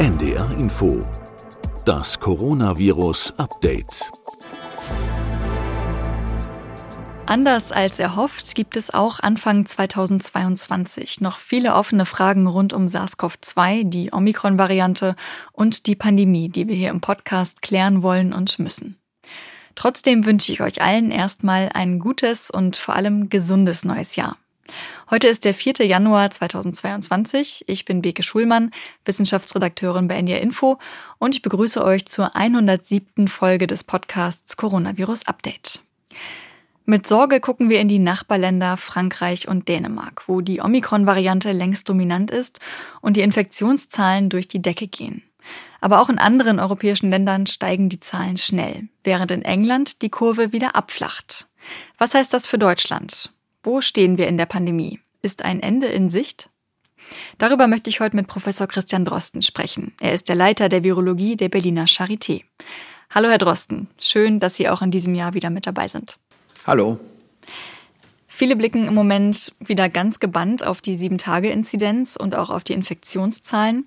NDR Info. Das Coronavirus Update. Anders als erhofft gibt es auch Anfang 2022 noch viele offene Fragen rund um SARS-CoV-2, die Omikron-Variante und die Pandemie, die wir hier im Podcast klären wollen und müssen. Trotzdem wünsche ich euch allen erstmal ein gutes und vor allem gesundes neues Jahr. Heute ist der 4. Januar 2022. Ich bin Beke Schulmann, Wissenschaftsredakteurin bei NDR Info und ich begrüße euch zur 107. Folge des Podcasts Coronavirus Update. Mit Sorge gucken wir in die Nachbarländer Frankreich und Dänemark, wo die Omikron-Variante längst dominant ist und die Infektionszahlen durch die Decke gehen. Aber auch in anderen europäischen Ländern steigen die Zahlen schnell, während in England die Kurve wieder abflacht. Was heißt das für Deutschland? Wo stehen wir in der Pandemie? Ist ein Ende in Sicht? Darüber möchte ich heute mit Professor Christian Drosten sprechen. Er ist der Leiter der Virologie der Berliner Charité. Hallo, Herr Drosten. Schön, dass Sie auch in diesem Jahr wieder mit dabei sind. Hallo. Viele blicken im Moment wieder ganz gebannt auf die Sieben-Tage-Inzidenz und auch auf die Infektionszahlen.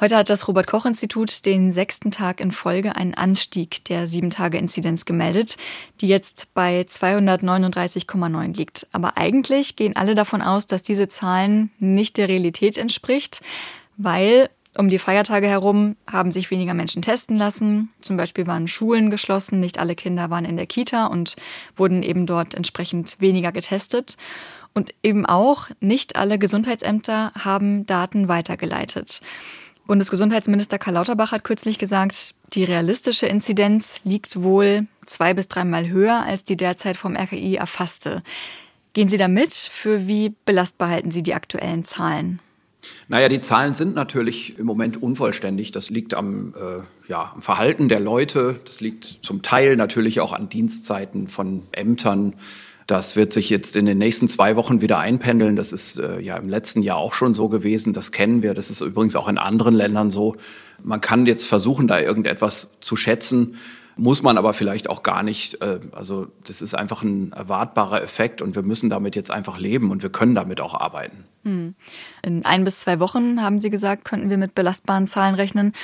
Heute hat das Robert-Koch-Institut den sechsten Tag in Folge einen Anstieg der Sieben-Tage-Inzidenz gemeldet, die jetzt bei 239,9 liegt. Aber eigentlich gehen alle davon aus, dass diese Zahlen nicht der Realität entspricht, weil um die Feiertage herum haben sich weniger Menschen testen lassen. Zum Beispiel waren Schulen geschlossen, nicht alle Kinder waren in der Kita und wurden eben dort entsprechend weniger getestet. Und eben auch nicht alle Gesundheitsämter haben Daten weitergeleitet. Bundesgesundheitsminister Karl Lauterbach hat kürzlich gesagt, die realistische Inzidenz liegt wohl zwei bis dreimal höher als die derzeit vom RKI erfasste. Gehen Sie damit? Für wie belastbar halten Sie die aktuellen Zahlen? Naja, die Zahlen sind natürlich im Moment unvollständig. Das liegt am, äh, ja, am Verhalten der Leute. Das liegt zum Teil natürlich auch an Dienstzeiten von Ämtern. Das wird sich jetzt in den nächsten zwei Wochen wieder einpendeln. Das ist äh, ja im letzten Jahr auch schon so gewesen. Das kennen wir. Das ist übrigens auch in anderen Ländern so. Man kann jetzt versuchen, da irgendetwas zu schätzen, muss man aber vielleicht auch gar nicht. Äh, also das ist einfach ein erwartbarer Effekt und wir müssen damit jetzt einfach leben und wir können damit auch arbeiten. Hm. In ein bis zwei Wochen, haben Sie gesagt, könnten wir mit belastbaren Zahlen rechnen.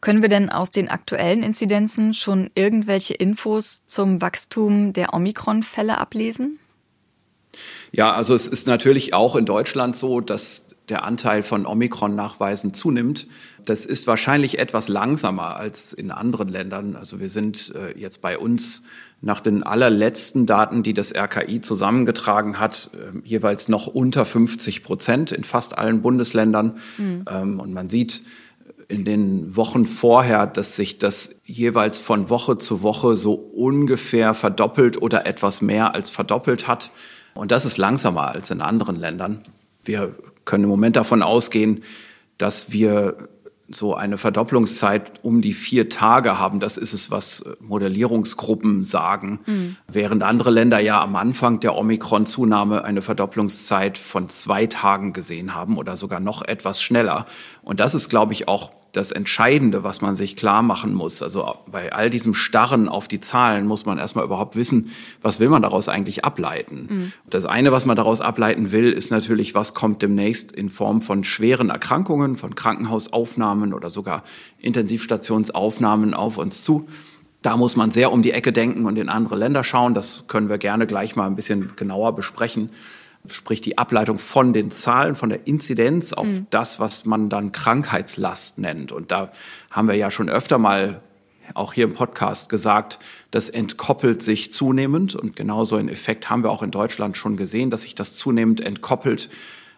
Können wir denn aus den aktuellen Inzidenzen schon irgendwelche Infos zum Wachstum der Omikron-Fälle ablesen? Ja, also es ist natürlich auch in Deutschland so, dass der Anteil von Omikron-Nachweisen zunimmt. Das ist wahrscheinlich etwas langsamer als in anderen Ländern. Also wir sind äh, jetzt bei uns nach den allerletzten Daten, die das RKI zusammengetragen hat, äh, jeweils noch unter 50 Prozent in fast allen Bundesländern. Mhm. Ähm, und man sieht, in den Wochen vorher, dass sich das jeweils von Woche zu Woche so ungefähr verdoppelt oder etwas mehr als verdoppelt hat. Und das ist langsamer als in anderen Ländern. Wir können im Moment davon ausgehen, dass wir so eine Verdopplungszeit um die vier Tage haben. Das ist es, was Modellierungsgruppen sagen. Mhm. Während andere Länder ja am Anfang der Omikron-Zunahme eine Verdopplungszeit von zwei Tagen gesehen haben oder sogar noch etwas schneller. Und das ist, glaube ich, auch das Entscheidende, was man sich klar machen muss. Also bei all diesem Starren auf die Zahlen muss man erstmal überhaupt wissen, was will man daraus eigentlich ableiten. Mhm. Das eine, was man daraus ableiten will, ist natürlich, was kommt demnächst in Form von schweren Erkrankungen, von Krankenhausaufnahmen oder sogar Intensivstationsaufnahmen auf uns zu. Da muss man sehr um die Ecke denken und in andere Länder schauen. Das können wir gerne gleich mal ein bisschen genauer besprechen sprich die Ableitung von den Zahlen, von der Inzidenz auf mhm. das, was man dann Krankheitslast nennt. Und da haben wir ja schon öfter mal auch hier im Podcast gesagt, das entkoppelt sich zunehmend. Und genauso einen Effekt haben wir auch in Deutschland schon gesehen, dass sich das zunehmend entkoppelt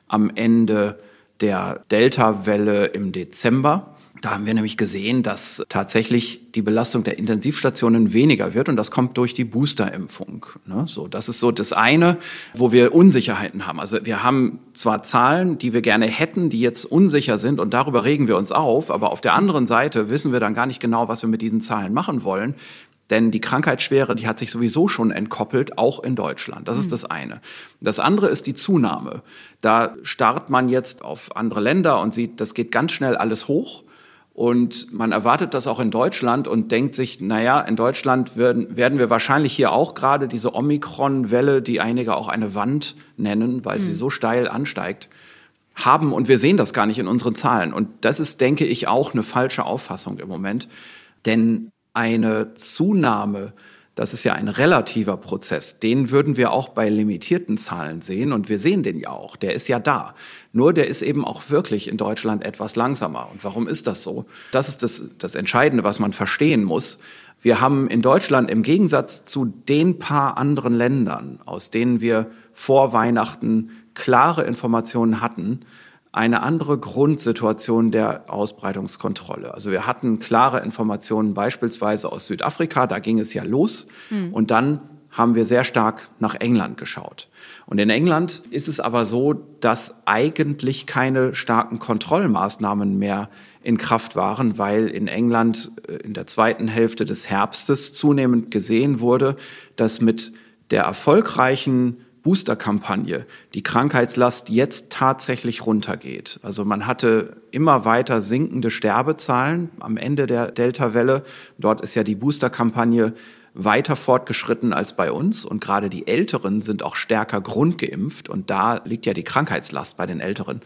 am Ende der Delta-Welle im Dezember. Da haben wir nämlich gesehen, dass tatsächlich die Belastung der Intensivstationen weniger wird und das kommt durch die Boosterimpfung. Ne? So, das ist so das eine, wo wir Unsicherheiten haben. Also wir haben zwar Zahlen, die wir gerne hätten, die jetzt unsicher sind und darüber regen wir uns auf, aber auf der anderen Seite wissen wir dann gar nicht genau, was wir mit diesen Zahlen machen wollen. Denn die Krankheitsschwere, die hat sich sowieso schon entkoppelt, auch in Deutschland. Das ist mhm. das eine. Das andere ist die Zunahme. Da starrt man jetzt auf andere Länder und sieht, das geht ganz schnell alles hoch. Und man erwartet das auch in Deutschland und denkt sich, naja, in Deutschland werden, werden wir wahrscheinlich hier auch gerade diese Omikron-Welle, die einige auch eine Wand nennen, weil mhm. sie so steil ansteigt, haben und wir sehen das gar nicht in unseren Zahlen. Und das ist, denke ich, auch eine falsche Auffassung im Moment. Denn eine Zunahme, das ist ja ein relativer Prozess, den würden wir auch bei limitierten Zahlen sehen und wir sehen den ja auch, der ist ja da. Nur der ist eben auch wirklich in Deutschland etwas langsamer. Und warum ist das so? Das ist das, das Entscheidende, was man verstehen muss. Wir haben in Deutschland im Gegensatz zu den paar anderen Ländern, aus denen wir vor Weihnachten klare Informationen hatten, eine andere Grundsituation der Ausbreitungskontrolle. Also wir hatten klare Informationen beispielsweise aus Südafrika, da ging es ja los. Mhm. Und dann haben wir sehr stark nach England geschaut. Und in England ist es aber so, dass eigentlich keine starken Kontrollmaßnahmen mehr in Kraft waren, weil in England äh, in der zweiten Hälfte des Herbstes zunehmend gesehen wurde, dass mit der erfolgreichen Booster-Kampagne die Krankheitslast jetzt tatsächlich runtergeht. Also man hatte immer weiter sinkende Sterbezahlen am Ende der Delta-Welle. Dort ist ja die Booster-Kampagne weiter fortgeschritten als bei uns und gerade die Älteren sind auch stärker grundgeimpft und da liegt ja die Krankheitslast bei den Älteren.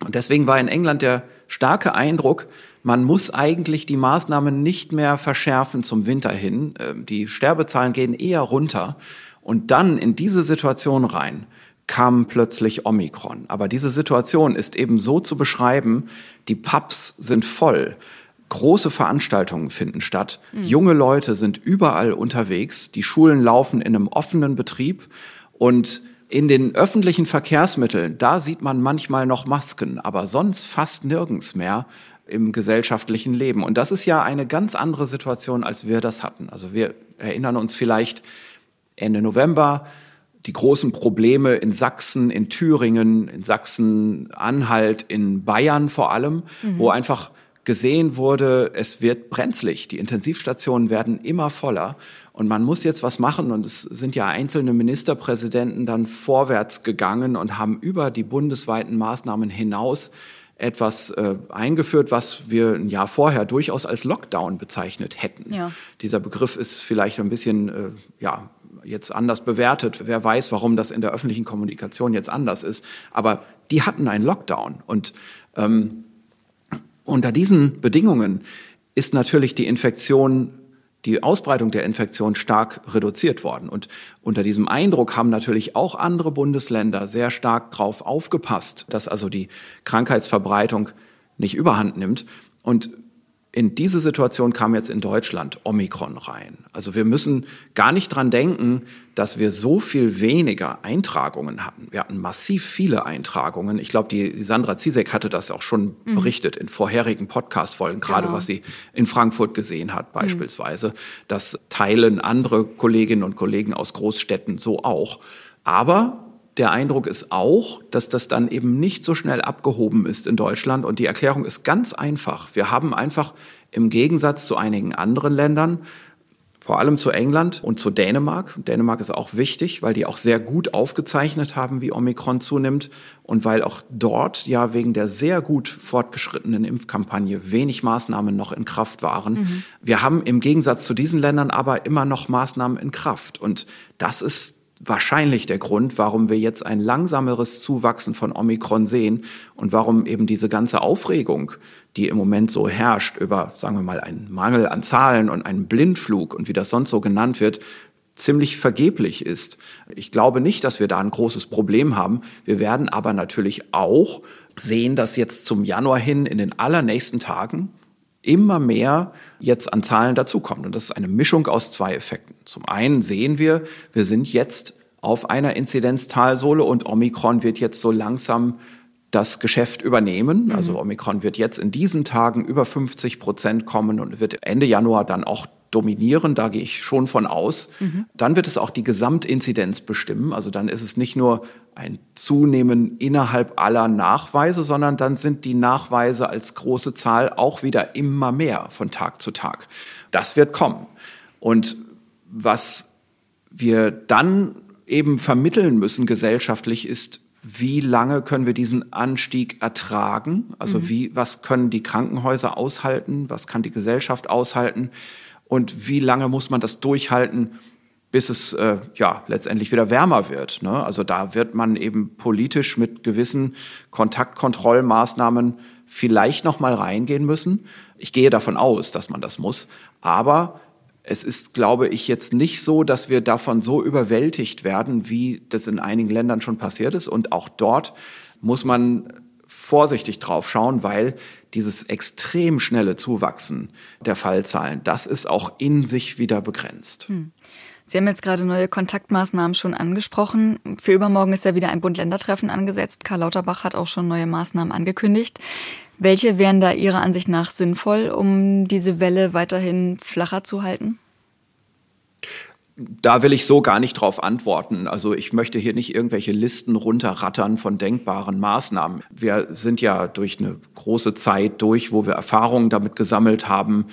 Und deswegen war in England der starke Eindruck, man muss eigentlich die Maßnahmen nicht mehr verschärfen zum Winter hin. Ähm, die Sterbezahlen gehen eher runter. Und dann in diese Situation rein kam plötzlich Omikron. Aber diese Situation ist eben so zu beschreiben, die Pubs sind voll. Große Veranstaltungen finden statt. Mhm. Junge Leute sind überall unterwegs. Die Schulen laufen in einem offenen Betrieb. Und in den öffentlichen Verkehrsmitteln, da sieht man manchmal noch Masken, aber sonst fast nirgends mehr im gesellschaftlichen Leben. Und das ist ja eine ganz andere Situation, als wir das hatten. Also wir erinnern uns vielleicht Ende November die großen Probleme in Sachsen, in Thüringen, in Sachsen-Anhalt, in Bayern vor allem, mhm. wo einfach gesehen wurde, es wird brenzlig. Die Intensivstationen werden immer voller. Und man muss jetzt was machen. Und es sind ja einzelne Ministerpräsidenten dann vorwärts gegangen und haben über die bundesweiten Maßnahmen hinaus etwas äh, eingeführt, was wir ein Jahr vorher durchaus als Lockdown bezeichnet hätten. Ja. Dieser Begriff ist vielleicht ein bisschen äh, ja, jetzt anders bewertet. Wer weiß, warum das in der öffentlichen Kommunikation jetzt anders ist. Aber die hatten einen Lockdown. Und ähm, unter diesen Bedingungen ist natürlich die Infektion die Ausbreitung der Infektion stark reduziert worden. Und unter diesem Eindruck haben natürlich auch andere Bundesländer sehr stark darauf aufgepasst, dass also die Krankheitsverbreitung nicht überhand nimmt. Und in diese Situation kam jetzt in Deutschland Omikron rein. Also wir müssen gar nicht dran denken, dass wir so viel weniger Eintragungen hatten. Wir hatten massiv viele Eintragungen. Ich glaube, die, die Sandra Zizek hatte das auch schon mhm. berichtet in vorherigen Podcast-Folgen, gerade genau. was sie in Frankfurt gesehen hat beispielsweise. Mhm. Das teilen andere Kolleginnen und Kollegen aus Großstädten so auch. Aber der Eindruck ist auch, dass das dann eben nicht so schnell abgehoben ist in Deutschland. Und die Erklärung ist ganz einfach. Wir haben einfach im Gegensatz zu einigen anderen Ländern, vor allem zu England und zu Dänemark. Dänemark ist auch wichtig, weil die auch sehr gut aufgezeichnet haben, wie Omikron zunimmt und weil auch dort ja wegen der sehr gut fortgeschrittenen Impfkampagne wenig Maßnahmen noch in Kraft waren. Mhm. Wir haben im Gegensatz zu diesen Ländern aber immer noch Maßnahmen in Kraft und das ist wahrscheinlich der Grund, warum wir jetzt ein langsameres Zuwachsen von Omikron sehen und warum eben diese ganze Aufregung, die im Moment so herrscht über, sagen wir mal, einen Mangel an Zahlen und einen Blindflug und wie das sonst so genannt wird, ziemlich vergeblich ist. Ich glaube nicht, dass wir da ein großes Problem haben. Wir werden aber natürlich auch sehen, dass jetzt zum Januar hin in den allernächsten Tagen immer mehr jetzt an Zahlen dazukommt. Und das ist eine Mischung aus zwei Effekten. Zum einen sehen wir, wir sind jetzt auf einer Inzidenztalsohle und Omikron wird jetzt so langsam das Geschäft übernehmen. Mhm. Also Omikron wird jetzt in diesen Tagen über 50 Prozent kommen und wird Ende Januar dann auch dominieren, da gehe ich schon von aus. Mhm. Dann wird es auch die Gesamtinzidenz bestimmen. Also dann ist es nicht nur ein Zunehmen innerhalb aller Nachweise, sondern dann sind die Nachweise als große Zahl auch wieder immer mehr von Tag zu Tag. Das wird kommen. Und was wir dann eben vermitteln müssen gesellschaftlich ist, wie lange können wir diesen Anstieg ertragen? Also mhm. wie, was können die Krankenhäuser aushalten? Was kann die Gesellschaft aushalten? Und wie lange muss man das durchhalten, bis es äh, ja letztendlich wieder wärmer wird. Ne? Also da wird man eben politisch mit gewissen Kontaktkontrollmaßnahmen vielleicht noch mal reingehen müssen. Ich gehe davon aus, dass man das muss, aber es ist, glaube ich, jetzt nicht so, dass wir davon so überwältigt werden, wie das in einigen Ländern schon passiert ist. Und auch dort muss man vorsichtig drauf schauen, weil dieses extrem schnelle Zuwachsen der Fallzahlen, das ist auch in sich wieder begrenzt. Hm. Sie haben jetzt gerade neue Kontaktmaßnahmen schon angesprochen. Für übermorgen ist ja wieder ein Bund-Länder-Treffen angesetzt. Karl Lauterbach hat auch schon neue Maßnahmen angekündigt. Welche wären da Ihrer Ansicht nach sinnvoll, um diese Welle weiterhin flacher zu halten? Da will ich so gar nicht drauf antworten. Also ich möchte hier nicht irgendwelche Listen runterrattern von denkbaren Maßnahmen. Wir sind ja durch eine große Zeit durch, wo wir Erfahrungen damit gesammelt haben.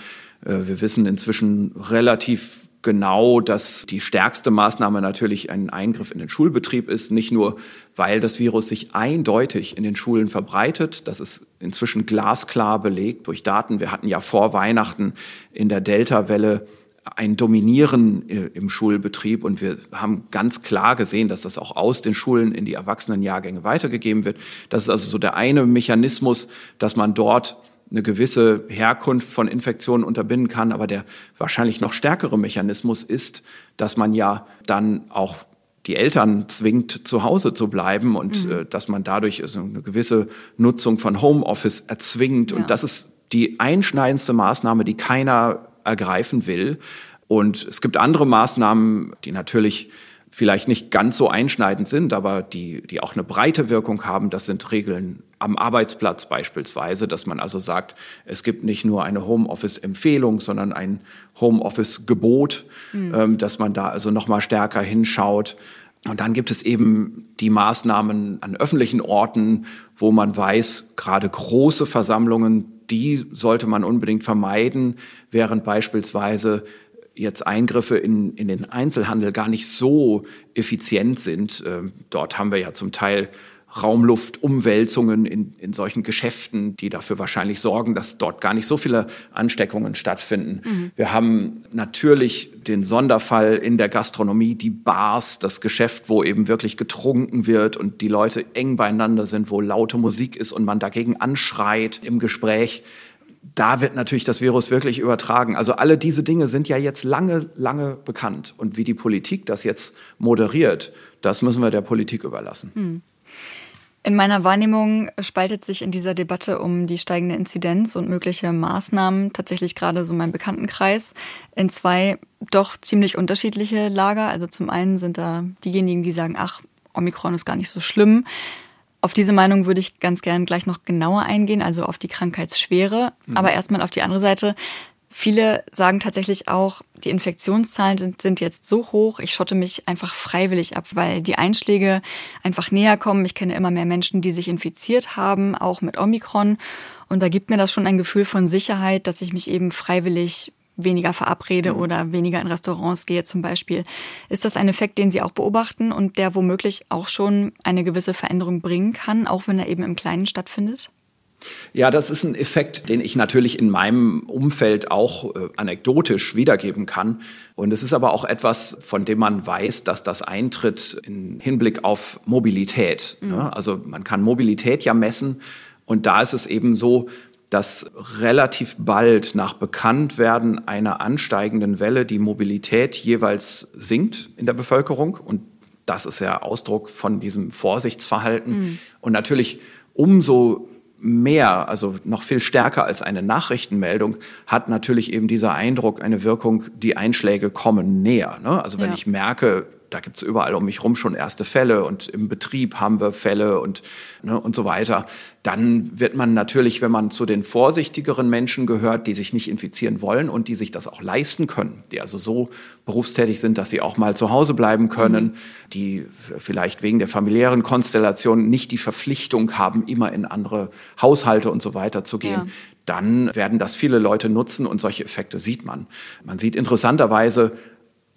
Äh, wir wissen inzwischen relativ genau, dass die stärkste Maßnahme natürlich ein Eingriff in den Schulbetrieb ist, nicht nur, weil das Virus sich eindeutig in den Schulen verbreitet, das ist inzwischen glasklar belegt durch Daten. Wir hatten ja vor Weihnachten in der Delta-Welle ein Dominieren äh, im Schulbetrieb und wir haben ganz klar gesehen, dass das auch aus den Schulen in die Erwachsenenjahrgänge weitergegeben wird. Das ist also so der eine Mechanismus, dass man dort eine gewisse Herkunft von Infektionen unterbinden kann. Aber der wahrscheinlich noch stärkere Mechanismus ist, dass man ja dann auch die Eltern zwingt, zu Hause zu bleiben und mhm. äh, dass man dadurch also eine gewisse Nutzung von Homeoffice erzwingt. Ja. Und das ist die einschneidendste Maßnahme, die keiner ergreifen will. Und es gibt andere Maßnahmen, die natürlich vielleicht nicht ganz so einschneidend sind, aber die, die auch eine breite Wirkung haben. Das sind Regeln am Arbeitsplatz beispielsweise, dass man also sagt, es gibt nicht nur eine Homeoffice-Empfehlung, sondern ein Homeoffice-Gebot, mhm. ähm, dass man da also noch mal stärker hinschaut. Und dann gibt es eben die Maßnahmen an öffentlichen Orten, wo man weiß, gerade große Versammlungen, die sollte man unbedingt vermeiden, während beispielsweise jetzt Eingriffe in, in den Einzelhandel gar nicht so effizient sind. Ähm, dort haben wir ja zum Teil Raumluftumwälzungen in, in solchen Geschäften, die dafür wahrscheinlich sorgen, dass dort gar nicht so viele Ansteckungen stattfinden. Mhm. Wir haben natürlich den Sonderfall in der Gastronomie, die Bars, das Geschäft, wo eben wirklich getrunken wird und die Leute eng beieinander sind, wo laute Musik ist und man dagegen anschreit im Gespräch da wird natürlich das Virus wirklich übertragen. Also alle diese Dinge sind ja jetzt lange, lange bekannt. Und wie die Politik das jetzt moderiert, das müssen wir der Politik überlassen. Hm. In meiner Wahrnehmung spaltet sich in dieser Debatte um die steigende Inzidenz und mögliche Maßnahmen tatsächlich gerade so mein Bekanntenkreis in zwei doch ziemlich unterschiedliche Lager. Also zum einen sind da diejenigen, die sagen, ach, Omikron ist gar nicht so schlimm. Auf diese Meinung würde ich ganz gern gleich noch genauer eingehen, also auf die Krankheitsschwere. Mhm. Aber erstmal auf die andere Seite. Viele sagen tatsächlich auch, die Infektionszahlen sind, sind jetzt so hoch, ich schotte mich einfach freiwillig ab, weil die Einschläge einfach näher kommen. Ich kenne immer mehr Menschen, die sich infiziert haben, auch mit Omikron. Und da gibt mir das schon ein Gefühl von Sicherheit, dass ich mich eben freiwillig weniger verabrede mhm. oder weniger in Restaurants gehe zum Beispiel. Ist das ein Effekt, den Sie auch beobachten und der womöglich auch schon eine gewisse Veränderung bringen kann, auch wenn er eben im Kleinen stattfindet? Ja, das ist ein Effekt, den ich natürlich in meinem Umfeld auch äh, anekdotisch wiedergeben kann. Und es ist aber auch etwas, von dem man weiß, dass das eintritt im Hinblick auf Mobilität. Mhm. Ne? Also man kann Mobilität ja messen. Und da ist es eben so, dass relativ bald nach Bekanntwerden einer ansteigenden Welle die Mobilität jeweils sinkt in der Bevölkerung. Und das ist ja Ausdruck von diesem Vorsichtsverhalten. Mhm. Und natürlich umso mehr, also noch viel stärker als eine Nachrichtenmeldung, hat natürlich eben dieser Eindruck eine Wirkung, die Einschläge kommen näher. Ne? Also wenn ja. ich merke, da gibt es überall um mich rum schon erste Fälle und im Betrieb haben wir Fälle und, ne, und so weiter. Dann wird man natürlich, wenn man zu den vorsichtigeren Menschen gehört, die sich nicht infizieren wollen und die sich das auch leisten können, die also so berufstätig sind, dass sie auch mal zu Hause bleiben können, mhm. die vielleicht wegen der familiären Konstellation nicht die Verpflichtung haben, immer in andere Haushalte und so weiter zu gehen. Ja dann werden das viele Leute nutzen und solche Effekte sieht man. Man sieht interessanterweise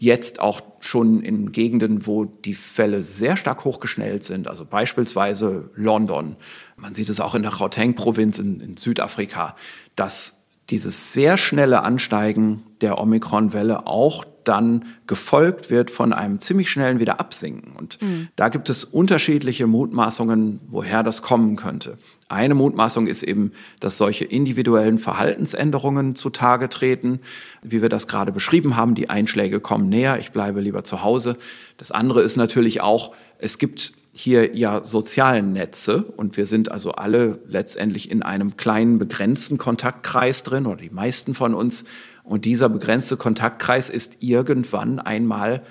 jetzt auch schon in Gegenden, wo die Fälle sehr stark hochgeschnellt sind, also beispielsweise London. Man sieht es auch in der Gauteng-Provinz in, in Südafrika, dass dieses sehr schnelle Ansteigen der Omikron-Welle auch dann gefolgt wird von einem ziemlich schnellen Wiederabsinken. Und mhm. da gibt es unterschiedliche Mutmaßungen, woher das kommen könnte. Eine Mutmaßung ist eben, dass solche individuellen Verhaltensänderungen zutage treten, wie wir das gerade beschrieben haben. Die Einschläge kommen näher, ich bleibe lieber zu Hause. Das andere ist natürlich auch, es gibt hier ja sozialen Netze und wir sind also alle letztendlich in einem kleinen begrenzten Kontaktkreis drin oder die meisten von uns und dieser begrenzte Kontaktkreis ist irgendwann einmal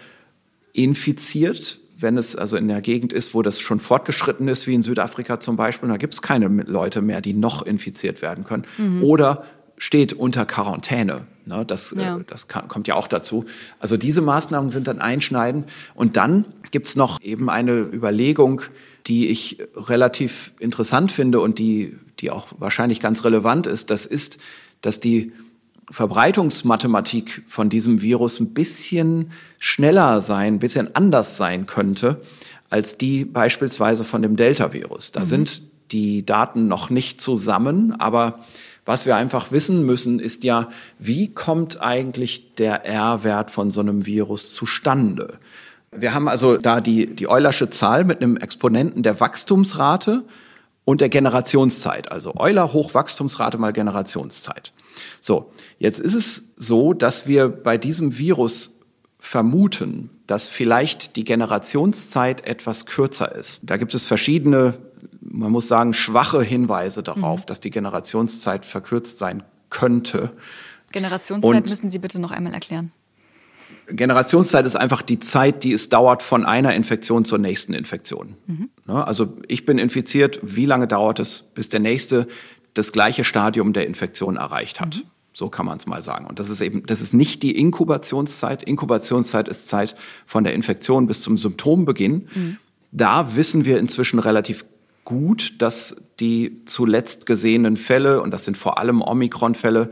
infiziert, wenn es also in der Gegend ist, wo das schon fortgeschritten ist, wie in Südafrika zum Beispiel. da gibt es keine Leute mehr, die noch infiziert werden können. Mhm. Oder steht unter Quarantäne. Ne, das äh, ja. das kann, kommt ja auch dazu. Also diese Maßnahmen sind dann einschneidend. Und dann gibt es noch eben eine Überlegung, die ich relativ interessant finde und die, die auch wahrscheinlich ganz relevant ist. Das ist, dass die Verbreitungsmathematik von diesem Virus ein bisschen schneller sein, ein bisschen anders sein könnte als die beispielsweise von dem Delta-Virus. Da mhm. sind die Daten noch nicht zusammen, aber was wir einfach wissen müssen, ist ja, wie kommt eigentlich der R-Wert von so einem Virus zustande? Wir haben also da die, die Eulersche Zahl mit einem Exponenten der Wachstumsrate und der Generationszeit. Also Euler hoch Wachstumsrate mal Generationszeit. So, jetzt ist es so, dass wir bei diesem Virus vermuten, dass vielleicht die Generationszeit etwas kürzer ist. Da gibt es verschiedene, man muss sagen, schwache Hinweise darauf, mhm. dass die Generationszeit verkürzt sein könnte. Generationszeit Und müssen Sie bitte noch einmal erklären. Generationszeit ist einfach die Zeit, die es dauert von einer Infektion zur nächsten Infektion. Mhm. Ne, also ich bin infiziert, wie lange dauert es, bis der nächste das gleiche Stadium der Infektion erreicht hat? Mhm. So kann man es mal sagen. Und das ist eben, das ist nicht die Inkubationszeit. Inkubationszeit ist Zeit von der Infektion bis zum Symptombeginn. Mhm. Da wissen wir inzwischen relativ gut, dass die zuletzt gesehenen Fälle, und das sind vor allem Omikron-Fälle,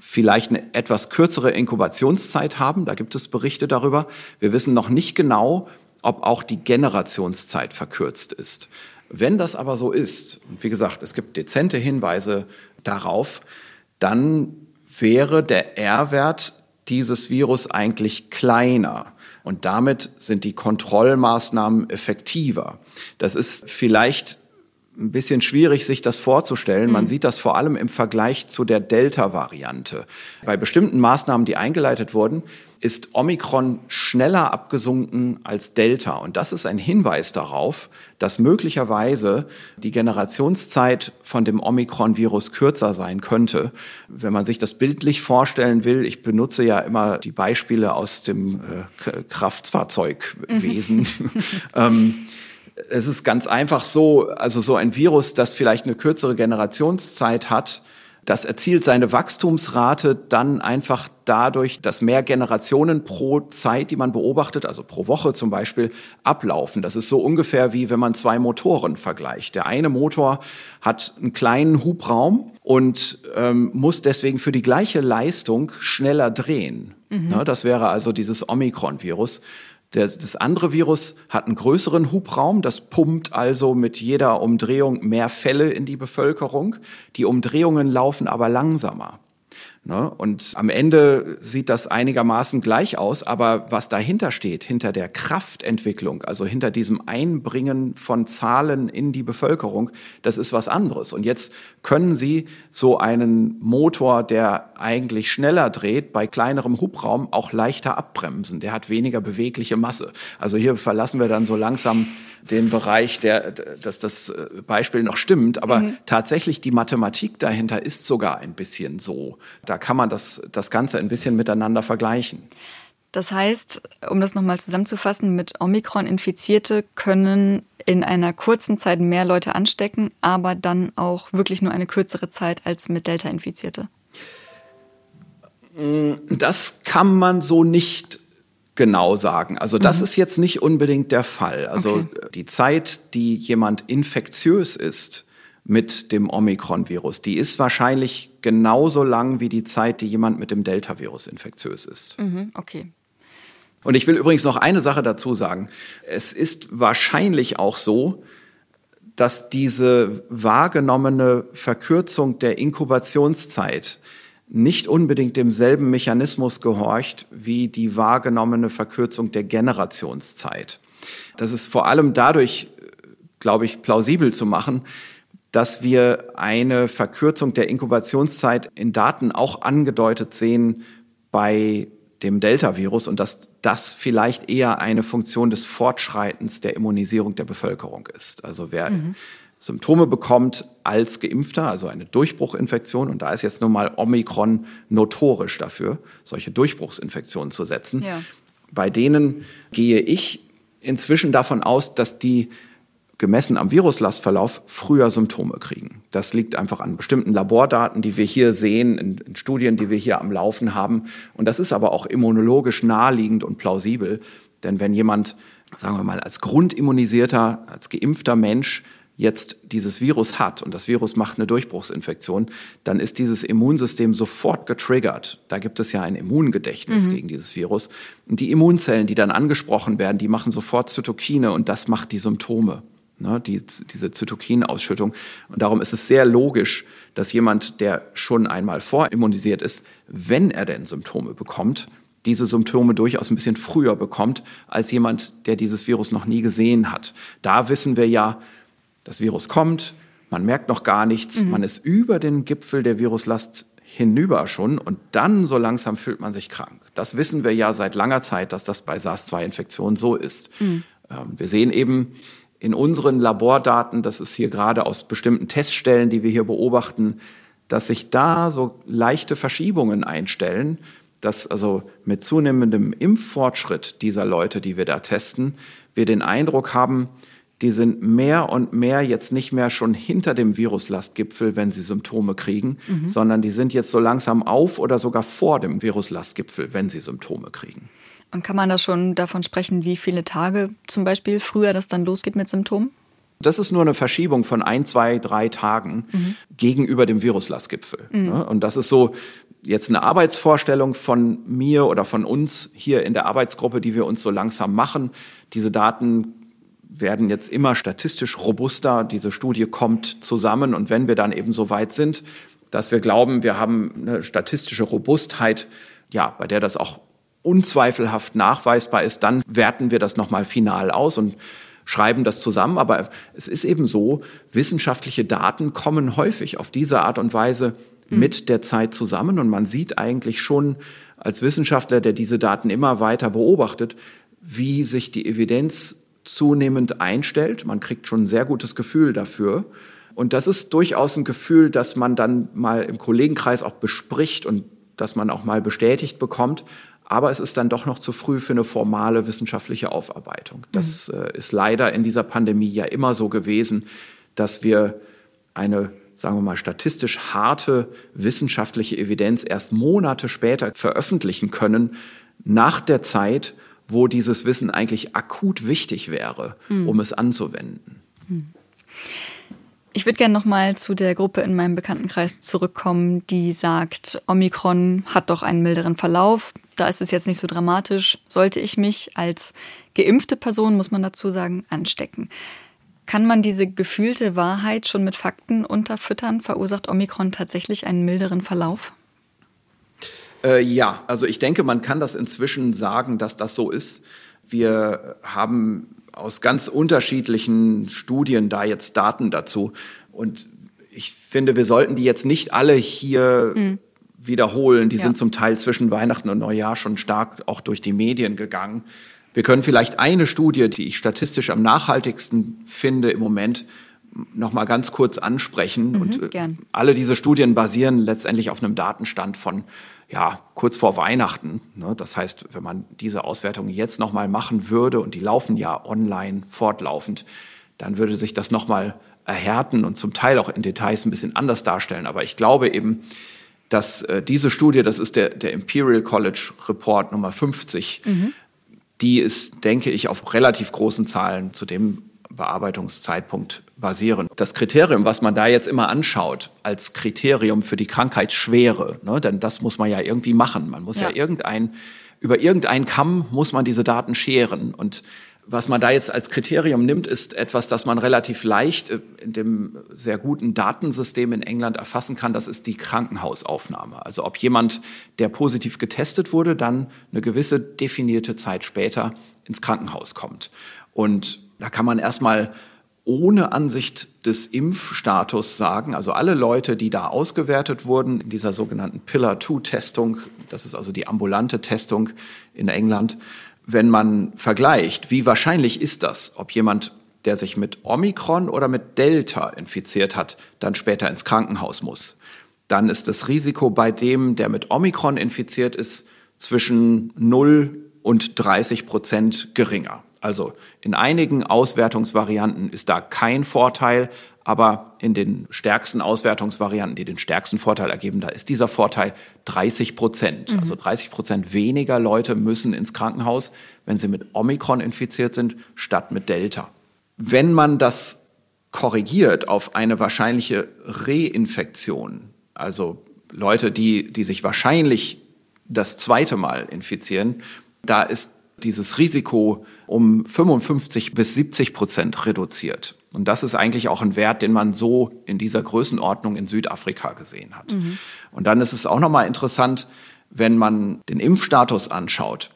vielleicht eine etwas kürzere Inkubationszeit haben. Da gibt es Berichte darüber. Wir wissen noch nicht genau, ob auch die Generationszeit verkürzt ist. Wenn das aber so ist, und wie gesagt, es gibt dezente Hinweise darauf, dann wäre der R-Wert dieses Virus eigentlich kleiner. Und damit sind die Kontrollmaßnahmen effektiver. Das ist vielleicht ein bisschen schwierig, sich das vorzustellen. Man mhm. sieht das vor allem im Vergleich zu der Delta-Variante. Bei bestimmten Maßnahmen, die eingeleitet wurden, ist Omikron schneller abgesunken als Delta. Und das ist ein Hinweis darauf, dass möglicherweise die Generationszeit von dem Omikron-Virus kürzer sein könnte. Wenn man sich das bildlich vorstellen will, ich benutze ja immer die Beispiele aus dem äh, Kraftfahrzeugwesen. Mhm. ähm, es ist ganz einfach so, also so ein Virus, das vielleicht eine kürzere Generationszeit hat, das erzielt seine Wachstumsrate dann einfach dadurch, dass mehr Generationen pro Zeit, die man beobachtet, also pro Woche zum Beispiel, ablaufen. Das ist so ungefähr wie wenn man zwei Motoren vergleicht. Der eine Motor hat einen kleinen Hubraum und ähm, muss deswegen für die gleiche Leistung schneller drehen. Mhm. Ja, das wäre also dieses Omikron-Virus. Das andere Virus hat einen größeren Hubraum, das pumpt also mit jeder Umdrehung mehr Fälle in die Bevölkerung. Die Umdrehungen laufen aber langsamer. Ne? Und am Ende sieht das einigermaßen gleich aus, aber was dahinter steht, hinter der Kraftentwicklung, also hinter diesem Einbringen von Zahlen in die Bevölkerung, das ist was anderes. Und jetzt können Sie so einen Motor, der eigentlich schneller dreht, bei kleinerem Hubraum auch leichter abbremsen. Der hat weniger bewegliche Masse. Also hier verlassen wir dann so langsam den Bereich, der, dass das äh, Beispiel noch stimmt. Aber mhm. tatsächlich die Mathematik dahinter ist sogar ein bisschen so. Da kann man das, das Ganze ein bisschen miteinander vergleichen. Das heißt, um das nochmal zusammenzufassen, mit Omikron Infizierte können in einer kurzen Zeit mehr Leute anstecken, aber dann auch wirklich nur eine kürzere Zeit als mit Delta Infizierte. Das kann man so nicht genau sagen. Also das mhm. ist jetzt nicht unbedingt der Fall. Also okay. die Zeit, die jemand infektiös ist mit dem Omikron-Virus, die ist wahrscheinlich genauso lang wie die Zeit, die jemand mit dem Delta-Virus infektiös ist. Mhm, okay. Und ich will übrigens noch eine Sache dazu sagen. Es ist wahrscheinlich auch so, dass diese wahrgenommene Verkürzung der Inkubationszeit nicht unbedingt demselben Mechanismus gehorcht wie die wahrgenommene Verkürzung der Generationszeit. Das ist vor allem dadurch, glaube ich, plausibel zu machen, dass wir eine Verkürzung der Inkubationszeit in Daten auch angedeutet sehen bei dem Delta-Virus und dass das vielleicht eher eine Funktion des Fortschreitens der Immunisierung der Bevölkerung ist. Also wer mhm. Symptome bekommt als Geimpfter, also eine Durchbruchinfektion, und da ist jetzt nun mal Omikron notorisch dafür, solche Durchbruchsinfektionen zu setzen. Ja. Bei denen gehe ich inzwischen davon aus, dass die gemessen am Viruslastverlauf früher Symptome kriegen. Das liegt einfach an bestimmten Labordaten, die wir hier sehen, in, in, Studien, die wir hier am Laufen haben. Und das ist aber auch immunologisch naheliegend und plausibel. Denn wenn jemand, sagen wir mal, als grundimmunisierter, als geimpfter Mensch jetzt dieses Virus hat und das Virus macht eine Durchbruchsinfektion, dann ist dieses Immunsystem sofort getriggert. Da gibt es ja ein Immungedächtnis mhm. gegen dieses Virus. Und die Immunzellen, die dann angesprochen werden, die machen sofort Zytokine und das macht die Symptome ne, die, diese Zytokinausschüttung. Und darum ist es sehr logisch, dass jemand, der schon einmal vorimmunisiert ist, wenn er denn Symptome bekommt, diese Symptome durchaus ein bisschen früher bekommt als jemand, der dieses Virus noch nie gesehen hat. Da wissen wir ja, das Virus kommt, man merkt noch gar nichts, mhm. man ist über den Gipfel der Viruslast hinüber schon und dann so langsam fühlt man sich krank. Das wissen wir ja seit langer Zeit, dass das bei SARS-2-Infektionen so ist. Mhm. Ähm, wir sehen eben, in unseren Labordaten, das ist hier gerade aus bestimmten Teststellen, die wir hier beobachten, dass sich da so leichte Verschiebungen einstellen, dass also mit zunehmendem Impffortschritt dieser Leute, die wir da testen, wir den Eindruck haben, die sind mehr und mehr jetzt nicht mehr schon hinter dem Viruslastgipfel, wenn sie Symptome kriegen, mhm. sondern die sind jetzt so langsam auf oder sogar vor dem Viruslastgipfel, wenn sie Symptome kriegen. Und kann man da schon davon sprechen, wie viele Tage zum Beispiel früher das dann losgeht mit Symptomen? Das ist nur eine Verschiebung von ein, zwei, drei Tagen mhm. gegenüber dem Viruslastgipfel. Mhm. Ne? Und das ist so jetzt eine Arbeitsvorstellung von mir oder von uns hier in der Arbeitsgruppe, die wir uns so langsam machen. Diese Daten werden jetzt immer statistisch robuster. Diese Studie kommt zusammen. Und wenn wir dann eben so weit sind, dass wir glauben, wir haben eine statistische Robustheit, ja, bei der das auch unzweifelhaft nachweisbar ist, dann werten wir das nochmal final aus und schreiben das zusammen. Aber es ist eben so, wissenschaftliche Daten kommen häufig auf diese Art und Weise mhm. mit der Zeit zusammen. Und man sieht eigentlich schon als Wissenschaftler, der diese Daten immer weiter beobachtet, wie sich die Evidenz zunehmend einstellt. Man kriegt schon ein sehr gutes Gefühl dafür. Und das ist durchaus ein Gefühl, das man dann mal im Kollegenkreis auch bespricht und das man auch mal bestätigt bekommt. Aber es ist dann doch noch zu früh für eine formale wissenschaftliche Aufarbeitung. Das mhm. äh, ist leider in dieser Pandemie ja immer so gewesen, dass wir eine sagen wir mal, statistisch harte wissenschaftliche Evidenz erst Monate später veröffentlichen können, nach der Zeit, wo dieses Wissen eigentlich akut wichtig wäre, mhm. um es anzuwenden. Mhm. Ich würde gerne nochmal zu der Gruppe in meinem Bekanntenkreis zurückkommen, die sagt, Omikron hat doch einen milderen Verlauf. Da ist es jetzt nicht so dramatisch. Sollte ich mich als geimpfte Person, muss man dazu sagen, anstecken? Kann man diese gefühlte Wahrheit schon mit Fakten unterfüttern? Verursacht Omikron tatsächlich einen milderen Verlauf? Äh, ja, also ich denke, man kann das inzwischen sagen, dass das so ist. Wir haben aus ganz unterschiedlichen Studien da jetzt Daten dazu. Und ich finde, wir sollten die jetzt nicht alle hier mhm. wiederholen. Die ja. sind zum Teil zwischen Weihnachten und Neujahr schon stark auch durch die Medien gegangen. Wir können vielleicht eine Studie, die ich statistisch am nachhaltigsten finde im Moment, noch mal ganz kurz ansprechen. Mhm, und gern. alle diese Studien basieren letztendlich auf einem Datenstand von ja, kurz vor Weihnachten. Ne? Das heißt, wenn man diese Auswertung jetzt nochmal machen würde, und die laufen ja online fortlaufend, dann würde sich das nochmal erhärten und zum Teil auch in Details ein bisschen anders darstellen. Aber ich glaube eben, dass äh, diese Studie, das ist der, der Imperial College Report Nummer 50, mhm. die ist, denke ich, auf relativ großen Zahlen zu dem Bearbeitungszeitpunkt basieren. Das Kriterium, was man da jetzt immer anschaut, als Kriterium für die Krankheitsschwere, ne, denn das muss man ja irgendwie machen. Man muss ja, ja irgendein, über irgendeinen Kamm muss man diese Daten scheren. Und was man da jetzt als Kriterium nimmt, ist etwas, das man relativ leicht äh, in dem sehr guten Datensystem in England erfassen kann. Das ist die Krankenhausaufnahme. Also ob jemand, der positiv getestet wurde, dann eine gewisse definierte Zeit später ins Krankenhaus kommt. Und da kann man erstmal ohne Ansicht des Impfstatus sagen, also alle Leute, die da ausgewertet wurden in dieser sogenannten Pillar-2-Testung, das ist also die ambulante Testung in England, wenn man vergleicht, wie wahrscheinlich ist das, ob jemand, der sich mit Omikron oder mit Delta infiziert hat, dann später ins Krankenhaus muss, dann ist das Risiko bei dem, der mit Omikron infiziert ist, zwischen 0 und 30 Prozent geringer. Also in einigen Auswertungsvarianten ist da kein Vorteil, aber in den stärksten Auswertungsvarianten, die den stärksten Vorteil ergeben, da ist dieser Vorteil 30 Prozent. Mhm. Also 30 Prozent weniger Leute müssen ins Krankenhaus, wenn sie mit Omikron infiziert sind, statt mit Delta. Wenn man das korrigiert auf eine wahrscheinliche Reinfektion, also Leute, die, die sich wahrscheinlich das zweite Mal infizieren, da ist dieses Risiko um 55 bis 70 Prozent reduziert. Und das ist eigentlich auch ein Wert, den man so in dieser Größenordnung in Südafrika gesehen hat. Mhm. Und dann ist es auch nochmal interessant, wenn man den Impfstatus anschaut,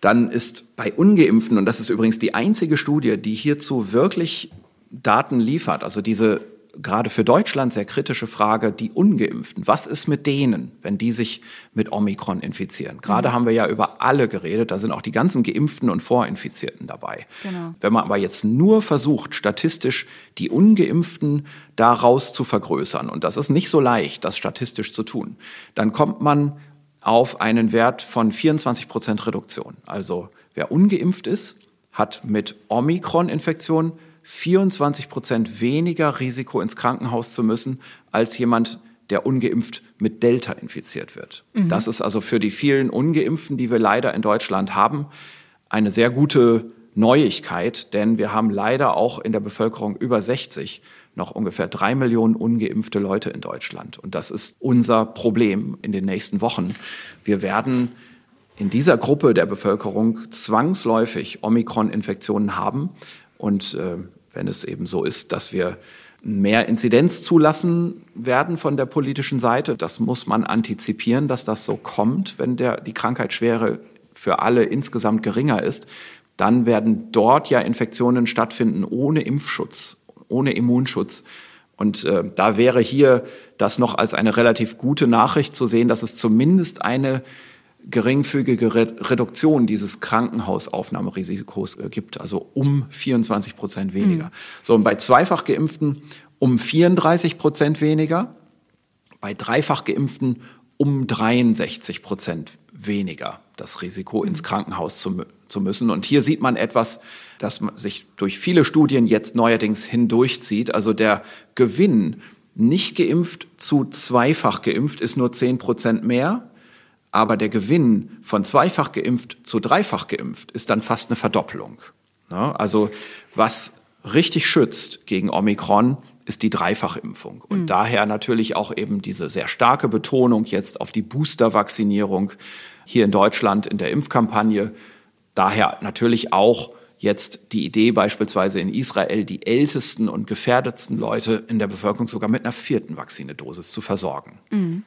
dann ist bei ungeimpften, und das ist übrigens die einzige Studie, die hierzu wirklich Daten liefert, also diese gerade für Deutschland sehr kritische Frage, die ungeimpften. Was ist mit denen, wenn die sich mit Omikron infizieren? Gerade mhm. haben wir ja über alle geredet, da sind auch die ganzen geimpften und Vorinfizierten dabei. Genau. Wenn man aber jetzt nur versucht, statistisch die ungeimpften daraus zu vergrößern, und das ist nicht so leicht, das statistisch zu tun, dann kommt man auf einen Wert von 24 Prozent Reduktion. Also wer ungeimpft ist, hat mit Omikron-Infektion 24 Prozent weniger Risiko ins Krankenhaus zu müssen als jemand, der ungeimpft mit Delta infiziert wird. Mhm. Das ist also für die vielen Ungeimpften, die wir leider in Deutschland haben, eine sehr gute Neuigkeit, denn wir haben leider auch in der Bevölkerung über 60 noch ungefähr drei Millionen ungeimpfte Leute in Deutschland. Und das ist unser Problem in den nächsten Wochen. Wir werden in dieser Gruppe der Bevölkerung zwangsläufig Omikron-Infektionen haben, und äh, wenn es eben so ist, dass wir mehr Inzidenz zulassen werden von der politischen Seite, das muss man antizipieren, dass das so kommt, wenn der, die Krankheitsschwere für alle insgesamt geringer ist, dann werden dort ja Infektionen stattfinden ohne Impfschutz, ohne Immunschutz. Und äh, da wäre hier das noch als eine relativ gute Nachricht zu sehen, dass es zumindest eine geringfügige Reduktion dieses Krankenhausaufnahmerisikos äh, gibt, also um 24 Prozent weniger. Mhm. So, und bei zweifach Geimpften um 34 Prozent weniger, bei dreifach Geimpften um 63 Prozent weniger das Risiko, ins mhm. Krankenhaus zu, zu müssen. Und hier sieht man etwas, das sich durch viele Studien jetzt neuerdings hindurchzieht. Also der Gewinn nicht geimpft zu zweifach geimpft ist nur 10 Prozent mehr aber der Gewinn von zweifach geimpft zu dreifach geimpft ist dann fast eine Verdoppelung. Also was richtig schützt gegen Omikron, ist die Dreifachimpfung. Und mhm. daher natürlich auch eben diese sehr starke Betonung jetzt auf die Booster-Vaccinierung hier in Deutschland in der Impfkampagne. Daher natürlich auch jetzt die Idee beispielsweise in Israel, die ältesten und gefährdetsten Leute in der Bevölkerung sogar mit einer vierten Vaccinedosis zu versorgen. Mhm.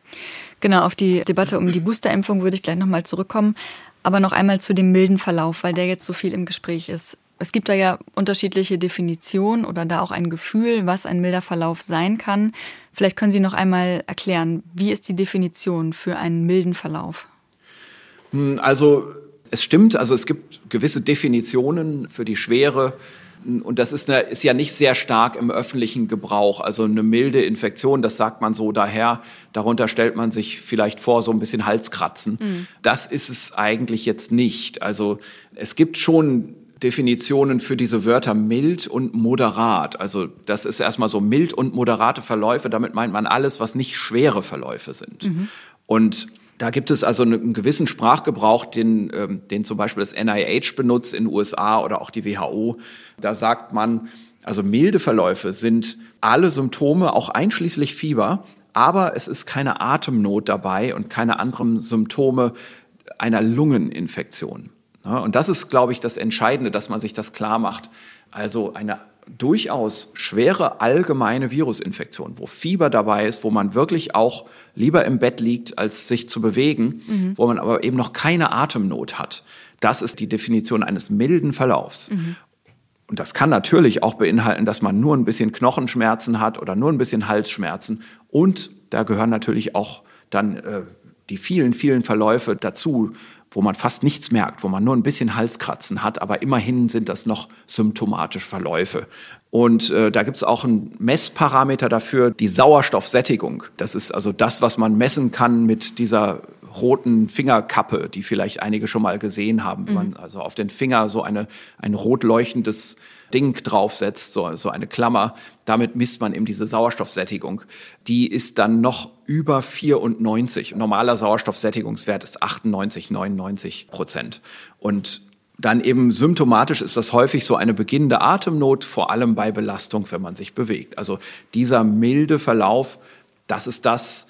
Genau, auf die Debatte um die Boosterimpfung würde ich gleich nochmal zurückkommen. Aber noch einmal zu dem milden Verlauf, weil der jetzt so viel im Gespräch ist. Es gibt da ja unterschiedliche Definitionen oder da auch ein Gefühl, was ein milder Verlauf sein kann. Vielleicht können Sie noch einmal erklären, wie ist die Definition für einen milden Verlauf? Hm, also es stimmt, also es gibt gewisse Definitionen für die Schwere. Und das ist, eine, ist ja nicht sehr stark im öffentlichen Gebrauch. Also eine milde Infektion, das sagt man so daher. Darunter stellt man sich vielleicht vor, so ein bisschen Halskratzen. Mhm. Das ist es eigentlich jetzt nicht. Also es gibt schon Definitionen für diese Wörter mild und moderat. Also das ist erstmal so mild und moderate Verläufe. Damit meint man alles, was nicht schwere Verläufe sind. Mhm. Und da gibt es also einen gewissen Sprachgebrauch, den, ähm, den zum Beispiel das NIH benutzt in den USA oder auch die WHO. Da sagt man, also milde Verläufe sind alle Symptome, auch einschließlich Fieber, aber es ist keine Atemnot dabei und keine anderen Symptome einer Lungeninfektion. Und das ist, glaube ich, das Entscheidende, dass man sich das klar macht. Also eine durchaus schwere allgemeine Virusinfektion, wo Fieber dabei ist, wo man wirklich auch lieber im Bett liegt, als sich zu bewegen, mhm. wo man aber eben noch keine Atemnot hat. Das ist die Definition eines milden Verlaufs. Mhm. Und das kann natürlich auch beinhalten, dass man nur ein bisschen Knochenschmerzen hat oder nur ein bisschen Halsschmerzen. Und da gehören natürlich auch dann äh, die vielen, vielen Verläufe dazu, wo man fast nichts merkt, wo man nur ein bisschen Halskratzen hat, aber immerhin sind das noch symptomatische Verläufe. Und äh, da gibt es auch einen Messparameter dafür, die Sauerstoffsättigung. Das ist also das, was man messen kann mit dieser roten Fingerkappe, die vielleicht einige schon mal gesehen haben, wenn man mhm. also auf den Finger so eine, ein rot leuchtendes Ding draufsetzt, so, so eine Klammer. Damit misst man eben diese Sauerstoffsättigung. Die ist dann noch über 94. Normaler Sauerstoffsättigungswert ist 98, 99 Prozent. Und dann eben symptomatisch ist das häufig so eine beginnende Atemnot, vor allem bei Belastung, wenn man sich bewegt. Also dieser milde Verlauf, das ist das,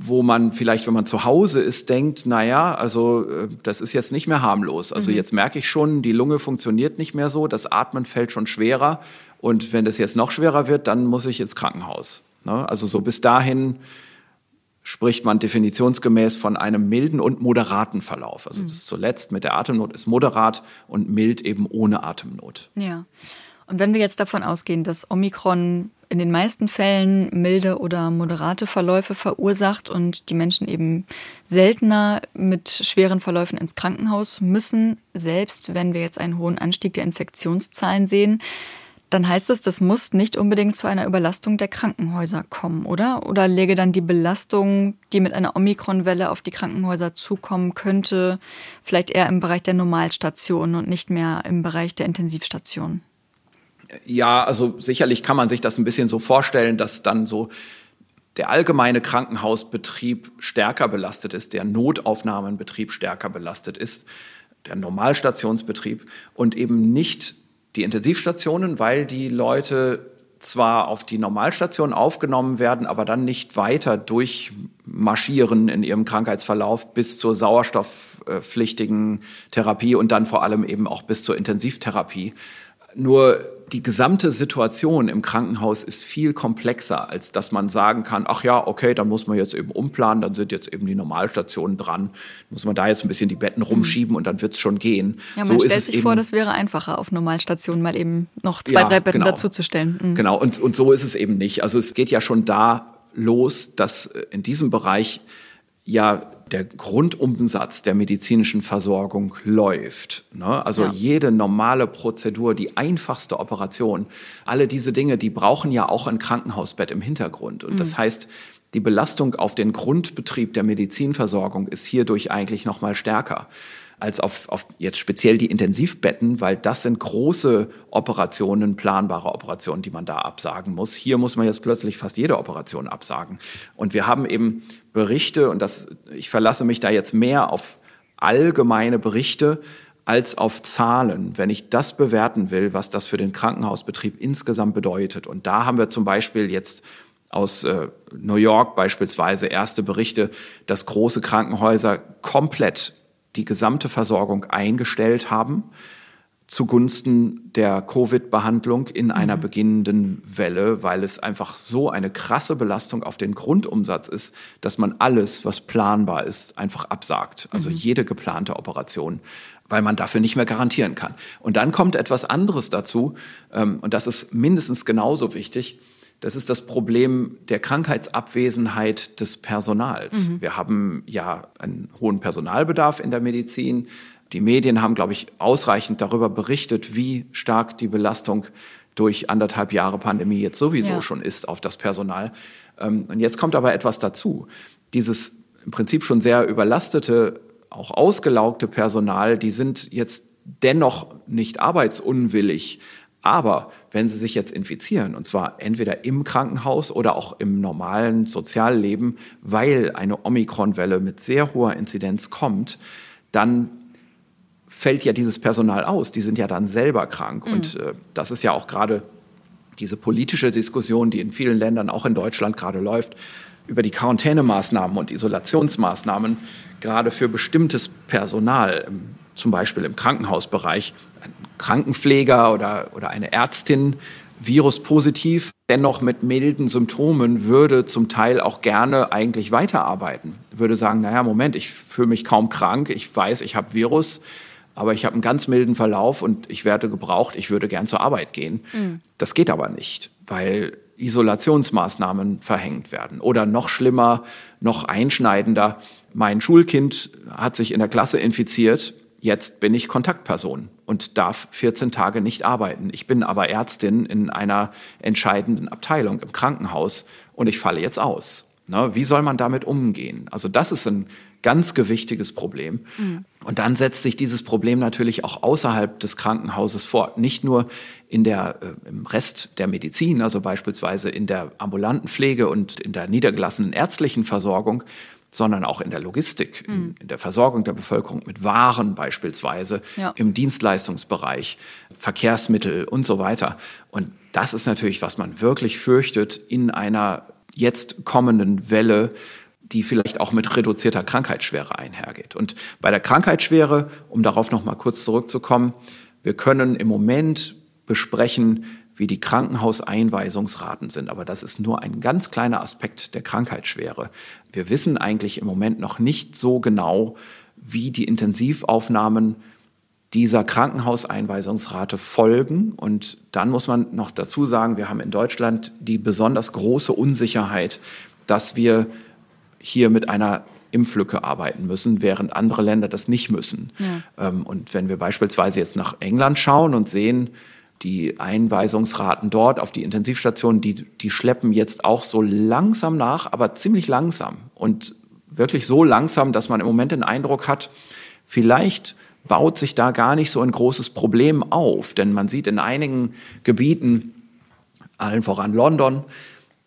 wo man vielleicht, wenn man zu Hause ist, denkt, na ja, also äh, das ist jetzt nicht mehr harmlos. Also mhm. jetzt merke ich schon, die Lunge funktioniert nicht mehr so, das Atmen fällt schon schwerer und wenn das jetzt noch schwerer wird, dann muss ich ins Krankenhaus. Ne? Also so bis dahin spricht man definitionsgemäß von einem milden und moderaten Verlauf. Also das zuletzt mit der Atemnot ist moderat und mild eben ohne Atemnot. Ja. Und wenn wir jetzt davon ausgehen, dass Omikron in den meisten Fällen milde oder moderate Verläufe verursacht und die Menschen eben seltener mit schweren Verläufen ins Krankenhaus müssen, selbst wenn wir jetzt einen hohen Anstieg der Infektionszahlen sehen, dann heißt es, das muss nicht unbedingt zu einer Überlastung der Krankenhäuser kommen, oder? Oder läge dann die Belastung, die mit einer Omikronwelle auf die Krankenhäuser zukommen könnte, vielleicht eher im Bereich der Normalstation und nicht mehr im Bereich der Intensivstation? Ja, also sicherlich kann man sich das ein bisschen so vorstellen, dass dann so der allgemeine Krankenhausbetrieb stärker belastet ist, der Notaufnahmenbetrieb stärker belastet ist, der Normalstationsbetrieb und eben nicht die Intensivstationen, weil die Leute zwar auf die Normalstation aufgenommen werden, aber dann nicht weiter durchmarschieren in ihrem Krankheitsverlauf bis zur sauerstoffpflichtigen Therapie und dann vor allem eben auch bis zur Intensivtherapie. Nur die gesamte Situation im Krankenhaus ist viel komplexer, als dass man sagen kann, ach ja, okay, dann muss man jetzt eben umplanen, dann sind jetzt eben die Normalstationen dran, muss man da jetzt ein bisschen die Betten mhm. rumschieben und dann wird es schon gehen. Ja, man so stellt sich vor, das wäre einfacher, auf Normalstationen mal eben noch zwei, ja, drei Betten genau. dazuzustellen. Mhm. Genau, und, und so ist es eben nicht. Also es geht ja schon da los, dass in diesem Bereich ja der Grundumsatz der medizinischen Versorgung läuft. Ne? Also ja. jede normale Prozedur, die einfachste Operation, alle diese Dinge, die brauchen ja auch ein Krankenhausbett im Hintergrund. Und mhm. das heißt, die Belastung auf den Grundbetrieb der Medizinversorgung ist hierdurch eigentlich noch mal stärker als auf, auf jetzt speziell die Intensivbetten, weil das sind große Operationen, planbare Operationen, die man da absagen muss. Hier muss man jetzt plötzlich fast jede Operation absagen. Und wir haben eben Berichte, und das, ich verlasse mich da jetzt mehr auf allgemeine Berichte als auf Zahlen, wenn ich das bewerten will, was das für den Krankenhausbetrieb insgesamt bedeutet. Und da haben wir zum Beispiel jetzt aus äh, New York beispielsweise erste Berichte, dass große Krankenhäuser komplett die gesamte Versorgung eingestellt haben zugunsten der Covid-Behandlung in einer mhm. beginnenden Welle, weil es einfach so eine krasse Belastung auf den Grundumsatz ist, dass man alles, was planbar ist, einfach absagt. Also mhm. jede geplante Operation, weil man dafür nicht mehr garantieren kann. Und dann kommt etwas anderes dazu, ähm, und das ist mindestens genauso wichtig. Das ist das Problem der Krankheitsabwesenheit des Personals. Mhm. Wir haben ja einen hohen Personalbedarf in der Medizin. Die Medien haben, glaube ich, ausreichend darüber berichtet, wie stark die Belastung durch anderthalb Jahre Pandemie jetzt sowieso ja. schon ist auf das Personal. Ähm, und jetzt kommt aber etwas dazu. Dieses im Prinzip schon sehr überlastete, auch ausgelaugte Personal, die sind jetzt dennoch nicht arbeitsunwillig, aber wenn Sie sich jetzt infizieren, und zwar entweder im Krankenhaus oder auch im normalen Sozialleben, weil eine Omikronwelle mit sehr hoher Inzidenz kommt, dann fällt ja dieses Personal aus. Die sind ja dann selber krank. Mhm. Und äh, das ist ja auch gerade diese politische Diskussion, die in vielen Ländern, auch in Deutschland gerade läuft, über die Quarantänemaßnahmen und Isolationsmaßnahmen, gerade für bestimmtes Personal zum Beispiel im Krankenhausbereich, Krankenpfleger oder, oder eine Ärztin viruspositiv, dennoch mit milden Symptomen, würde zum Teil auch gerne eigentlich weiterarbeiten. Würde sagen, naja, Moment, ich fühle mich kaum krank, ich weiß, ich habe Virus, aber ich habe einen ganz milden Verlauf und ich werde gebraucht, ich würde gern zur Arbeit gehen. Mhm. Das geht aber nicht, weil Isolationsmaßnahmen verhängt werden. Oder noch schlimmer, noch einschneidender, mein Schulkind hat sich in der Klasse infiziert, jetzt bin ich Kontaktperson und darf 14 Tage nicht arbeiten. Ich bin aber Ärztin in einer entscheidenden Abteilung im Krankenhaus und ich falle jetzt aus. Ne, wie soll man damit umgehen? Also das ist ein ganz gewichtiges Problem. Mhm. Und dann setzt sich dieses Problem natürlich auch außerhalb des Krankenhauses fort. Nicht nur in der, äh, im Rest der Medizin, also beispielsweise in der ambulanten Pflege und in der niedergelassenen ärztlichen Versorgung, sondern auch in der Logistik, mhm. in, in, der Versorgung der Bevölkerung mit Waren beispielsweise, ja. im Dienstleistungsbereich, Verkehrsmittel und so weiter. Und das ist natürlich, was man wirklich fürchtet in einer jetzt kommenden Welle, die vielleicht auch mit reduzierter Krankheitsschwere einhergeht. Und bei der Krankheitsschwere, um darauf noch mal kurz zurückzukommen, wir können im Moment besprechen, wie die Krankenhauseinweisungsraten sind. Aber das ist nur ein ganz kleiner Aspekt der Krankheitsschwere. Wir wissen eigentlich im Moment noch nicht so genau, wie die Intensivaufnahmen dieser Krankenhauseinweisungsrate folgen. Und dann muss man noch dazu sagen, wir haben in Deutschland die besonders große Unsicherheit, dass wir hier mit einer Impflücke arbeiten müssen, während andere Länder das nicht müssen. Ja. Ähm, und wenn wir beispielsweise jetzt nach England schauen und sehen, die Einweisungsraten dort auf die Intensivstationen, die, die schleppen jetzt auch so langsam nach, aber ziemlich langsam. Und wirklich so langsam, dass man im Moment den Eindruck hat, vielleicht baut sich da gar nicht so ein großes Problem auf. Denn man sieht in einigen Gebieten, allen voran London,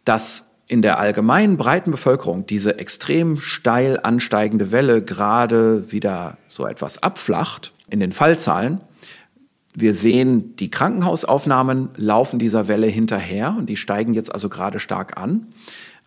dass in der allgemeinen breiten Bevölkerung diese extrem steil ansteigende Welle gerade wieder so etwas abflacht in den Fallzahlen wir sehen, die Krankenhausaufnahmen laufen dieser Welle hinterher und die steigen jetzt also gerade stark an.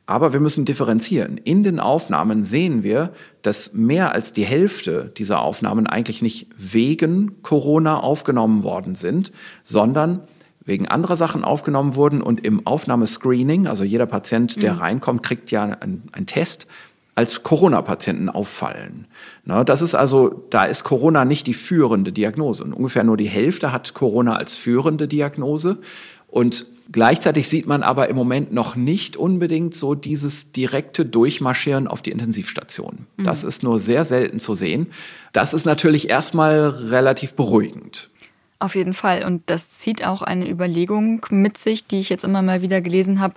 Aber wir müssen differenzieren. In den Aufnahmen sehen wir, dass mehr als die Hälfte dieser Aufnahmen eigentlich nicht wegen Corona aufgenommen worden sind, sondern wegen anderer Sachen aufgenommen wurden und im Aufnahmescreening, also jeder Patient, der mhm. reinkommt, kriegt ja einen Test, als Corona-Patienten auffallen. Na, das ist also, da ist Corona nicht die führende Diagnose. Und ungefähr nur die Hälfte hat Corona als führende Diagnose. Und gleichzeitig sieht man aber im Moment noch nicht unbedingt so dieses direkte Durchmarschieren auf die Intensivstation. Mhm. Das ist nur sehr selten zu sehen. Das ist natürlich erstmal relativ beruhigend. Auf jeden Fall. Und das zieht auch eine Überlegung mit sich, die ich jetzt immer mal wieder gelesen habe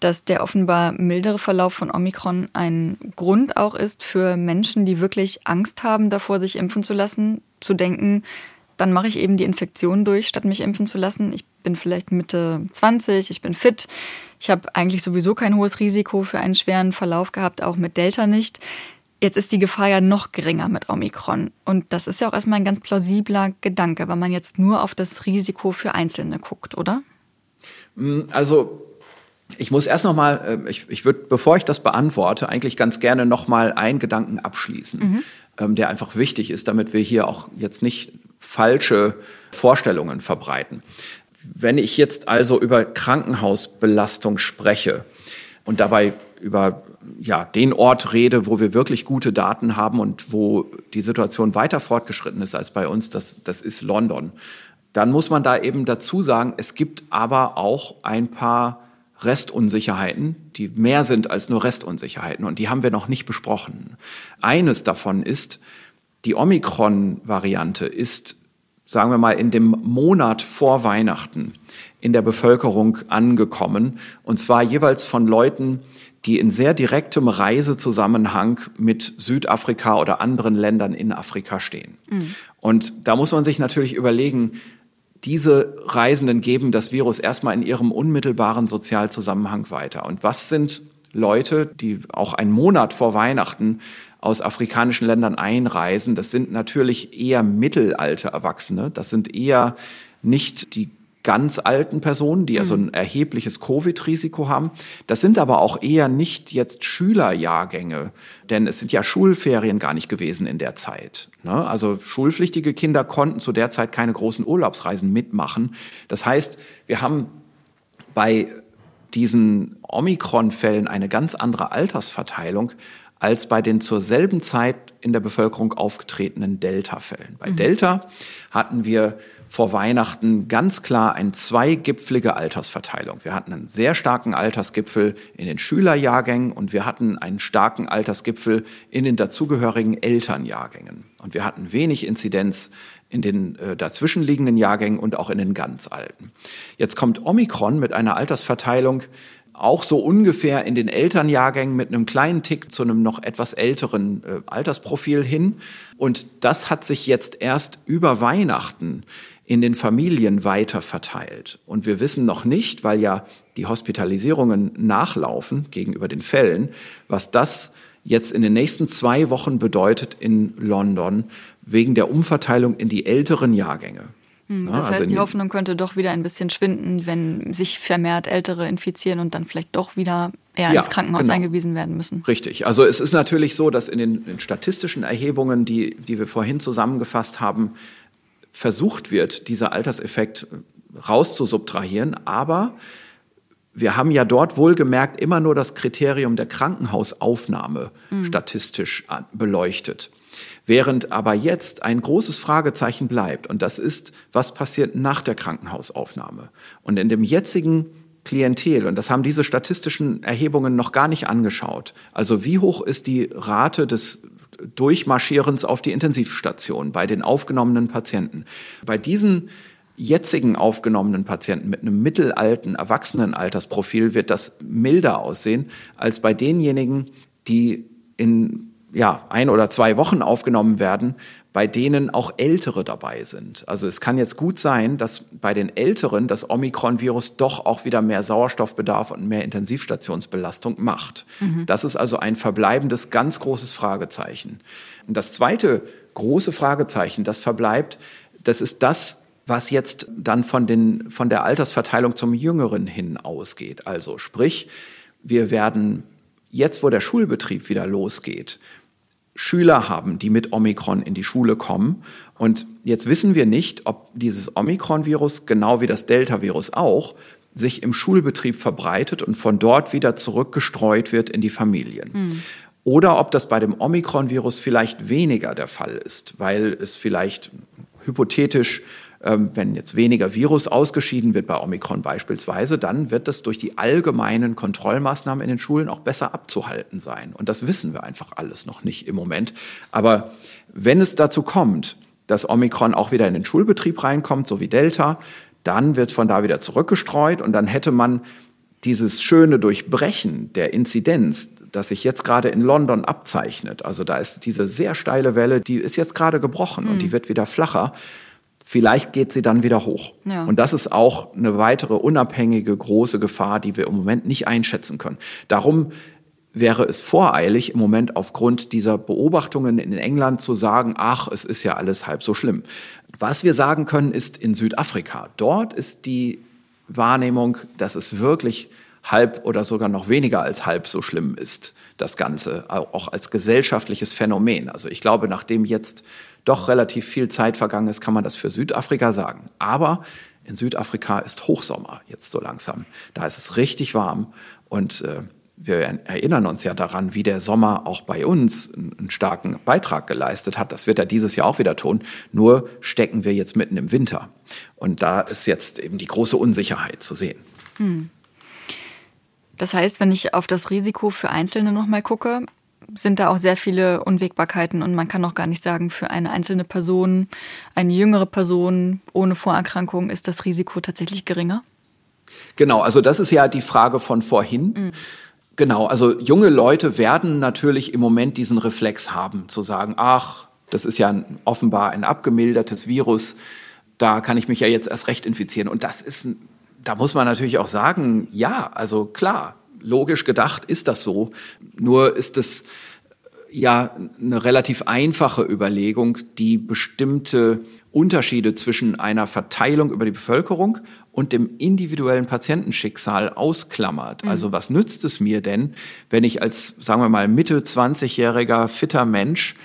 dass der offenbar mildere Verlauf von Omikron ein Grund auch ist für Menschen, die wirklich Angst haben davor, sich impfen zu lassen, zu denken, dann mache ich eben die Infektion durch, statt mich impfen zu lassen. Ich bin vielleicht Mitte 20, ich bin fit, ich habe eigentlich sowieso kein hohes Risiko für einen schweren Verlauf gehabt, auch mit Delta nicht. Jetzt ist die Gefahr ja noch geringer mit Omikron. Und das ist ja auch erstmal ein ganz plausibler Gedanke, weil man jetzt nur auf das Risiko für Einzelne guckt, oder? Also ich muss erst noch mal, äh, ich, ich würde, bevor ich das beantworte, eigentlich ganz gerne noch mal einen Gedanken abschließen, mhm. ähm, der einfach wichtig ist, damit wir hier auch jetzt nicht falsche Vorstellungen verbreiten. Wenn ich jetzt also über Krankenhausbelastung spreche und dabei über ja, den Ort rede, wo wir wirklich gute Daten haben und wo die Situation weiter fortgeschritten ist als bei uns, das, das ist London. Dann muss man da eben dazu sagen, es gibt aber auch ein paar Restunsicherheiten, die mehr sind als nur Restunsicherheiten und die haben wir noch nicht besprochen. Eines davon ist, die Omikron-Variante ist, sagen wir mal, in dem Monat vor Weihnachten in der Bevölkerung angekommen und zwar jeweils von Leuten, die in sehr direktem Reisezusammenhang mit Südafrika oder anderen Ländern in Afrika stehen. Mhm. Und da muss man sich natürlich überlegen, diese Reisenden geben das Virus erstmal in ihrem unmittelbaren Sozialzusammenhang weiter. Und was sind Leute, die auch einen Monat vor Weihnachten aus afrikanischen Ländern einreisen? Das sind natürlich eher mittelalte Erwachsene. Das sind eher nicht die ganz alten Personen, die also ein erhebliches Covid-Risiko haben. Das sind aber auch eher nicht jetzt Schülerjahrgänge, denn es sind ja Schulferien gar nicht gewesen in der Zeit. Ne? Also schulpflichtige Kinder konnten zu der Zeit keine großen Urlaubsreisen mitmachen. Das heißt, wir haben bei diesen Omikron-Fällen eine ganz andere Altersverteilung als bei den zur selben Zeit in der Bevölkerung aufgetretenen Delta-Fällen. Bei mhm. Delta hatten wir vor Weihnachten ganz klar eine zweigipfelige Altersverteilung. Wir hatten einen sehr starken Altersgipfel in den Schülerjahrgängen und wir hatten einen starken Altersgipfel in den dazugehörigen Elternjahrgängen. Und wir hatten wenig Inzidenz in den äh, dazwischenliegenden Jahrgängen und auch in den ganz alten. Jetzt kommt Omikron mit einer Altersverteilung auch so ungefähr in den Elternjahrgängen mit einem kleinen Tick zu einem noch etwas älteren äh, Altersprofil hin. Und das hat sich jetzt erst über Weihnachten in den Familien weiter verteilt. Und wir wissen noch nicht, weil ja die Hospitalisierungen nachlaufen gegenüber den Fällen, was das jetzt in den nächsten zwei Wochen bedeutet in London wegen der Umverteilung in die älteren Jahrgänge. Hm, das also heißt, die Hoffnung könnte doch wieder ein bisschen schwinden, wenn sich vermehrt Ältere infizieren und dann vielleicht doch wieder eher ja, ins Krankenhaus genau. eingewiesen werden müssen. Richtig. Also es ist natürlich so, dass in den, in statistischen Erhebungen, die, die wir vorhin zusammengefasst haben, versucht wird, dieser Alterseffekt rauszusubtrahieren. Aber wir haben ja dort wohlgemerkt immer nur das Kriterium der Krankenhausaufnahme mhm. statistisch beleuchtet. Während aber jetzt ein großes Fragezeichen bleibt, und das ist, was passiert nach der Krankenhausaufnahme. Und in dem jetzigen Klientel, und das haben diese statistischen Erhebungen noch gar nicht angeschaut, also wie hoch ist die Rate des Durchmarschierens auf die Intensivstation bei den aufgenommenen Patienten. Bei diesen jetzigen aufgenommenen Patienten mit einem mittelalten Erwachsenenaltersprofil wird das milder aussehen als bei denjenigen, die in ja, ein oder zwei Wochen aufgenommen werden, bei denen auch Ältere dabei sind. Also es kann jetzt gut sein, dass bei den Älteren das Omikron-Virus doch auch wieder mehr Sauerstoffbedarf und mehr Intensivstationsbelastung macht. Mhm. Das ist also ein verbleibendes, ganz großes Fragezeichen. Und das zweite große Fragezeichen, das verbleibt, das ist das, was jetzt dann von, den, von der Altersverteilung zum Jüngeren hin ausgeht. Also sprich, wir werden jetzt, wo der Schulbetrieb wieder losgeht, Schüler haben, die mit Omikron in die Schule kommen. Und jetzt wissen wir nicht, ob dieses Omikron-Virus, genau wie das Delta-Virus auch, sich im Schulbetrieb verbreitet und von dort wieder zurückgestreut wird in die Familien. Mhm. Oder ob das bei dem Omikron-Virus vielleicht weniger der Fall ist, weil es vielleicht hypothetisch wenn jetzt weniger Virus ausgeschieden wird, bei Omikron beispielsweise, dann wird das durch die allgemeinen Kontrollmaßnahmen in den Schulen auch besser abzuhalten sein. Und das wissen wir einfach alles noch nicht im Moment. Aber wenn es dazu kommt, dass Omikron auch wieder in den Schulbetrieb reinkommt, so wie Delta, dann wird von da wieder zurückgestreut und dann hätte man dieses schöne Durchbrechen der Inzidenz, das sich jetzt gerade in London abzeichnet, also da ist diese sehr steile Welle, die ist jetzt gerade gebrochen mhm. und die hm. wird wieder flacher vielleicht geht sie dann wieder hoch. Ja. Und das ist auch eine weitere unabhängige große Gefahr, die wir im Moment nicht einschätzen können. Darum wäre es voreilig, im Moment aufgrund dieser Beobachtungen in England zu sagen, ach, es ist ja alles halb so schlimm. Was wir sagen können, ist in Südafrika. Dort ist die Wahrnehmung, dass es wirklich halb oder sogar noch weniger als halb so schlimm ist, das Ganze, auch als gesellschaftliches Phänomen. Also ich glaube, nachdem jetzt doch relativ viel Zeit vergangen ist, kann man das für Südafrika sagen. Aber in Südafrika ist Hochsommer jetzt so langsam. Da ist es richtig warm und äh, wir erinnern uns ja daran, wie der Sommer auch bei uns einen starken Beitrag geleistet hat. Das wird er dieses Jahr auch wieder tun. Nur stecken wir jetzt mitten im Winter. Und da ist jetzt eben die große Unsicherheit zu sehen. Hm. Das heißt, wenn ich auf das Risiko für Einzelne nochmal gucke, sind da auch sehr viele Unwägbarkeiten und man kann auch gar nicht sagen, für eine einzelne Person, eine jüngere Person ohne Vorerkrankung ist das Risiko tatsächlich geringer? Genau, also das ist ja die Frage von vorhin. Mhm. Genau, also junge Leute werden natürlich im Moment diesen Reflex haben, zu sagen, ach, das ist ja ein, offenbar ein abgemildertes Virus, da kann ich mich ja jetzt erst recht infizieren. Und das ist, da muss man natürlich auch sagen, ja, also klar, logisch gedacht ist das so. Nur ist es ja eine relativ einfache Überlegung, die bestimmte Unterschiede zwischen einer Verteilung über die Bevölkerung und dem individuellen Patientenschicksal ausklammert. Mhm. Also was nützt es mir denn, wenn ich als, sagen wir mal, Mitte 20-jähriger fitter Mensch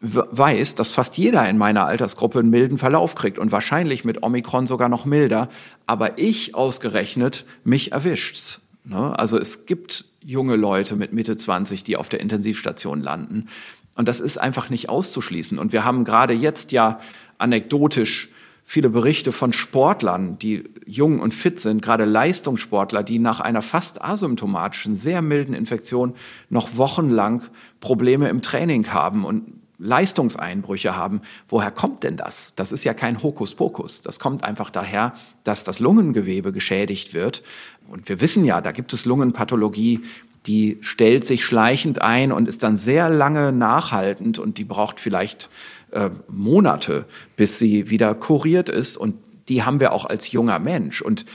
weiß, dass fast jeder in meiner Altersgruppe einen milden Verlauf kriegt und wahrscheinlich mit Omikron sogar noch milder, aber ich ausgerechnet mich erwischt's. Ne? Also es gibt junge Leute mit Mitte 20, die auf der Intensivstation landen. Und das ist einfach nicht auszuschließen. Und wir haben gerade jetzt ja anekdotisch viele Berichte von Sportlern, die jung und fit sind, gerade Leistungssportler, die nach einer fast asymptomatischen, sehr milden Infektion noch wochenlang Probleme im Training haben und Leistungseinbrüche haben. Woher kommt denn das? Das ist ja kein Hokuspokus. Das kommt einfach daher, dass das Lungengewebe geschädigt wird. Und wir wissen ja, da gibt es Lungenpathologie, die stellt sich schleichend ein und ist dann sehr lange nachhaltend und die braucht vielleicht äh, Monate, bis sie wieder kuriert ist. Und die haben wir auch als junger Mensch. Und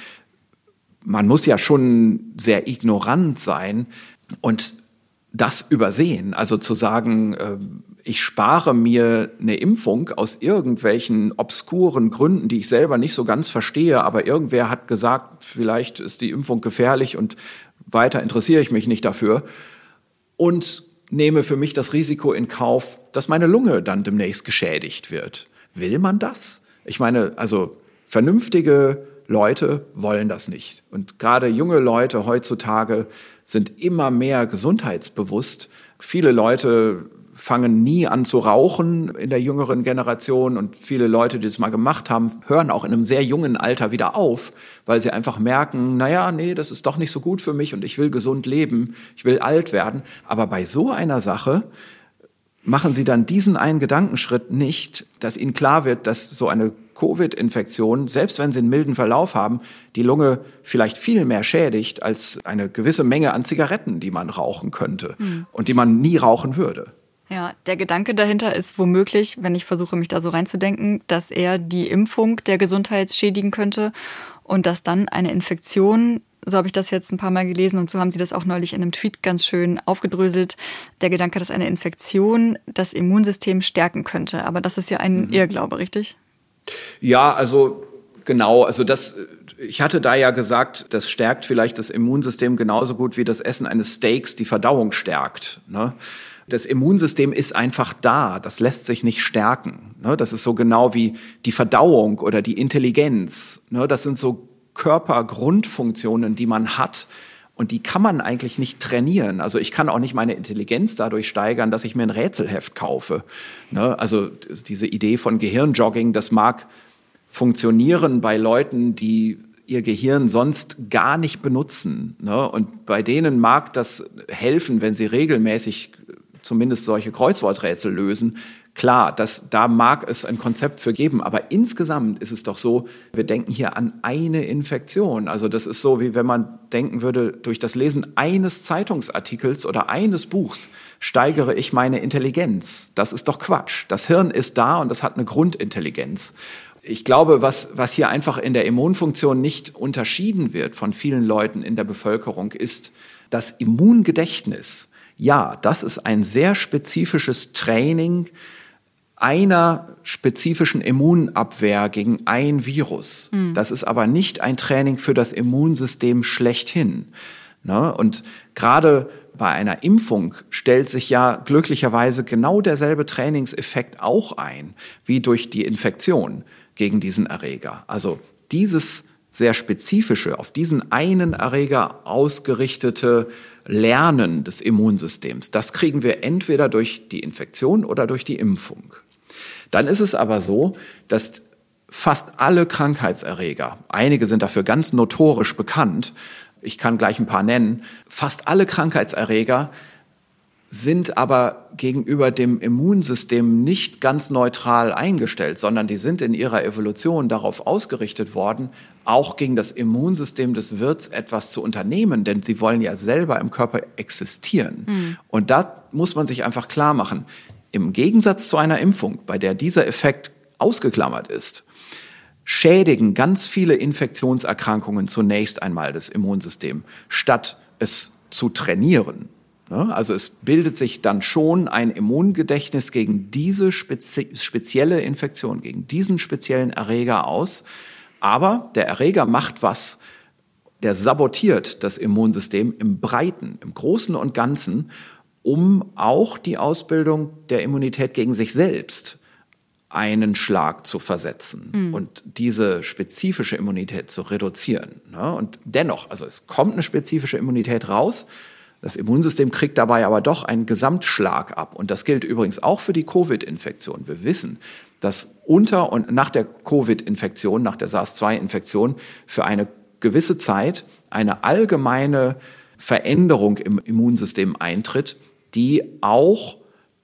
man muss ja schon sehr ignorant sein und das übersehen. Also zu sagen, äh, ich spare mir eine Impfung aus irgendwelchen obskuren Gründen, die ich selber nicht so ganz verstehe, aber irgendwer hat gesagt, vielleicht ist die Impfung gefährlich und weiter interessiere ich mich nicht dafür und nehme für mich das Risiko in Kauf, dass meine Lunge dann demnächst geschädigt wird. Will man das? Ich meine, also vernünftige Leute wollen das nicht. Und gerade junge Leute heutzutage sind immer mehr gesundheitsbewusst. Viele Leute fangen nie an zu rauchen in der jüngeren Generation und viele Leute, die es mal gemacht haben, hören auch in einem sehr jungen Alter wieder auf, weil sie einfach merken, naja, nee, das ist doch nicht so gut für mich und ich will gesund leben, ich will alt werden. Aber bei so einer Sache machen sie dann diesen einen Gedankenschritt nicht, dass ihnen klar wird, dass so eine Covid-Infektion, selbst wenn sie einen milden Verlauf haben, die Lunge vielleicht viel mehr schädigt als eine gewisse Menge an Zigaretten, die man rauchen könnte mhm. und die man nie rauchen würde. Ja, der Gedanke dahinter ist womöglich, wenn ich versuche, mich da so reinzudenken, dass er die Impfung der Gesundheit schädigen könnte und dass dann eine Infektion, so habe ich das jetzt ein paar Mal gelesen und so haben Sie das auch neulich in einem Tweet ganz schön aufgedröselt, der Gedanke, dass eine Infektion das Immunsystem stärken könnte. Aber das ist ja ein mhm. Irrglaube, richtig? Ja, also genau, also das, ich hatte da ja gesagt, das stärkt vielleicht das Immunsystem genauso gut wie das Essen eines Steaks die Verdauung stärkt. Ne? Das Immunsystem ist einfach da, das lässt sich nicht stärken. Ne? Das ist so genau wie die Verdauung oder die Intelligenz. Ne? Das sind so Körpergrundfunktionen, die man hat. Und die kann man eigentlich nicht trainieren. Also ich kann auch nicht meine Intelligenz dadurch steigern, dass ich mir ein Rätselheft kaufe. Ne? Also diese Idee von Gehirnjogging, das mag funktionieren bei Leuten, die ihr Gehirn sonst gar nicht benutzen. Und bei denen mag das helfen, wenn sie regelmäßig zumindest solche Kreuzworträtsel lösen. Klar, das, da mag es ein Konzept für geben, aber insgesamt ist es doch so, wir denken hier an eine Infektion. Also das ist so, wie wenn man denken würde, durch das Lesen eines Zeitungsartikels oder eines Buchs steigere ich meine Intelligenz. Das ist doch Quatsch. Das Hirn ist da und das hat eine Grundintelligenz. Ich glaube, was, was hier einfach in der Immunfunktion nicht unterschieden wird von vielen Leuten in der Bevölkerung, ist das Immungedächtnis ja, das ist ein sehr spezifisches Training einer spezifischen Immunabwehr gegen ein Virus. Mhm. Das ist aber nicht ein Training für das Immunsystem schlechthin. Ne? Und gerade bei einer Impfung stellt sich ja glücklicherweise genau derselbe Trainingseffekt auch ein, wie durch die Infektion gegen diesen Erreger. Also dieses sehr spezifische, auf diesen einen Erreger ausgerichtete Lernen des Immunsystems. Das kriegen wir entweder durch die Infektion oder durch die Impfung. Dann ist es aber so, dass fast alle Krankheitserreger, einige sind dafür ganz notorisch bekannt, ich kann gleich ein paar nennen, fast alle Krankheitserreger sind aber gegenüber dem Immunsystem nicht ganz neutral eingestellt, sondern die sind in ihrer Evolution darauf ausgerichtet worden, auch gegen das Immunsystem des Wirts etwas zu unternehmen, denn sie wollen ja selber im Körper existieren. Mhm. Und da muss man sich einfach klar machen, im Gegensatz zu einer Impfung, bei der dieser Effekt ausgeklammert ist, schädigen ganz viele Infektionserkrankungen zunächst einmal das Immunsystem, statt es zu trainieren. Also es bildet sich dann schon ein Immungedächtnis gegen diese spezi spezielle Infektion, gegen diesen speziellen Erreger aus. Aber der Erreger macht was, der sabotiert das Immunsystem im Breiten, im Großen und Ganzen, um auch die Ausbildung der Immunität gegen sich selbst einen Schlag zu versetzen mhm. und diese spezifische Immunität zu reduzieren. Und dennoch, also es kommt eine spezifische Immunität raus, das Immunsystem kriegt dabei aber doch einen Gesamtschlag ab. Und das gilt übrigens auch für die Covid-Infektion. Wir wissen, dass unter und nach der Covid-Infektion, nach der SARS-2-Infektion, für eine gewisse Zeit eine allgemeine Veränderung im Immunsystem eintritt, die auch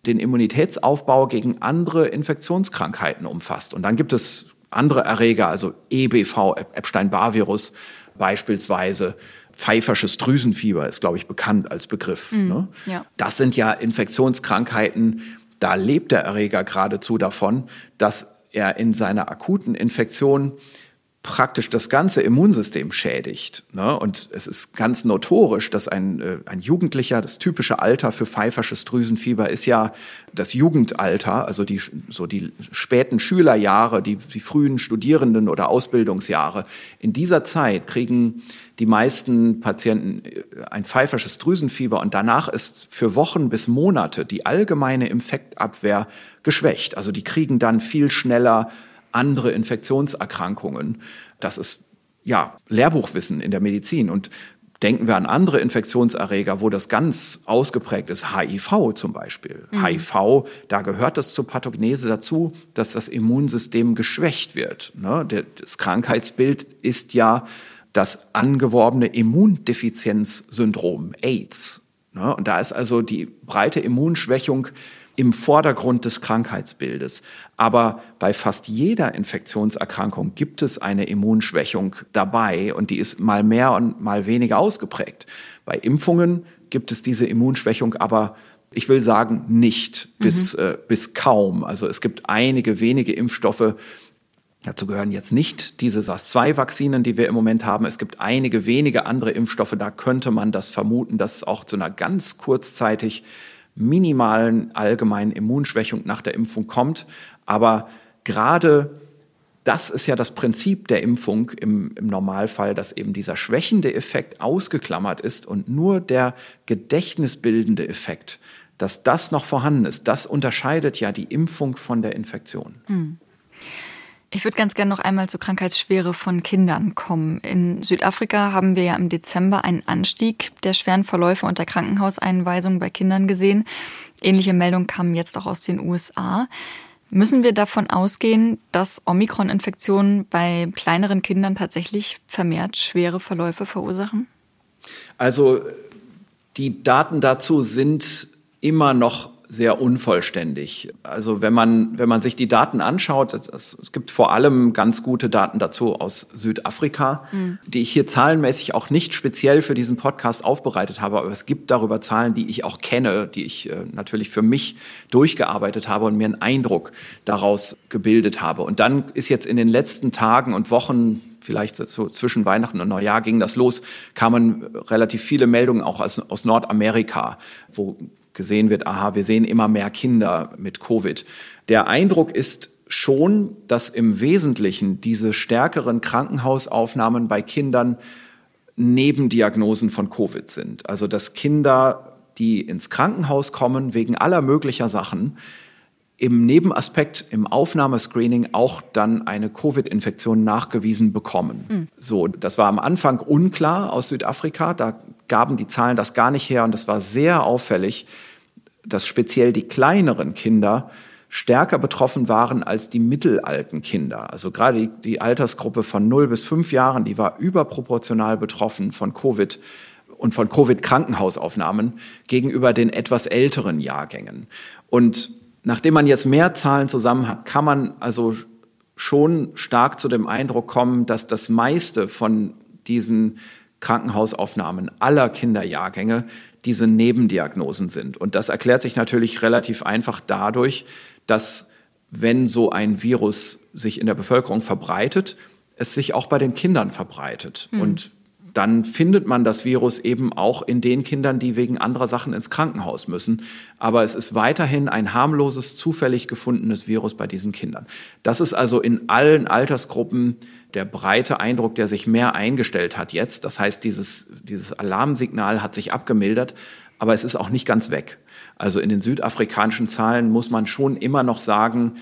den Immunitätsaufbau gegen andere Infektionskrankheiten umfasst. Und dann gibt es andere Erreger, also EBV, Epstein-Barr-Virus beispielsweise. Pfeifersches Drüsenfieber ist, glaube ich, bekannt als Begriff. Mhm, ne? ja. Das sind ja Infektionskrankheiten, da lebt der Erreger geradezu davon, dass er in seiner akuten Infektion praktisch das ganze Immunsystem schädigt. Ne? Und es ist ganz notorisch, dass ein, äh, ein Jugendlicher, das typische Alter für pfeifersches Drüsenfieber ist ja das Jugendalter, also die, so die späten Schülerjahre, die, die frühen Studierenden- oder Ausbildungsjahre. In dieser Zeit kriegen die meisten Patienten äh, ein pfeifersches Drüsenfieber und danach ist für Wochen bis Monate die allgemeine Infektabwehr geschwächt. Also die kriegen dann viel schneller andere Infektionserkrankungen. Das ist ja Lehrbuchwissen in der Medizin und Denken wir an andere Infektionserreger, wo das ganz ausgeprägt ist, HIV zum Beispiel. Mhm. HIV, da gehört es zur Pathogenese dazu, dass das Immunsystem geschwächt wird. Ne? Das Krankheitsbild ist ja das angeworbene Immundefizienzsyndrom, AIDS. Ne? Und da ist also die breite Immunschwächung im Vordergrund des Krankheitsbildes. Aber bei fast jeder Infektionserkrankung gibt es eine Immunschwächung dabei und die ist mal mehr und mal weniger ausgeprägt. Bei Impfungen gibt es diese Immunschwächung aber ich will sagen, nicht bis, mhm. äh, bis kaum. Also es gibt einige wenige Impfstoffe, Dazu gehören jetzt nicht diese SARS-2-Vakzinen, die wir im Moment haben. Es gibt einige wenige andere Impfstoffe, da könnte man das vermuten, dass es auch zu einer ganz kurzzeitig minimalen allgemeinen Immunschwächung nach der Impfung kommt. Aber gerade das ist ja das Prinzip der Impfung im, im, Normalfall, dass eben dieser schwächende Effekt ausgeklammert ist und nur der gedächtnisbildende Effekt, dass das noch vorhanden ist, das unterscheidet ja die Impfung von der Infektion. Hm. Ich würde ganz gerne noch einmal zur Krankheitsschwere von Kindern kommen. In Südafrika haben wir ja im Dezember einen Anstieg der schweren Verläufe unter Krankenhauseinweisungen bei Kindern gesehen. Ähnliche Meldungen kamen jetzt auch aus den USA. Müssen wir davon ausgehen, dass Omikron-Infektionen bei kleineren Kindern tatsächlich vermehrt schwere Verläufe verursachen? Also die Daten dazu sind immer noch sehr unvollständig. Also wenn man, wenn man sich die Daten anschaut, es, es gibt vor allem ganz gute Daten dazu aus Südafrika, mhm. die ich hier zahlenmäßig auch nicht speziell für diesen Podcast aufbereitet habe, aber es gibt darüber Zahlen, die ich auch kenne, die ich äh, natürlich für mich durchgearbeitet habe und mir einen Eindruck daraus gebildet habe. Und dann ist jetzt in den letzten Tagen und Wochen vielleicht so zwischen Weihnachten und Neujahr ging das los, kamen relativ viele Meldungen auch aus, aus Nordamerika, wo gesehen wird, aha, wir sehen immer mehr Kinder mit Covid. Der Eindruck ist schon, dass im Wesentlichen diese stärkeren Krankenhausaufnahmen bei Kindern Nebendiagnosen von Covid sind. Also dass Kinder, die ins Krankenhaus kommen wegen aller möglicher Sachen, im Nebenaspekt im Aufnahmescreening auch dann eine Covid-Infektion nachgewiesen bekommen. Mhm. So, das war am Anfang unklar aus Südafrika. Da gaben die Zahlen das gar nicht her und das war sehr auffällig, dass speziell die kleineren Kinder stärker betroffen waren als die mittelalten Kinder. Also gerade die, die Altersgruppe von 0 bis 5 Jahren, die war überproportional betroffen von Covid und von Covid-Krankenhausaufnahmen gegenüber den etwas älteren Jahrgängen. Und nachdem man jetzt mehr Zahlen zusammen hat, kann man also schon stark zu dem Eindruck kommen, dass das meiste von diesen Krankenhausaufnahmen aller Kinderjahrgänge diese Nebendiagnosen sind. Und das erklärt sich natürlich relativ einfach dadurch, dass wenn so ein Virus sich in der Bevölkerung verbreitet, es sich auch bei den Kindern verbreitet. Mhm. Und dann findet man das Virus eben auch in den Kindern, die wegen anderer Sachen ins Krankenhaus müssen. Aber es ist weiterhin ein harmloses, zufällig gefundenes Virus bei diesen Kindern. Das ist also in allen Altersgruppen der breite Eindruck, der sich mehr eingestellt hat jetzt. Das heißt, dieses, dieses Alarmsignal hat sich abgemildert, aber es ist auch nicht ganz weg. Also in den südafrikanischen Zahlen muss man schon immer noch sagen,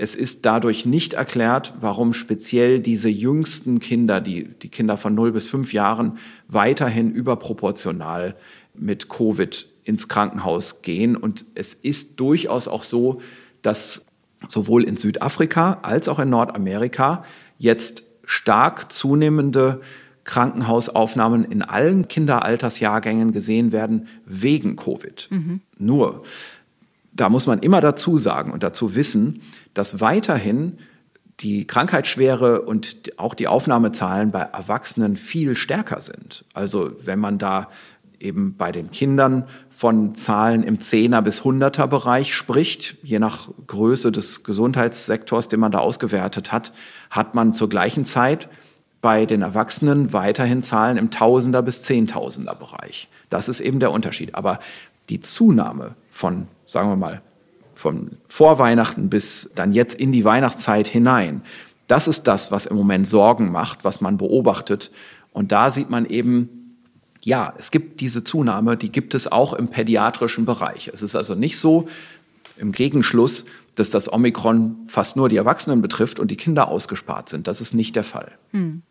es ist dadurch nicht erklärt, warum speziell diese jüngsten Kinder, die, die Kinder von 0 bis 5 Jahren, weiterhin überproportional mit Covid ins Krankenhaus gehen. Und es ist durchaus auch so, dass sowohl in Südafrika als auch in Nordamerika jetzt stark zunehmende Krankenhausaufnahmen in allen Kinderaltersjahrgängen gesehen werden wegen Covid. Mhm. Nur, da muss man immer dazu sagen und dazu wissen, dass weiterhin die Krankheitsschwere und auch die Aufnahmezahlen bei Erwachsenen viel stärker sind. Also wenn man da eben bei den Kindern von Zahlen im Zehner bis Hunderter Bereich spricht, je nach Größe des Gesundheitssektors, den man da ausgewertet hat, hat man zur gleichen Zeit bei den Erwachsenen weiterhin Zahlen im Tausender bis Zehntausender Bereich. Das ist eben der Unterschied. Aber die Zunahme von, sagen wir mal, von vor Weihnachten bis dann jetzt in die Weihnachtszeit hinein. Das ist das, was im Moment Sorgen macht, was man beobachtet. Und da sieht man eben, ja, es gibt diese Zunahme, die gibt es auch im pädiatrischen Bereich. Es ist also nicht so im Gegenschluss, dass das Omikron fast nur die Erwachsenen betrifft und die Kinder ausgespart sind. Das ist nicht der Fall. Hm.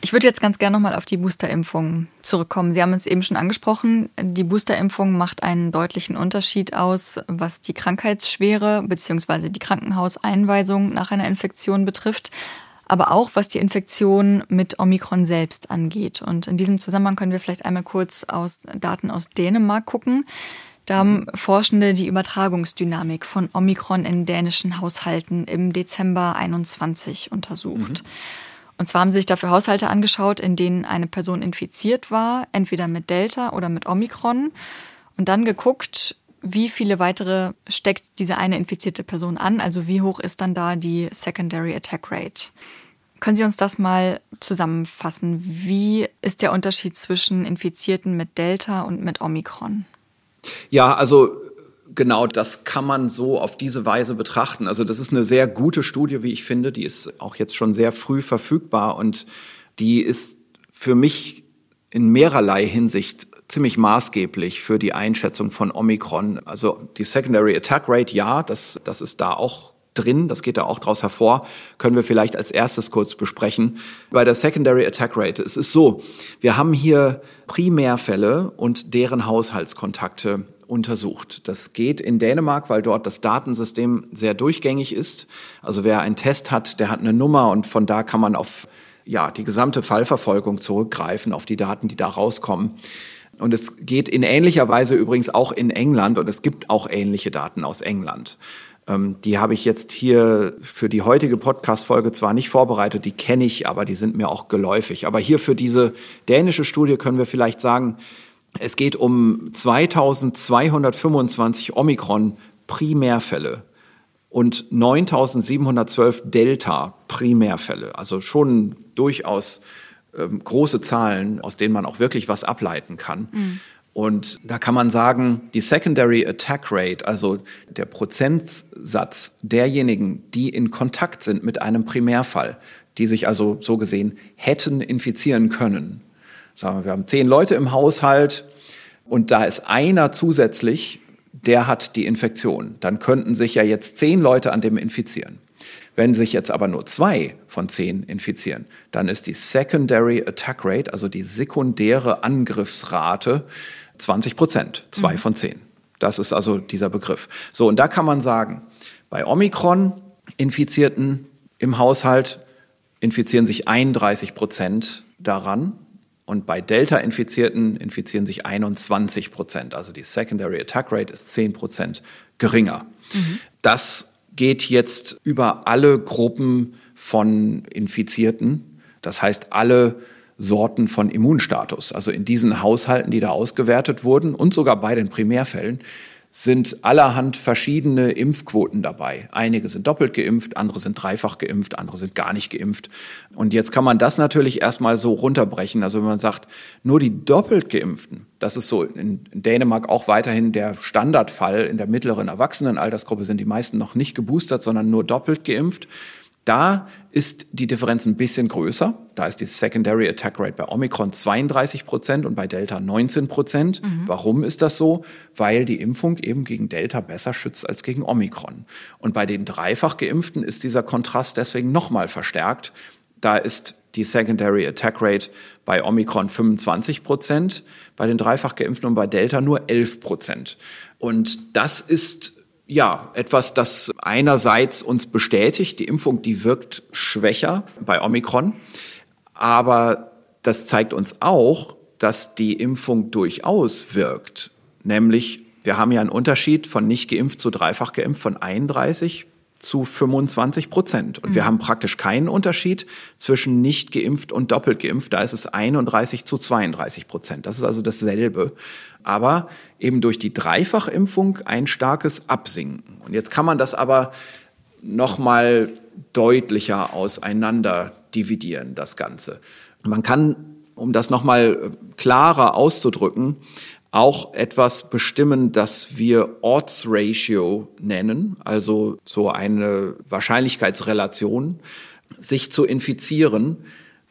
Ich würde jetzt ganz gerne nochmal auf die Boosterimpfung zurückkommen. Sie haben es eben schon angesprochen. Die Boosterimpfung macht einen deutlichen Unterschied aus, was die Krankheitsschwere bzw. die Krankenhauseinweisung nach einer Infektion betrifft, aber auch was die Infektion mit Omikron selbst angeht. Und in diesem Zusammenhang können wir vielleicht einmal kurz aus Daten aus Dänemark gucken. Da haben Forschende die Übertragungsdynamik von Omikron in dänischen Haushalten im Dezember 21 untersucht. Mhm. Und zwar haben sie sich dafür Haushalte angeschaut, in denen eine Person infiziert war, entweder mit Delta oder mit Omikron, und dann geguckt, wie viele weitere steckt diese eine infizierte Person an, also wie hoch ist dann da die Secondary Attack Rate. Können Sie uns das mal zusammenfassen? Wie ist der Unterschied zwischen Infizierten mit Delta und mit Omikron? Ja, also genau, das kann man so auf diese Weise betrachten. Also das ist eine sehr gute Studie, wie ich finde. Die ist auch jetzt schon sehr früh verfügbar und die ist für mich in mehrerlei Hinsicht ziemlich maßgeblich für die Einschätzung von Omikron. Also die Secondary Attack Rate, ja, das, das ist da auch drin, das geht da auch draus hervor, können wir vielleicht als erstes kurz besprechen. Bei der Secondary Attack Rate, es ist so, wir haben hier Primärfälle und deren Haushaltskontakte untersucht. Das geht in Dänemark, weil dort das Datensystem sehr durchgängig ist. Also wer einen Test hat, der hat eine Nummer und von da kann man auf ja, die gesamte Fallverfolgung zurückgreifen, auf die Daten, die da rauskommen. Und es geht in ähnlicher Weise übrigens auch in England und es gibt auch ähnliche Daten aus England. Ähm, die habe ich jetzt hier für die heutige Podcast-Folge zwar nicht vorbereitet, die kenne ich, aber die sind mir auch geläufig. Aber hier für diese dänische Studie können wir vielleicht sagen, es geht um 2225 Omikron-Primärfälle und 9712 Delta-Primärfälle. Also schon durchaus ähm, große Zahlen, aus denen man auch wirklich was ableiten kann. Mhm. Und da kann man sagen, die Secondary Attack Rate, also der Prozentsatz derjenigen, die in Kontakt sind mit einem Primärfall, die sich also so gesehen hätten infizieren können, sagen wir, wir haben zehn Leute im Haushalt und da ist einer zusätzlich, der hat die Infektion. Dann könnten sich ja jetzt zehn Leute an dem infizieren. Wenn sich jetzt aber nur zwei von zehn infizieren, dann ist die Secondary Attack Rate, also die sekundäre Angriffsrate, 20 Prozent, zwei mhm. von zehn. Das ist also dieser Begriff. So, und da kann man sagen, bei Omikron-Infizierten im Haushalt infizieren sich 31 Prozent daran. Und bei Delta-Infizierten infizieren sich 21 Prozent. Also die Secondary Attack Rate ist 10 Prozent geringer. Mhm. Das geht jetzt über alle Gruppen von Infizierten. Das heißt, alle Sorten von Immunstatus. Also in diesen Haushalten, die da ausgewertet wurden und sogar bei den Primärfällen, sind allerhand verschiedene Impfquoten dabei. Einige sind doppelt geimpft, andere sind dreifach geimpft, andere sind gar nicht geimpft. Und jetzt kann man das natürlich erstmal so runterbrechen. Also wenn man sagt, nur die doppelt geimpften, das ist so in Dänemark auch weiterhin der Standardfall. In der mittleren Erwachsenenaltersgruppe sind die meisten noch nicht geboostert, sondern nur doppelt geimpft. Da ist die Differenz ein bisschen größer. Da ist die Secondary Attack Rate bei Omikron 32 Prozent und bei Delta 19 Prozent. Mhm. Warum ist das so? Weil die Impfung eben gegen Delta besser schützt als gegen Omikron. Und bei den dreifach Geimpften ist dieser Kontrast deswegen nochmal verstärkt. Da ist die Secondary Attack Rate bei Omikron 25 Prozent, bei den dreifach Geimpften und bei Delta nur 11 Prozent. Und das ist ja, etwas, das einerseits uns bestätigt, die Impfung, die wirkt schwächer bei Omikron, aber das zeigt uns auch, dass die Impfung durchaus wirkt. Nämlich, wir haben ja einen Unterschied von nicht geimpft zu dreifach geimpft von 31 zu 25 Prozent. Und mhm. wir haben praktisch keinen Unterschied zwischen nicht geimpft und doppelt geimpft. Da ist es 31 zu 32 Prozent. Das ist also dasselbe. Aber eben durch die Dreifachimpfung ein starkes Absinken. Und jetzt kann man das aber noch mal deutlicher auseinander dividieren, das Ganze. Man kann, um das noch mal klarer auszudrücken, auch etwas bestimmen, das wir Odds Ratio nennen, also so eine Wahrscheinlichkeitsrelation, sich zu infizieren,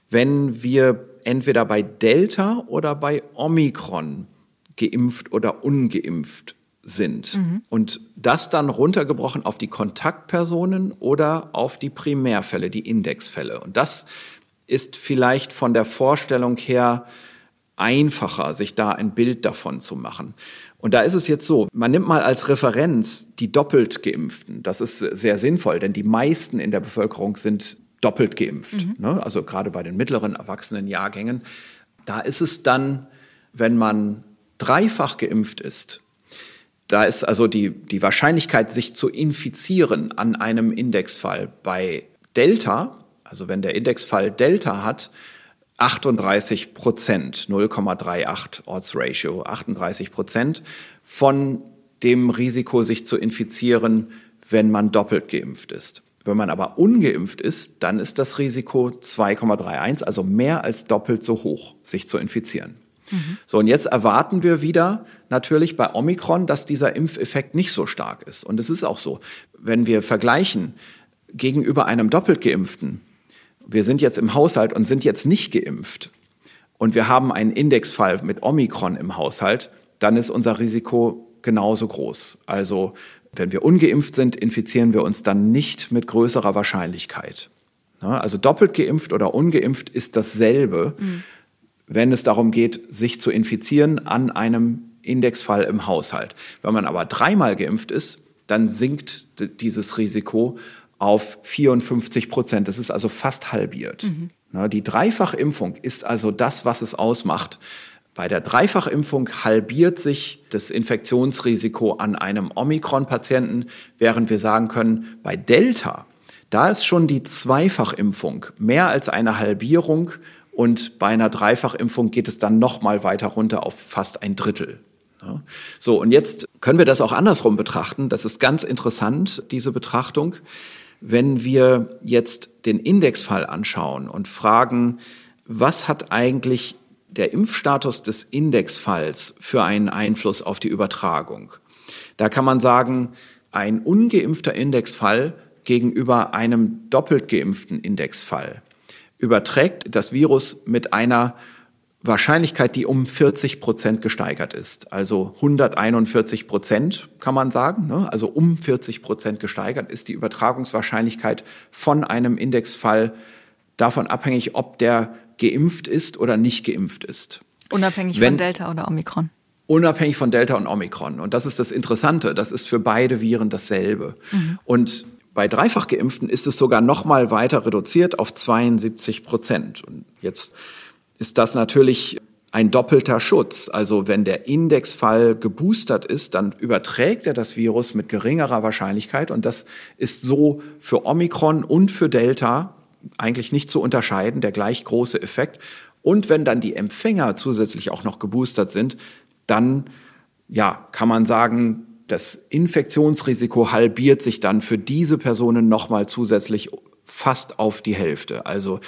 wenn wir entweder bei Delta oder bei Omikron geimpft oder ungeimpft sind. Mhm. Und das dann runtergebrochen auf die Kontaktpersonen oder auf die Primärfälle, die Indexfälle. Und das ist vielleicht von der Vorstellung her einfacher, sich da ein Bild davon zu machen. Und da ist es jetzt so, man nimmt mal als Referenz die doppelt geimpften. Das ist sehr sinnvoll, denn die meisten in der Bevölkerung sind doppelt geimpft. Mhm. Ne? Also gerade bei den mittleren erwachsenen Jahrgängen. Da ist es dann, wenn man dreifach geimpft ist, da ist also die, die Wahrscheinlichkeit, sich zu infizieren an einem Indexfall bei Delta, also wenn der Indexfall Delta hat, 38 Prozent, 0,38 Odds Ratio, 38 Prozent von dem Risiko, sich zu infizieren, wenn man doppelt geimpft ist. Wenn man aber ungeimpft ist, dann ist das Risiko 2,31, also mehr als doppelt so hoch, sich zu infizieren. Mhm. So, und jetzt erwarten wir wieder natürlich bei Omikron, dass dieser Impfeffekt nicht so stark ist. Und es ist auch so, wenn wir vergleichen gegenüber einem doppelt geimpften, wir sind jetzt im Haushalt und sind jetzt nicht geimpft und wir haben einen Indexfall mit Omikron im Haushalt, dann ist unser Risiko genauso groß. Also wenn wir ungeimpft sind, infizieren wir uns dann nicht mit größerer Wahrscheinlichkeit. Also doppelt geimpft oder ungeimpft ist dasselbe, mhm. Wenn es darum geht, sich zu infizieren an einem Indexfall im Haushalt. Wenn man aber dreimal geimpft ist, dann sinkt dieses Risiko auf 54 Prozent. Das ist also fast halbiert. Mhm. Die Dreifachimpfung ist also das, was es ausmacht. Bei der Dreifachimpfung halbiert sich das Infektionsrisiko an einem Omikron-Patienten, während wir sagen können, bei Delta, da ist schon die Zweifachimpfung mehr als eine Halbierung und bei einer Dreifachimpfung geht es dann noch mal weiter runter auf fast ein Drittel. So, und jetzt können wir das auch andersrum betrachten. Das ist ganz interessant, diese Betrachtung. Wenn wir jetzt den Indexfall anschauen und fragen, was hat eigentlich der Impfstatus des Indexfalls für einen Einfluss auf die Übertragung? Da kann man sagen, ein ungeimpfter Indexfall gegenüber einem doppelt geimpften Indexfall überträgt das Virus mit einer Wahrscheinlichkeit, die um 40 Prozent gesteigert ist. Also 141 Prozent kann man sagen. Ne? Also um 40 Prozent gesteigert ist die Übertragungswahrscheinlichkeit von einem Indexfall davon abhängig, ob der geimpft ist oder nicht geimpft ist. Unabhängig Wenn, von Delta oder Omikron. Unabhängig von Delta und Omikron. Und das ist das Interessante. Das ist für beide Viren dasselbe. Mhm. Und bei dreifach Geimpften ist es sogar noch mal weiter reduziert auf 72 Prozent. Und jetzt ist das natürlich ein doppelter Schutz. Also wenn der Indexfall geboostert ist, dann überträgt er das Virus mit geringerer Wahrscheinlichkeit. Und das ist so für Omikron und für Delta eigentlich nicht zu unterscheiden, der gleich große Effekt. Und wenn dann die Empfänger zusätzlich auch noch geboostert sind, dann ja, kann man sagen, das Infektionsrisiko halbiert sich dann für diese Personen nochmal zusätzlich fast auf die Hälfte. Also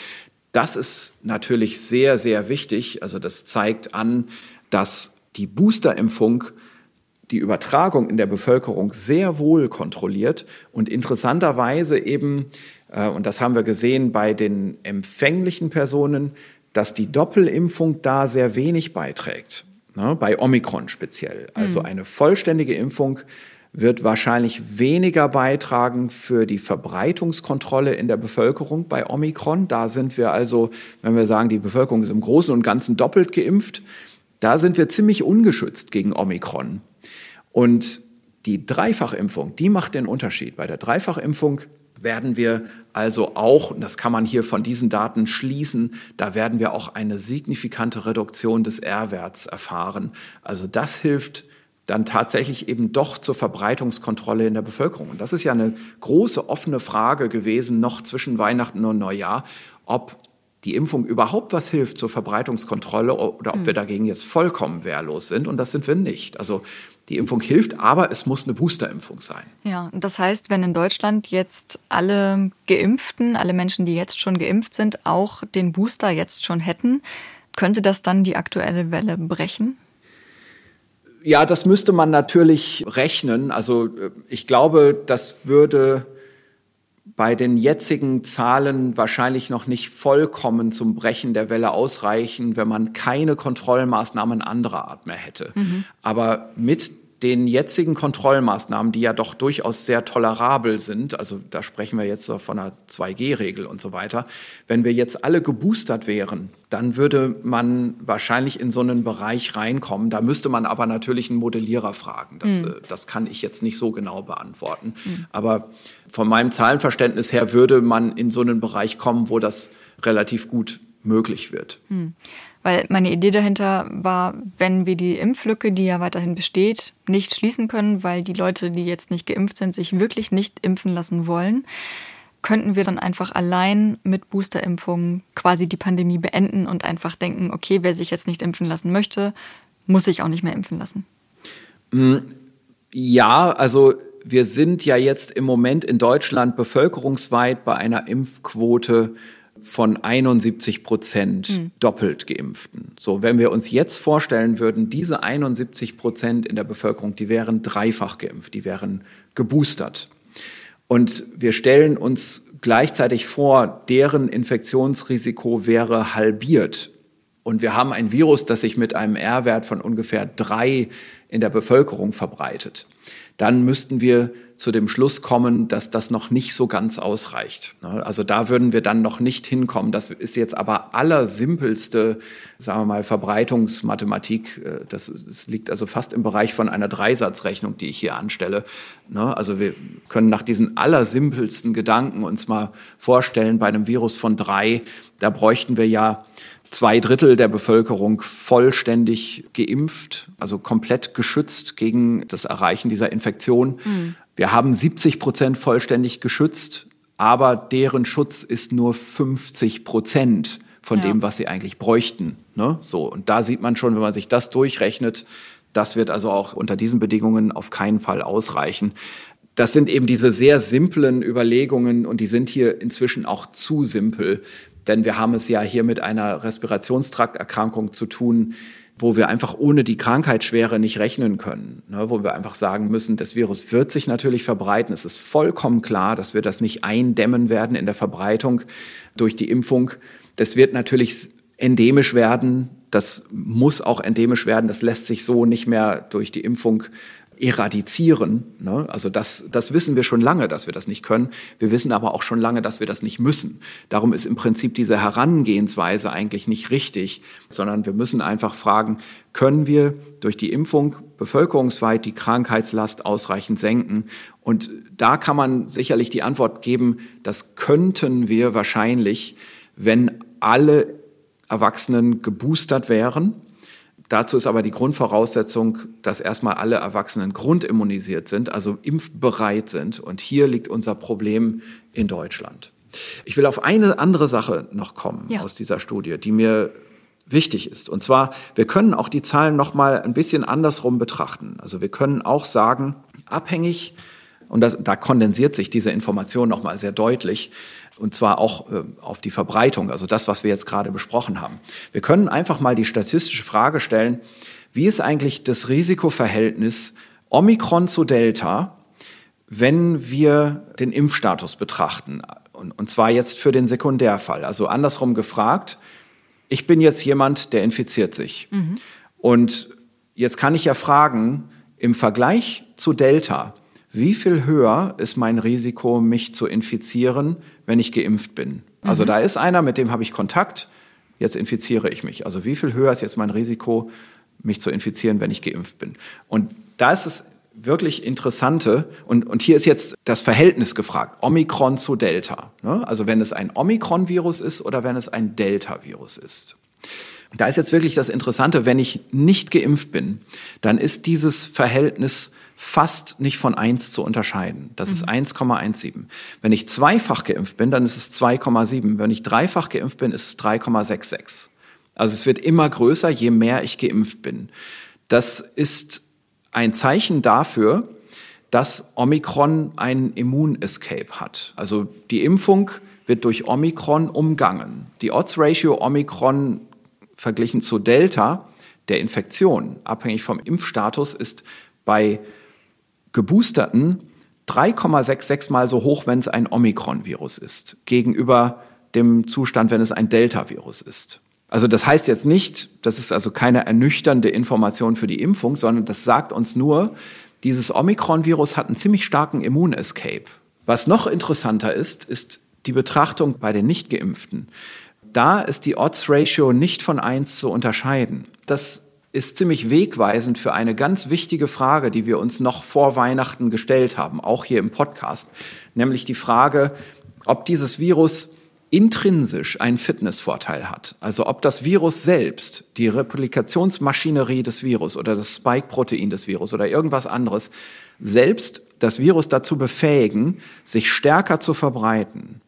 das ist natürlich sehr, sehr wichtig. Also das zeigt an, dass die Boosterimpfung die Übertragung in der Bevölkerung sehr wohl kontrolliert und interessanterweise eben, äh, und das haben wir gesehen bei den empfänglichen Personen, dass die Doppelimpfung da sehr wenig beiträgt, ne, bei Omikron speziell. Also mhm. eine vollständige Impfung wird wahrscheinlich weniger beitragen für die Verbreitungskontrolle in der Bevölkerung bei Omikron. Da sind wir also, wenn wir sagen, die Bevölkerung ist im Großen und Ganzen doppelt geimpft, da sind wir ziemlich ungeschützt gegen Omikron. Und die Dreifachimpfung, die macht den Unterschied. Bei der Dreifachimpfung werden wir also auch, und das kann man hier von diesen Daten schließen, da werden wir auch eine signifikante Reduktion des R-Werts erfahren. Also das hilft dann tatsächlich eben doch zur Verbreitungskontrolle in der Bevölkerung. Und das ist ja eine große offene Frage gewesen, noch zwischen Weihnachten und Neujahr, ob die Impfung überhaupt was hilft zur Verbreitungskontrolle oder ob mhm. wir dagegen jetzt vollkommen wehrlos sind. Und das sind wir nicht. Also die Impfung hilft, aber es muss eine Boosterimpfung sein. Ja, das heißt, wenn in Deutschland jetzt alle Geimpften, alle Menschen, die jetzt schon geimpft sind, auch den Booster jetzt schon hätten, könnte das dann die aktuelle Welle brechen? Ja, das müsste man natürlich rechnen. Also äh, ich glaube, das würde bei den jetzigen Zahlen wahrscheinlich noch nicht vollkommen zum Brechen der Welle ausreichen, wenn man keine Kontrollmaßnahmen anderer Art mehr hätte. Mhm. Aber mit den jetzigen Kontrollmaßnahmen, die ja doch durchaus sehr tolerabel sind, also da sprechen wir jetzt von einer 2G-Regel und so weiter, wenn wir jetzt alle geboostert wären, dann würde man wahrscheinlich in so einen Bereich reinkommen. Da müsste man aber natürlich einen Modellierer fragen. Das, mhm. das kann ich jetzt nicht so genau beantworten. Mhm. Aber von meinem Zahlenverständnis her würde man in so einen Bereich kommen, wo das relativ gut möglich wird. Mhm. Weil meine Idee dahinter war, wenn wir die Impflücke, die ja weiterhin besteht, nicht schließen können, weil die Leute, die jetzt nicht geimpft sind, sich wirklich nicht impfen lassen wollen, könnten wir dann einfach allein mit Boosterimpfungen quasi die Pandemie beenden und einfach denken, okay, wer sich jetzt nicht impfen lassen möchte, muss sich auch nicht mehr impfen lassen. Mm, ja, also wir sind ja jetzt im Moment in Deutschland bevölkerungsweit bei einer Impfquote von 71 Prozent mhm. doppelt geimpften. So, wenn wir uns jetzt vorstellen würden, diese 71 Prozent in der Bevölkerung, die wären dreifach geimpft, die wären geboostert. Und wir stellen uns gleichzeitig vor, deren Infektionsrisiko wäre halbiert. Und wir haben ein Virus, das sich mit einem R-Wert von ungefähr drei in der Bevölkerung verbreitet. Dann müssten wir zu dem Schluss kommen, dass das noch nicht so ganz ausreicht. Ne? Also da würden wir dann noch nicht hinkommen. Das ist jetzt aber allersimpelste, sagen wir mal, Verbreitungsmathematik. Äh, das, das liegt also fast im Bereich von einer Dreisatzrechnung, die ich hier anstelle. Ne? Also wir können nach diesen allersimpelsten Gedanken uns mal vorstellen, bei einem Virus von drei, da bräuchten wir ja zwei Drittel der Bevölkerung vollständig geimpft, also komplett geschützt gegen das Erreichen dieser Infektion. Mhm. Wir haben 70 Prozent vollständig geschützt, aber deren Schutz ist nur 50 Prozent von ja. dem, was sie eigentlich bräuchten. Ne? So, und da sieht man schon, wenn man sich das durchrechnet, das wird also auch unter diesen Bedingungen auf keinen Fall ausreichen. Das sind eben diese sehr simplen Überlegungen und die sind hier inzwischen auch zu simpel, denn wir haben es ja hier mit einer Respirationstrakterkrankung zu tun, wo wir einfach ohne die Krankheitsschwere nicht rechnen können, ne, wo wir einfach sagen müssen, das Virus wird sich natürlich verbreiten. Es ist vollkommen klar, dass wir das nicht eindämmen werden in der Verbreitung durch die Impfung. Das wird natürlich endemisch werden. Das muss auch endemisch werden. Das lässt sich so nicht mehr durch die Impfung eradizieren. Ne? Also das, das wissen wir schon lange, dass wir das nicht können. Wir wissen aber auch schon lange, dass wir das nicht müssen. Darum ist im Prinzip diese Herangehensweise eigentlich nicht richtig, sondern wir müssen einfach fragen, können wir durch die Impfung bevölkerungsweit die Krankheitslast ausreichend senken? Und da kann man sicherlich die Antwort geben, das könnten wir wahrscheinlich, wenn alle Erwachsenen geboostert wären Dazu ist aber die Grundvoraussetzung, dass erstmal alle Erwachsenen grundimmunisiert sind, also impfbereit sind. Und hier liegt unser Problem in Deutschland. Ich will auf eine andere Sache noch kommen ja. aus dieser Studie, die mir wichtig ist. Und zwar, wir können auch die Zahlen noch mal ein bisschen andersrum betrachten. Also wir können auch sagen, abhängig, und das, da kondensiert sich diese Information nochmal sehr deutlich, und zwar auch äh, auf die Verbreitung, also das, was wir jetzt gerade besprochen haben. Wir können einfach mal die statistische Frage stellen, wie ist eigentlich das Risikoverhältnis Omikron zu Delta, wenn wir den Impfstatus betrachten? Und, und zwar jetzt für den Sekundärfall. Also andersrum gefragt, ich bin jetzt jemand, der infiziert sich. Mhm. Und jetzt kann ich ja fragen, im Vergleich zu Delta, wie viel höher ist mein Risiko, mich zu infizieren, wenn ich geimpft bin? Also mhm. da ist einer, mit dem habe ich Kontakt, jetzt infiziere ich mich. Also wie viel höher ist jetzt mein Risiko, mich zu infizieren, wenn ich geimpft bin? Und da ist es wirklich interessante, und, und hier ist jetzt das Verhältnis gefragt, Omikron zu Delta. Ne? Also wenn es ein Omikron-Virus ist oder wenn es ein Delta-Virus ist. Da ist jetzt wirklich das Interessante, wenn ich nicht geimpft bin, dann ist dieses Verhältnis fast nicht von eins zu unterscheiden. Das mhm. ist 1,17. Wenn ich zweifach geimpft bin, dann ist es 2,7. Wenn ich dreifach geimpft bin, ist es 3,66. Also es wird immer größer, je mehr ich geimpft bin. Das ist ein Zeichen dafür, dass Omikron einen Immun-Escape hat. Also die Impfung wird durch Omikron umgangen. Die Odds-Ratio Omikron verglichen zu Delta der Infektion, abhängig vom Impfstatus, ist bei Geboosterten 3,66 mal so hoch, wenn es ein Omikron-Virus ist, gegenüber dem Zustand, wenn es ein Delta-Virus ist. Also das heißt jetzt nicht, das ist also keine ernüchternde Information für die Impfung, sondern das sagt uns nur, dieses Omikron-Virus hat einen ziemlich starken Immun-Escape. Was noch interessanter ist, ist die Betrachtung bei den Nichtgeimpften. Da ist die Odds-Ratio nicht von 1 zu unterscheiden. Das ist ziemlich wegweisend für eine ganz wichtige Frage, die wir uns noch vor Weihnachten gestellt haben, auch hier im Podcast, nämlich die Frage, ob dieses Virus intrinsisch einen Fitnessvorteil hat. Also ob das Virus selbst, die Replikationsmaschinerie des Virus oder das Spike-Protein des Virus oder irgendwas anderes, selbst das Virus dazu befähigen, sich stärker zu verbreiten.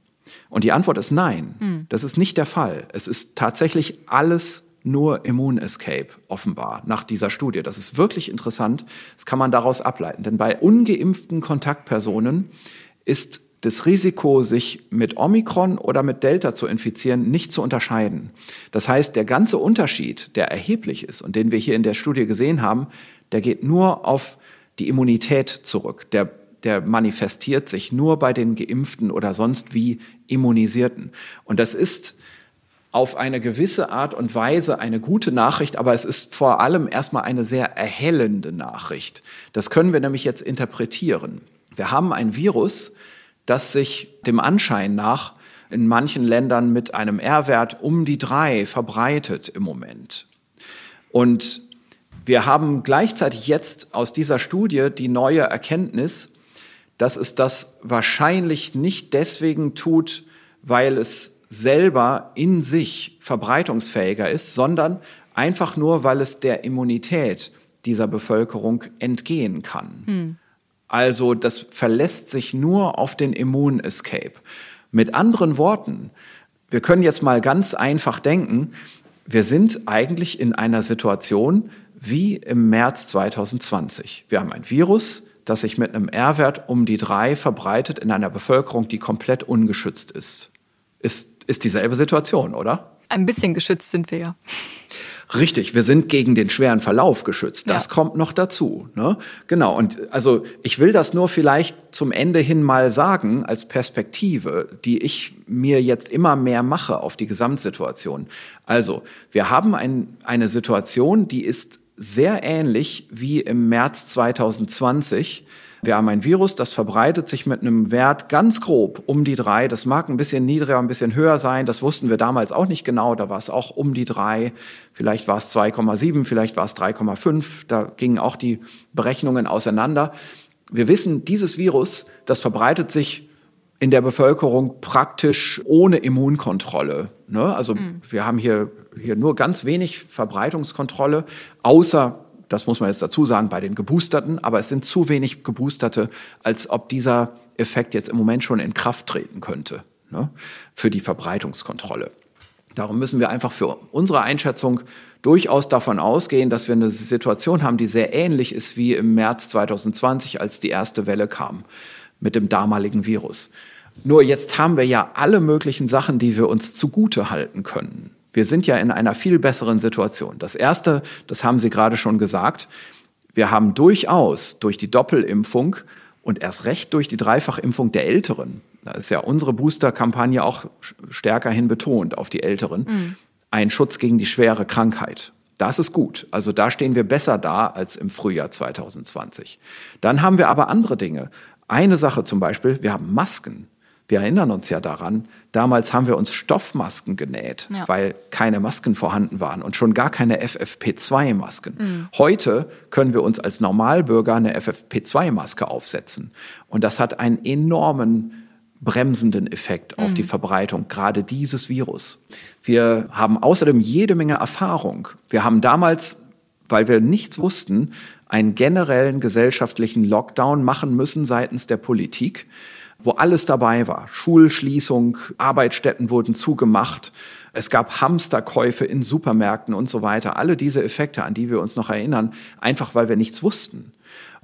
Und die Antwort ist nein. Hm. Das ist nicht der Fall. Es ist tatsächlich alles nur Immun-Escape, offenbar, nach dieser Studie. Das ist wirklich interessant. Das kann man daraus ableiten. Denn bei ungeimpften Kontaktpersonen ist das Risiko, sich mit Omikron oder mit Delta zu infizieren, nicht zu unterscheiden. Das heißt, der ganze Unterschied, der erheblich ist und den wir hier in der Studie gesehen haben, der geht nur auf die Immunität zurück. Der, der manifestiert sich nur bei den Geimpften oder sonst wie Immunisierten. Und das ist auf eine gewisse Art und Weise eine gute Nachricht, aber es ist vor allem erstmal eine sehr erhellende Nachricht. Das können wir nämlich jetzt interpretieren. Wir haben ein Virus, das sich dem Anschein nach in manchen Ländern mit einem R-Wert um die drei verbreitet im Moment. Und wir haben gleichzeitig jetzt aus dieser Studie die neue Erkenntnis, dass es das wahrscheinlich nicht deswegen tut, weil es selber in sich verbreitungsfähiger ist, sondern einfach nur, weil es der Immunität dieser Bevölkerung entgehen kann. Hm. Also das verlässt sich nur auf den Immun-Escape. Mit anderen Worten, wir können jetzt mal ganz einfach denken, wir sind eigentlich in einer Situation wie im März 2020. Wir haben ein Virus, das sich mit einem R-Wert um die drei verbreitet in einer Bevölkerung, die komplett ungeschützt ist. Ist, ist dieselbe Situation, oder? Ein bisschen geschützt sind wir ja. Richtig, wir sind gegen den schweren Verlauf geschützt. Das ja. kommt noch dazu. Ne? Genau. Und also ich will das nur vielleicht zum Ende hin mal sagen als Perspektive, die ich mir jetzt immer mehr mache auf die Gesamtsituation. Also wir haben ein, eine Situation, die ist sehr ähnlich wie im März 2020 wir haben ein Virus, das verbreitet sich mit einem Wert ganz grob um die drei. Das mag ein bisschen niedriger, ein bisschen höher sein. Das wussten wir damals auch nicht genau. Da war es auch um die drei. Vielleicht war es 2,7, vielleicht war es 3,5. Da gingen auch die Berechnungen auseinander. Wir wissen, dieses Virus, das verbreitet sich in der Bevölkerung praktisch ohne Immunkontrolle. Ne? Also mhm. wir haben hier, hier nur ganz wenig Verbreitungskontrolle, außer das muss man jetzt dazu sagen, bei den Geboosterten, aber es sind zu wenig Geboosterte, als ob dieser Effekt jetzt im Moment schon in Kraft treten könnte ne, für die Verbreitungskontrolle. Darum müssen wir einfach für unsere Einschätzung durchaus davon ausgehen, dass wir eine Situation haben, die sehr ähnlich ist wie im März 2020, als die erste Welle kam mit dem damaligen Virus. Nur jetzt haben wir ja alle möglichen Sachen, die wir uns zugute halten können. Wir sind ja in einer viel besseren Situation. Das Erste, das haben Sie gerade schon gesagt, wir haben durchaus durch die Doppelimpfung und erst recht durch die Dreifachimpfung der Älteren, da ist ja unsere Booster-Kampagne auch stärker hin betont auf die Älteren, mhm. einen Schutz gegen die schwere Krankheit. Das ist gut. Also da stehen wir besser da als im Frühjahr 2020. Dann haben wir aber andere Dinge. Eine Sache zum Beispiel, wir haben Masken. Wir erinnern uns ja daran, damals haben wir uns Stoffmasken genäht, ja. weil keine Masken vorhanden waren und schon gar keine FFP2-Masken. Mhm. Heute können wir uns als Normalbürger eine FFP2-Maske aufsetzen. Und das hat einen enormen bremsenden Effekt auf mhm. die Verbreitung gerade dieses Virus. Wir haben außerdem jede Menge Erfahrung. Wir haben damals, weil wir nichts wussten, einen generellen gesellschaftlichen Lockdown machen müssen seitens der Politik, wo alles dabei war. Schulschließung, Arbeitsstätten wurden zugemacht, es gab Hamsterkäufe in Supermärkten und so weiter. Alle diese Effekte, an die wir uns noch erinnern, einfach weil wir nichts wussten.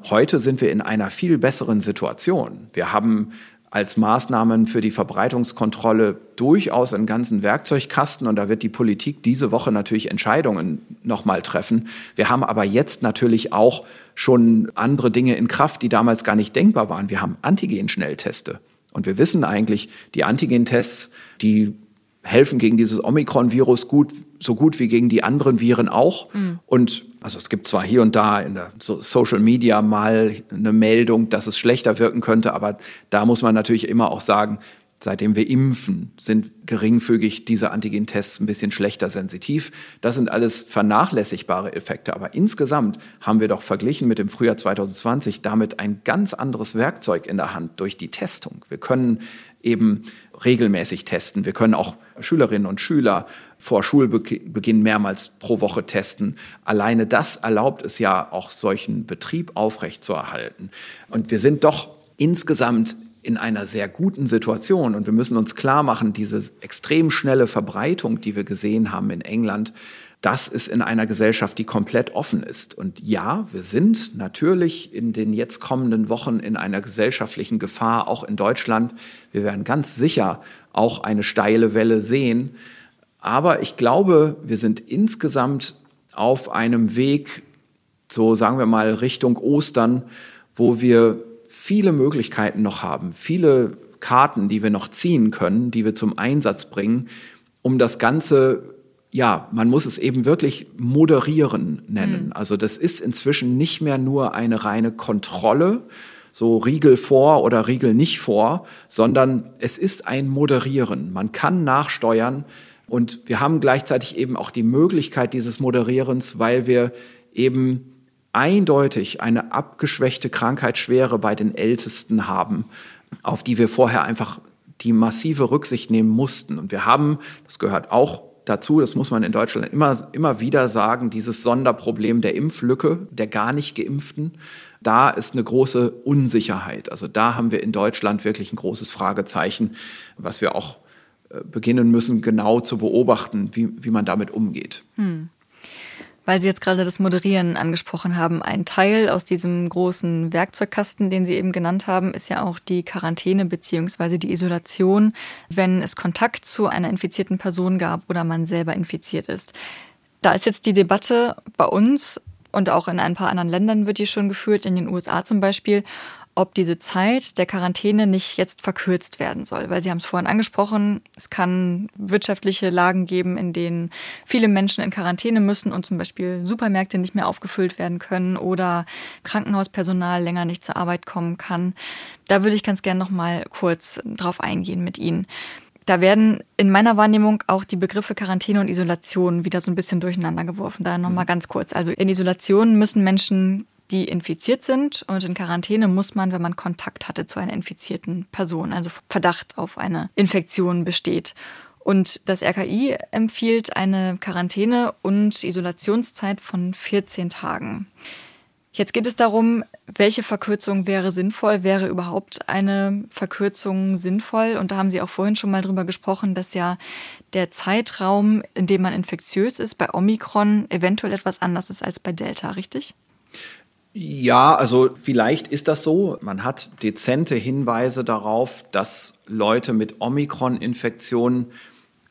Heute sind wir in einer viel besseren Situation. Wir haben als Maßnahmen für die Verbreitungskontrolle durchaus einen ganzen Werkzeugkasten und da wird die Politik diese Woche natürlich Entscheidungen nochmal treffen. Wir haben aber jetzt natürlich auch schon andere Dinge in Kraft, die damals gar nicht denkbar waren. Wir haben Antigen-Schnellteste. Und wir wissen eigentlich, die Antigen-Tests, die helfen gegen dieses Omikron-Virus gut, so gut wie gegen die anderen Viren auch. Mhm. Und also es gibt zwar hier und da in der Social Media mal eine Meldung, dass es schlechter wirken könnte, aber da muss man natürlich immer auch sagen, seitdem wir impfen, sind geringfügig diese Antigen-Tests ein bisschen schlechter sensitiv. Das sind alles vernachlässigbare Effekte. Aber insgesamt haben wir doch verglichen mit dem Frühjahr 2020 damit ein ganz anderes Werkzeug in der Hand durch die Testung. Wir können eben regelmäßig testen. Wir können auch Schülerinnen und Schüler vor Schulbeginn mehrmals pro Woche testen. Alleine das erlaubt es ja auch solchen Betrieb aufrechtzuerhalten. Und wir sind doch insgesamt in einer sehr guten Situation. Und wir müssen uns klar machen, diese extrem schnelle Verbreitung, die wir gesehen haben in England, das ist in einer Gesellschaft, die komplett offen ist. Und ja, wir sind natürlich in den jetzt kommenden Wochen in einer gesellschaftlichen Gefahr, auch in Deutschland. Wir werden ganz sicher auch eine steile Welle sehen. Aber ich glaube, wir sind insgesamt auf einem Weg, so sagen wir mal Richtung Ostern, wo wir viele Möglichkeiten noch haben, viele Karten, die wir noch ziehen können, die wir zum Einsatz bringen, um das Ganze ja, man muss es eben wirklich moderieren nennen. Mhm. Also das ist inzwischen nicht mehr nur eine reine Kontrolle, so Riegel vor oder Riegel nicht vor, sondern es ist ein Moderieren. Man kann nachsteuern und wir haben gleichzeitig eben auch die Möglichkeit dieses Moderierens, weil wir eben eindeutig eine abgeschwächte Krankheitsschwere bei den Ältesten haben, auf die wir vorher einfach die massive Rücksicht nehmen mussten. Und wir haben, das gehört auch dazu, das muss man in Deutschland immer, immer wieder sagen, dieses Sonderproblem der Impflücke, der gar nicht geimpften, da ist eine große Unsicherheit. Also da haben wir in Deutschland wirklich ein großes Fragezeichen, was wir auch äh, beginnen müssen, genau zu beobachten, wie, wie man damit umgeht. Hm. Weil Sie jetzt gerade das Moderieren angesprochen haben, ein Teil aus diesem großen Werkzeugkasten, den Sie eben genannt haben, ist ja auch die Quarantäne beziehungsweise die Isolation, wenn es Kontakt zu einer infizierten Person gab oder man selber infiziert ist. Da ist jetzt die Debatte bei uns und auch in ein paar anderen Ländern wird die schon geführt, in den USA zum Beispiel, ob diese Zeit der Quarantäne nicht jetzt verkürzt werden soll. Weil Sie haben es vorhin angesprochen, es kann wirtschaftliche Lagen geben, in denen viele Menschen in Quarantäne müssen und zum Beispiel Supermärkte nicht mehr aufgefüllt werden können oder Krankenhauspersonal länger nicht zur Arbeit kommen kann. Da würde ich ganz gerne noch mal kurz drauf eingehen mit Ihnen. Da werden in meiner Wahrnehmung auch die Begriffe Quarantäne und Isolation wieder so ein bisschen durcheinander geworfen. Da nochmal ganz kurz. Also in Isolation müssen Menschen die infiziert sind. Und in Quarantäne muss man, wenn man Kontakt hatte zu einer infizierten Person, also Verdacht auf eine Infektion besteht. Und das RKI empfiehlt eine Quarantäne- und Isolationszeit von 14 Tagen. Jetzt geht es darum, welche Verkürzung wäre sinnvoll? Wäre überhaupt eine Verkürzung sinnvoll? Und da haben Sie auch vorhin schon mal drüber gesprochen, dass ja der Zeitraum, in dem man infektiös ist, bei Omikron eventuell etwas anders ist als bei Delta, richtig? Ja, also vielleicht ist das so. Man hat dezente Hinweise darauf, dass Leute mit Omikron-Infektionen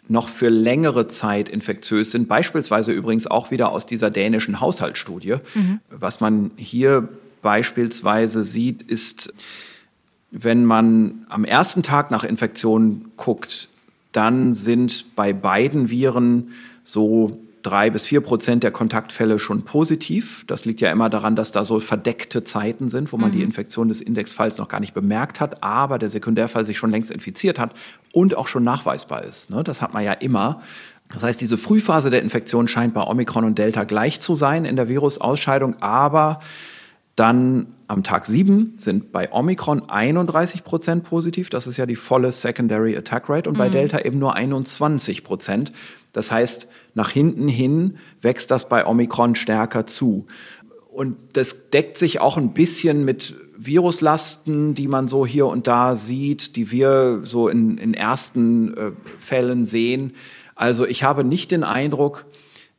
noch für längere Zeit infektiös sind, beispielsweise übrigens auch wieder aus dieser dänischen Haushaltsstudie. Mhm. Was man hier beispielsweise sieht, ist, wenn man am ersten Tag nach Infektion guckt, dann sind bei beiden Viren so drei bis vier Prozent der Kontaktfälle schon positiv. Das liegt ja immer daran, dass da so verdeckte Zeiten sind, wo man mhm. die Infektion des Indexfalls noch gar nicht bemerkt hat, aber der Sekundärfall sich schon längst infiziert hat und auch schon nachweisbar ist. Ne? Das hat man ja immer. Das heißt, diese Frühphase der Infektion scheint bei Omikron und Delta gleich zu sein in der Virusausscheidung, aber dann am Tag 7 sind bei Omikron 31 Prozent positiv. Das ist ja die volle Secondary Attack Rate und bei mhm. Delta eben nur 21 Prozent. Das heißt, nach hinten hin wächst das bei Omikron stärker zu. Und das deckt sich auch ein bisschen mit Viruslasten, die man so hier und da sieht, die wir so in, in ersten äh, Fällen sehen. Also ich habe nicht den Eindruck,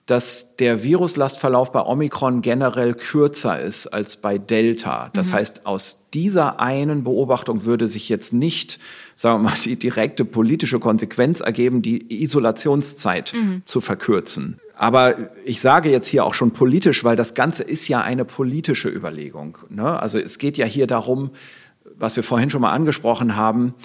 dass der Viruslastverlauf bei Omikron generell kürzer ist als bei Delta. Das mhm. heißt, aus dieser einen Beobachtung würde sich jetzt nicht, sagen wir mal, die direkte politische Konsequenz ergeben, die Isolationszeit mhm. zu verkürzen. Aber ich sage jetzt hier auch schon politisch, weil das Ganze ist ja eine politische Überlegung. Ne? Also es geht ja hier darum, was wir vorhin schon mal angesprochen haben,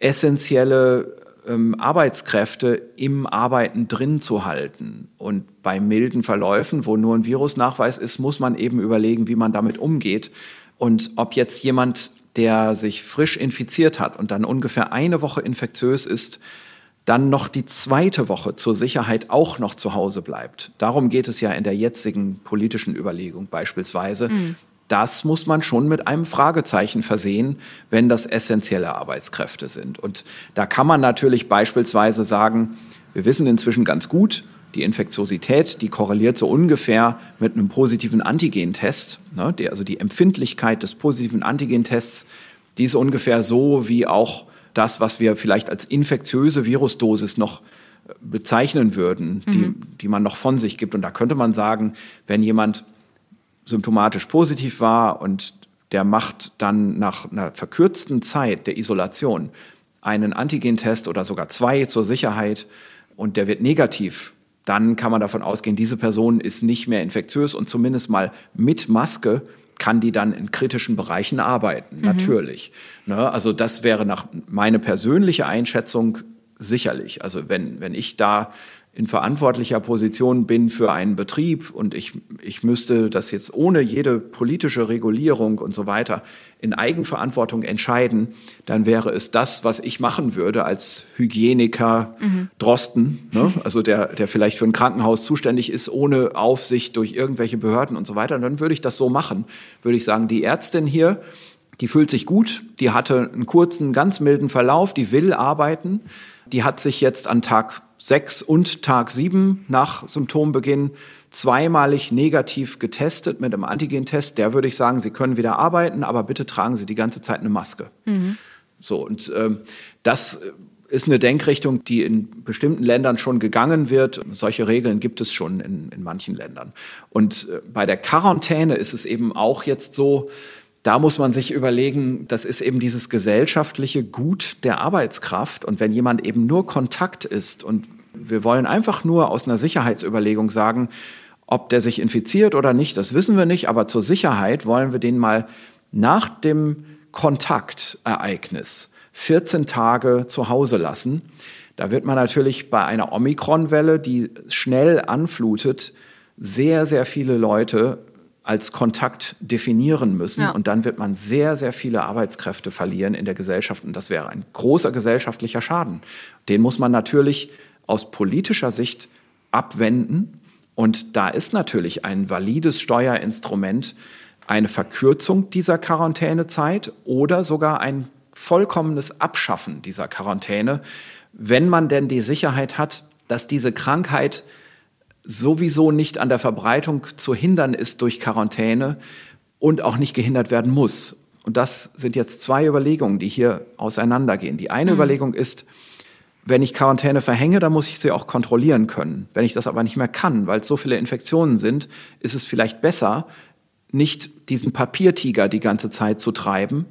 essentielle ähm, Arbeitskräfte im Arbeiten drin zu halten. Und bei milden Verläufen, wo nur ein Virusnachweis ist, muss man eben überlegen, wie man damit umgeht. Und ob jetzt jemand, der sich frisch infiziert hat und dann ungefähr eine Woche infektiös ist, dann noch die zweite Woche zur Sicherheit auch noch zu Hause bleibt. Darum geht es ja in der jetzigen politischen Überlegung beispielsweise, mhm das muss man schon mit einem Fragezeichen versehen, wenn das essentielle Arbeitskräfte sind. Und da kann man natürlich beispielsweise sagen, wir wissen inzwischen ganz gut, die Infektiosität, die korreliert so ungefähr mit einem positiven Antigentest. Ne, die, also die Empfindlichkeit des positiven Antigentests, die ist ungefähr so wie auch das, was wir vielleicht als infektiöse Virusdosis noch äh, bezeichnen würden, die, mhm. die man noch von sich gibt. Und da könnte man sagen, wenn jemand symptomatisch positiv war und der macht dann nach einer verkürzten Zeit der Isolation einen Antigentest oder sogar zwei zur Sicherheit und der wird negativ, dann kann man davon ausgehen, diese Person ist nicht mehr infektiös und zumindest mal mit Maske kann die dann in kritischen Bereichen arbeiten, mhm. natürlich. Ne? Also das wäre nach meine persönliche Einschätzung sicherlich. Also wenn, wenn ich da in verantwortlicher Position bin für einen Betrieb und ich, ich müsste das jetzt ohne jede politische Regulierung und so weiter in Eigenverantwortung entscheiden, dann wäre es das, was ich machen würde als Hygieniker mhm. Drosten, ne? also der, der vielleicht für ein Krankenhaus zuständig ist, ohne Aufsicht durch irgendwelche Behörden und so weiter. Und dann würde ich das so machen. Würde ich sagen, die Ärztin hier, die fühlt sich gut, die hatte einen kurzen, ganz milden Verlauf, die will arbeiten, die hat sich jetzt an Tag 6 und Tag 7 nach Symptombeginn zweimalig negativ getestet mit einem Antigentest. Der würde ich sagen, Sie können wieder arbeiten, aber bitte tragen Sie die ganze Zeit eine Maske. Mhm. So, und äh, das ist eine Denkrichtung, die in bestimmten Ländern schon gegangen wird. Solche Regeln gibt es schon in, in manchen Ländern. Und äh, bei der Quarantäne ist es eben auch jetzt so, da muss man sich überlegen, das ist eben dieses gesellschaftliche Gut der Arbeitskraft. Und wenn jemand eben nur Kontakt ist und wir wollen einfach nur aus einer Sicherheitsüberlegung sagen, ob der sich infiziert oder nicht, das wissen wir nicht, aber zur Sicherheit wollen wir den mal nach dem Kontaktereignis 14 Tage zu Hause lassen. Da wird man natürlich bei einer Omikron-Welle, die schnell anflutet, sehr, sehr viele Leute als Kontakt definieren müssen. Ja. Und dann wird man sehr, sehr viele Arbeitskräfte verlieren in der Gesellschaft. Und das wäre ein großer gesellschaftlicher Schaden. Den muss man natürlich aus politischer Sicht abwenden. Und da ist natürlich ein valides Steuerinstrument eine Verkürzung dieser Quarantänezeit oder sogar ein vollkommenes Abschaffen dieser Quarantäne, wenn man denn die Sicherheit hat, dass diese Krankheit sowieso nicht an der Verbreitung zu hindern ist durch Quarantäne, und auch nicht gehindert werden muss. Und das sind jetzt zwei Überlegungen, die hier auseinandergehen. Die eine mhm. Überlegung ist, wenn ich Quarantäne verhänge, dann muss ich sie auch kontrollieren können. Wenn ich das aber nicht mehr kann, weil es so viele Infektionen sind, ist es vielleicht besser, nicht diesen Papiertiger die ganze Zeit zu treiben,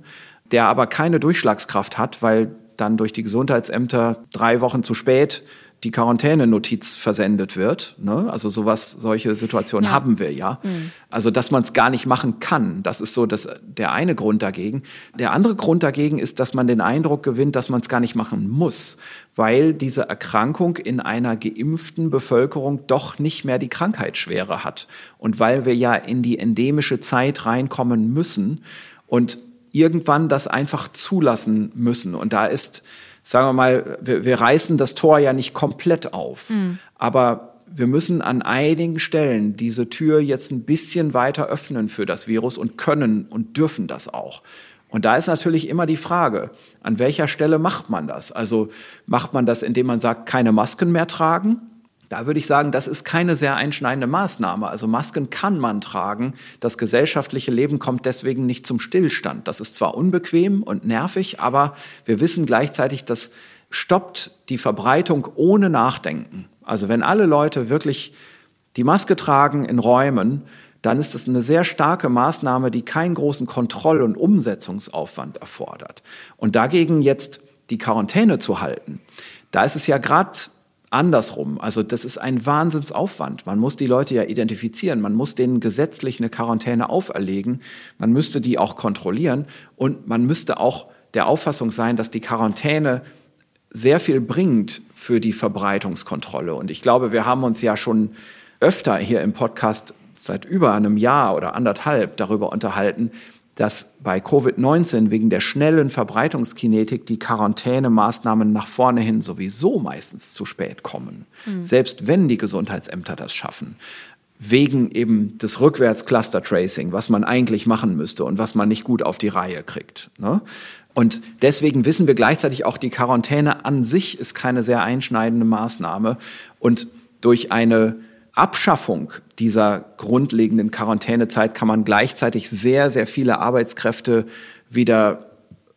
der aber keine Durchschlagskraft hat, weil dann durch die Gesundheitsämter drei Wochen zu spät die Quarantänenotiz versendet wird. Ne? Also sowas, solche Situationen ja. haben wir ja. Mhm. Also dass man es gar nicht machen kann, das ist so das, der eine Grund dagegen. Der andere Grund dagegen ist, dass man den Eindruck gewinnt, dass man es gar nicht machen muss, weil diese Erkrankung in einer geimpften Bevölkerung doch nicht mehr die Krankheitsschwere hat und weil wir ja in die endemische Zeit reinkommen müssen und irgendwann das einfach zulassen müssen. Und da ist sagen wir mal, wir, wir reißen das Tor ja nicht komplett auf, mhm. aber wir müssen an einigen Stellen diese Tür jetzt ein bisschen weiter öffnen für das Virus und können und dürfen das auch. Und da ist natürlich immer die Frage, an welcher Stelle macht man das? Also macht man das, indem man sagt, keine Masken mehr tragen? Da würde ich sagen, das ist keine sehr einschneidende Maßnahme. Also Masken kann man tragen. Das gesellschaftliche Leben kommt deswegen nicht zum Stillstand. Das ist zwar unbequem und nervig, aber wir wissen gleichzeitig, das stoppt die Verbreitung ohne Nachdenken. Also wenn alle Leute wirklich die Maske tragen in Räumen, dann ist das eine sehr starke Maßnahme, die keinen großen Kontroll- und Umsetzungsaufwand erfordert. Und dagegen jetzt die Quarantäne zu halten, da ist es ja gerade andersrum. Also das ist ein Wahnsinnsaufwand. Man muss die Leute ja identifizieren, man muss denen gesetzlich eine Quarantäne auferlegen, man müsste die auch kontrollieren und man müsste auch der Auffassung sein, dass die Quarantäne sehr viel bringt für die Verbreitungskontrolle. Und ich glaube, wir haben uns ja schon öfter hier im Podcast seit über einem Jahr oder anderthalb darüber unterhalten, dass bei Covid-19 wegen der schnellen Verbreitungskinetik die Quarantänemaßnahmen nach vorne hin sowieso meistens zu spät kommen, mhm. selbst wenn die Gesundheitsämter das schaffen. Wegen eben des Rückwärts-Cluster-Tracing, was man eigentlich machen müsste und was man nicht gut auf die Reihe kriegt. Ne? Und deswegen wissen wir gleichzeitig auch, die Quarantäne an sich ist keine sehr einschneidende Maßnahme. Und durch eine Abschaffung dieser grundlegenden Quarantänezeit kann man gleichzeitig sehr, sehr viele Arbeitskräfte wieder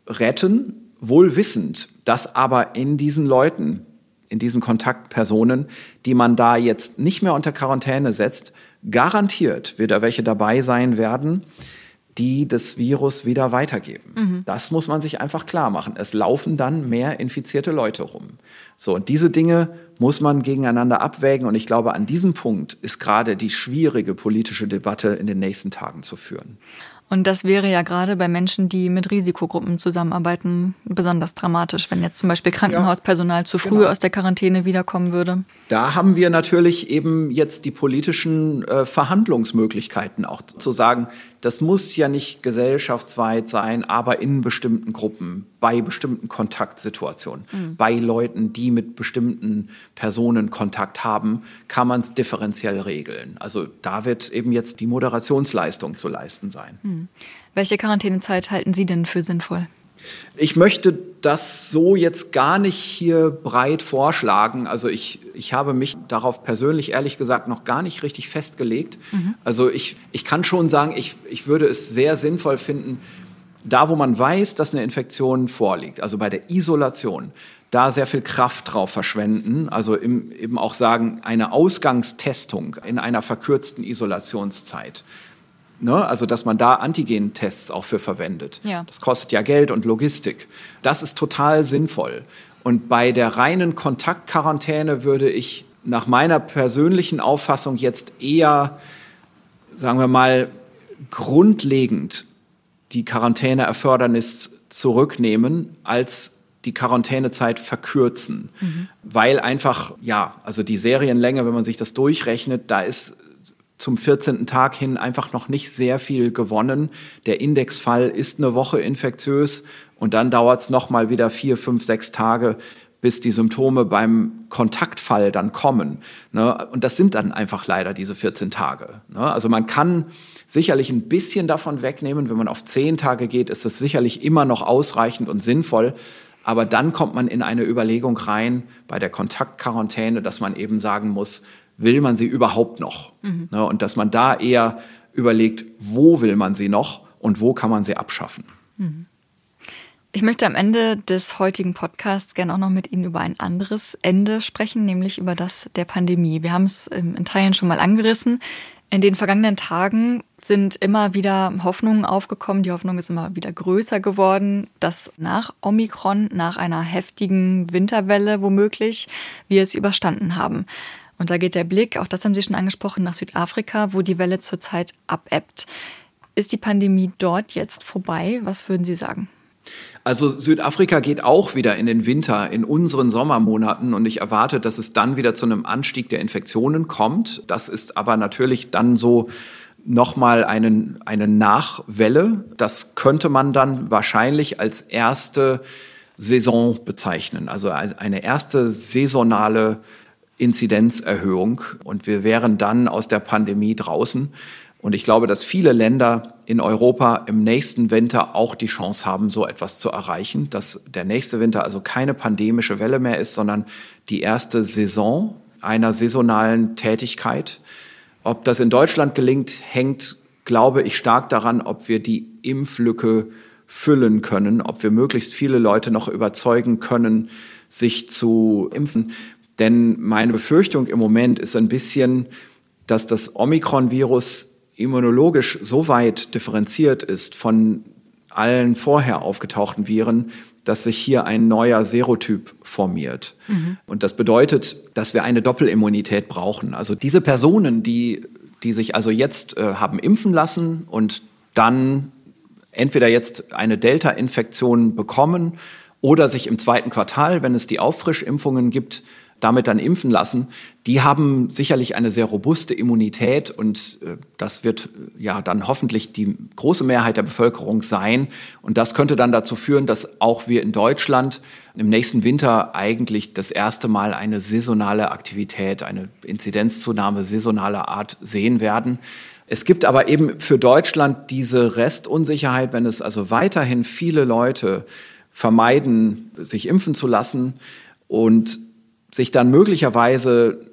retten, wohl wissend, dass aber in diesen Leuten, in diesen Kontaktpersonen, die man da jetzt nicht mehr unter Quarantäne setzt, garantiert wieder welche dabei sein werden, die das Virus wieder weitergeben. Mhm. Das muss man sich einfach klar machen. Es laufen dann mehr infizierte Leute rum. So, und diese Dinge muss man gegeneinander abwägen. Und ich glaube, an diesem Punkt ist gerade die schwierige politische Debatte in den nächsten Tagen zu führen. Und das wäre ja gerade bei Menschen, die mit Risikogruppen zusammenarbeiten, besonders dramatisch, wenn jetzt zum Beispiel Krankenhauspersonal zu früh genau. aus der Quarantäne wiederkommen würde. Da haben wir natürlich eben jetzt die politischen äh, Verhandlungsmöglichkeiten auch zu sagen, das muss ja nicht gesellschaftsweit sein, aber in bestimmten Gruppen, bei bestimmten Kontaktsituationen, mhm. bei Leuten, die mit bestimmten Personen Kontakt haben, kann man es differenziell regeln. Also da wird eben jetzt die Moderationsleistung zu leisten sein. Mhm. Welche Quarantänezeit halten Sie denn für sinnvoll? Ich möchte das so jetzt gar nicht hier breit vorschlagen. Also ich, ich habe mich darauf persönlich ehrlich gesagt noch gar nicht richtig festgelegt. Mhm. Also ich, ich kann schon sagen, ich, ich würde es sehr sinnvoll finden, da wo man weiß, dass eine Infektion vorliegt, also bei der Isolation, da sehr viel Kraft drauf verschwenden. Also im, eben auch sagen, eine Ausgangstestung in einer verkürzten Isolationszeit Ne? Also, dass man da Antigen-Tests auch für verwendet. Ja. Das kostet ja Geld und Logistik. Das ist total sinnvoll. Und bei der reinen Kontaktquarantäne würde ich nach meiner persönlichen Auffassung jetzt eher, sagen wir mal, grundlegend die Quarantäneerfordernis zurücknehmen, als die Quarantänezeit verkürzen. Mhm. Weil einfach, ja, also die Serienlänge, wenn man sich das durchrechnet, da ist zum 14. Tag hin einfach noch nicht sehr viel gewonnen. Der Indexfall ist eine Woche infektiös und dann dauert es noch mal wieder vier, fünf, sechs Tage, bis die Symptome beim Kontaktfall dann kommen. Ne? Und das sind dann einfach leider diese 14 Tage. Ne? Also man kann sicherlich ein bisschen davon wegnehmen. Wenn man auf zehn Tage geht, ist das sicherlich immer noch ausreichend und sinnvoll. Aber dann kommt man in eine Überlegung rein bei der Kontaktquarantäne, dass man eben sagen muss, will man sie überhaupt noch? Mhm. Ne, und dass man da eher überlegt, wo will man sie noch und wo kann man sie abschaffen. Mhm. Ich möchte am Ende des heutigen Podcasts gerne auch noch mit Ihnen über ein anderes Ende sprechen, nämlich über das der Pandemie. Wir haben es in Teilen schon mal angerissen. In den vergangenen Tagen sind immer wieder Hoffnungen aufgekommen. Die Hoffnung ist immer wieder größer geworden, dass nach Omikron, nach einer heftigen Winterwelle womöglich, wir es überstanden haben. Und da geht der Blick, auch das haben Sie schon angesprochen, nach Südafrika, wo die Welle zurzeit abebbt. Ist die Pandemie dort jetzt vorbei? Was würden Sie sagen? Also Südafrika geht auch wieder in den Winter, in unseren Sommermonaten und ich erwarte, dass es dann wieder zu einem Anstieg der Infektionen kommt. Das ist aber natürlich dann so nochmal einen, eine Nachwelle. Das könnte man dann wahrscheinlich als erste Saison bezeichnen, also eine erste saisonale Inzidenzerhöhung und wir wären dann aus der Pandemie draußen. Und ich glaube, dass viele Länder in Europa im nächsten Winter auch die Chance haben, so etwas zu erreichen, dass der nächste Winter also keine pandemische Welle mehr ist, sondern die erste Saison einer saisonalen Tätigkeit. Ob das in Deutschland gelingt, hängt, glaube ich, stark daran, ob wir die Impflücke füllen können, ob wir möglichst viele Leute noch überzeugen können, sich zu impfen. Denn meine Befürchtung im Moment ist ein bisschen, dass das Omikron-Virus immunologisch so weit differenziert ist von allen vorher aufgetauchten Viren, dass sich hier ein neuer Serotyp formiert. Mhm. Und das bedeutet, dass wir eine Doppelimmunität brauchen. Also diese Personen, die, die sich also jetzt äh, haben impfen lassen und dann entweder jetzt eine Delta-Infektion bekommen oder sich im zweiten Quartal, wenn es die Auffrischimpfungen gibt, damit dann impfen lassen, die haben sicherlich eine sehr robuste Immunität und äh, das wird äh, ja dann hoffentlich die große Mehrheit der Bevölkerung sein. Und das könnte dann dazu führen, dass auch wir in Deutschland im nächsten Winter eigentlich das erste Mal eine saisonale Aktivität, eine Inzidenzzunahme saisonaler Art sehen werden. Es gibt aber eben für Deutschland diese Restunsicherheit, wenn es also weiterhin viele Leute vermeiden, sich impfen zu lassen und sich dann möglicherweise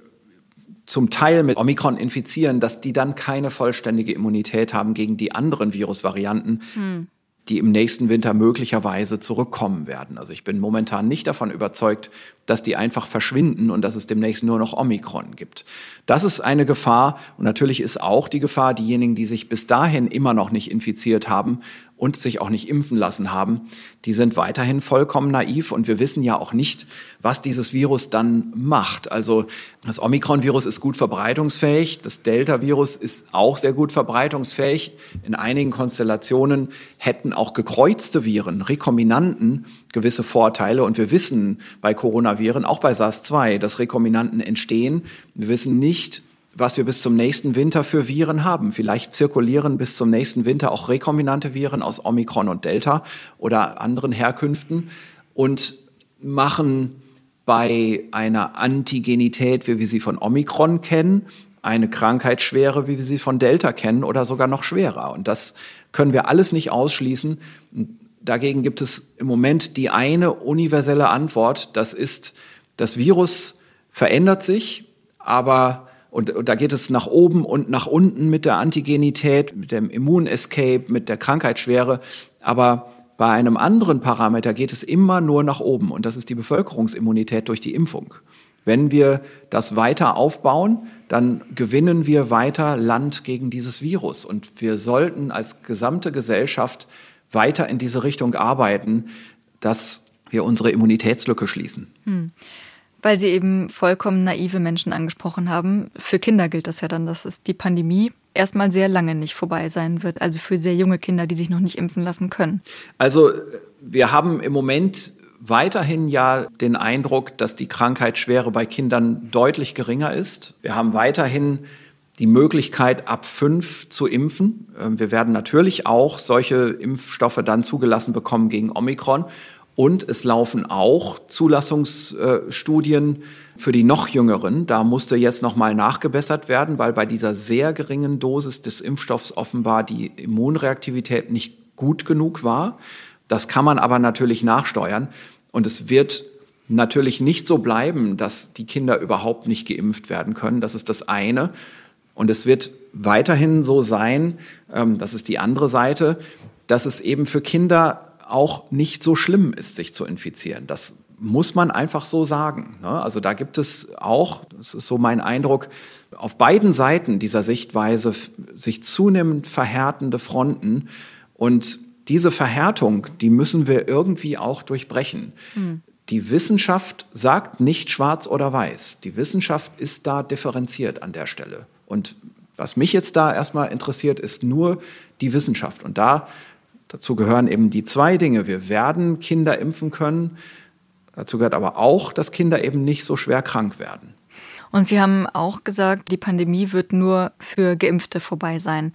zum Teil mit Omikron infizieren, dass die dann keine vollständige Immunität haben gegen die anderen Virusvarianten. Hm die im nächsten Winter möglicherweise zurückkommen werden. Also ich bin momentan nicht davon überzeugt, dass die einfach verschwinden und dass es demnächst nur noch Omikron gibt. Das ist eine Gefahr und natürlich ist auch die Gefahr, diejenigen, die sich bis dahin immer noch nicht infiziert haben und sich auch nicht impfen lassen haben, die sind weiterhin vollkommen naiv und wir wissen ja auch nicht, was dieses Virus dann macht. Also das Omikron-Virus ist gut verbreitungsfähig, das Delta-Virus ist auch sehr gut verbreitungsfähig. In einigen Konstellationen hätten auch gekreuzte Viren, Rekombinanten, gewisse Vorteile. Und wir wissen bei Coronaviren, auch bei SARS-2, dass Rekombinanten entstehen. Wir wissen nicht, was wir bis zum nächsten Winter für Viren haben. Vielleicht zirkulieren bis zum nächsten Winter auch rekombinante Viren aus Omikron und Delta oder anderen Herkünften und machen bei einer Antigenität, wie wir sie von Omikron kennen, eine Krankheitsschwere, wie wir sie von Delta kennen oder sogar noch schwerer. Und das können wir alles nicht ausschließen. Dagegen gibt es im Moment die eine universelle Antwort, das ist, das Virus verändert sich, aber und, und, da geht es nach oben und nach unten mit der Antigenität, mit dem Immunescape, mit der Krankheitsschwere. Aber bei einem anderen Parameter geht es immer nur nach oben und das ist die Bevölkerungsimmunität durch die Impfung. Wenn wir das weiter aufbauen, dann gewinnen wir weiter Land gegen dieses Virus. Und wir sollten als gesamte Gesellschaft weiter in diese Richtung arbeiten, dass wir unsere Immunitätslücke schließen. Hm. Weil Sie eben vollkommen naive Menschen angesprochen haben. Für Kinder gilt das ja dann, dass es die Pandemie erstmal sehr lange nicht vorbei sein wird. Also für sehr junge Kinder, die sich noch nicht impfen lassen können. Also wir haben im Moment weiterhin ja den Eindruck, dass die Krankheitsschwere bei Kindern deutlich geringer ist. Wir haben weiterhin die Möglichkeit, ab fünf zu impfen. Ähm, wir werden natürlich auch solche Impfstoffe dann zugelassen bekommen gegen Omikron. Und es laufen auch Zulassungsstudien für die noch Jüngeren. Da musste jetzt nochmal nachgebessert werden, weil bei dieser sehr geringen Dosis des Impfstoffs offenbar die Immunreaktivität nicht gut genug war. Das kann man aber natürlich nachsteuern. Und es wird natürlich nicht so bleiben, dass die Kinder überhaupt nicht geimpft werden können. Das ist das eine. Und es wird weiterhin so sein, ähm, das ist die andere Seite, dass es eben für Kinder auch nicht so schlimm ist, sich zu infizieren. Das muss man einfach so sagen. Ne? Also da gibt es auch, das ist so mein Eindruck, auf beiden Seiten dieser Sichtweise sich zunehmend verhärtende Fronten. Und diese Verhärtung, die müssen wir irgendwie auch durchbrechen. Mhm. Die Wissenschaft sagt nicht schwarz oder weiß. Die Wissenschaft ist da differenziert an der Stelle. Und was mich jetzt da erstmal interessiert, ist nur die Wissenschaft. Und da, dazu gehören eben die zwei Dinge. Wir werden Kinder impfen können. Dazu gehört aber auch, dass Kinder eben nicht so schwer krank werden. Und Sie haben auch gesagt, die Pandemie wird nur für Geimpfte vorbei sein.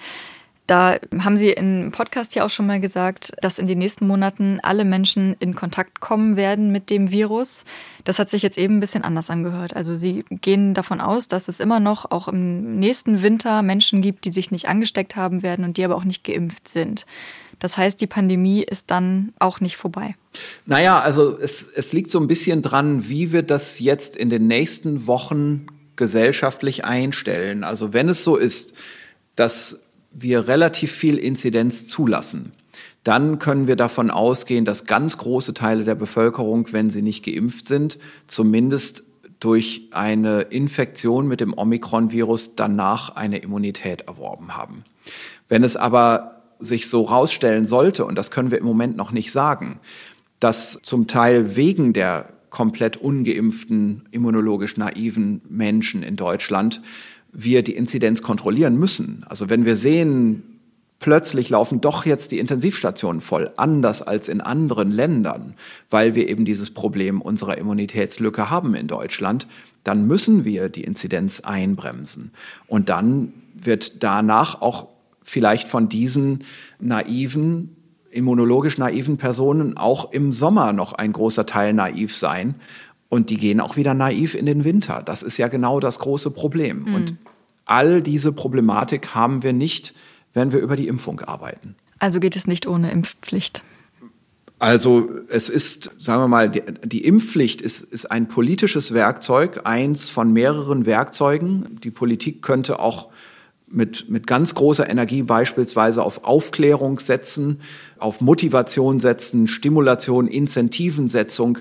Da haben Sie im Podcast ja auch schon mal gesagt, dass in den nächsten Monaten alle Menschen in Kontakt kommen werden mit dem Virus. Das hat sich jetzt eben ein bisschen anders angehört. Also Sie gehen davon aus, dass es immer noch auch im nächsten Winter Menschen gibt, die sich nicht angesteckt haben werden und die aber auch nicht geimpft sind. Das heißt, die Pandemie ist dann auch nicht vorbei. Naja, also es, es liegt so ein bisschen dran, wie wir das jetzt in den nächsten Wochen gesellschaftlich einstellen. Also wenn es so ist, dass wir relativ viel Inzidenz zulassen, dann können wir davon ausgehen, dass ganz große Teile der Bevölkerung, wenn sie nicht geimpft sind, zumindest durch eine Infektion mit dem Omikron-Virus danach eine Immunität erworben haben. Wenn es aber sich so rausstellen sollte, und das können wir im Moment noch nicht sagen, dass zum Teil wegen der komplett ungeimpften, immunologisch naiven Menschen in Deutschland wir die Inzidenz kontrollieren müssen. Also wenn wir sehen, plötzlich laufen doch jetzt die Intensivstationen voll, anders als in anderen Ländern, weil wir eben dieses Problem unserer Immunitätslücke haben in Deutschland, dann müssen wir die Inzidenz einbremsen. Und dann wird danach auch vielleicht von diesen naiven, immunologisch naiven Personen auch im Sommer noch ein großer Teil naiv sein und die gehen auch wieder naiv in den Winter. Das ist ja genau das große Problem. Mhm. Und all diese Problematik haben wir nicht, wenn wir über die Impfung arbeiten. Also geht es nicht ohne Impfpflicht. Also es ist, sagen wir mal, die, die, Impfpflicht ist, ist ein politisches Werkzeug, eins von mehreren Werkzeugen. Die Politik könnte auch mit, mit ganz großer Energie beispielsweise auf Aufklärung setzen, auf Motivation setzen, Stimulation, Incentivensetzung.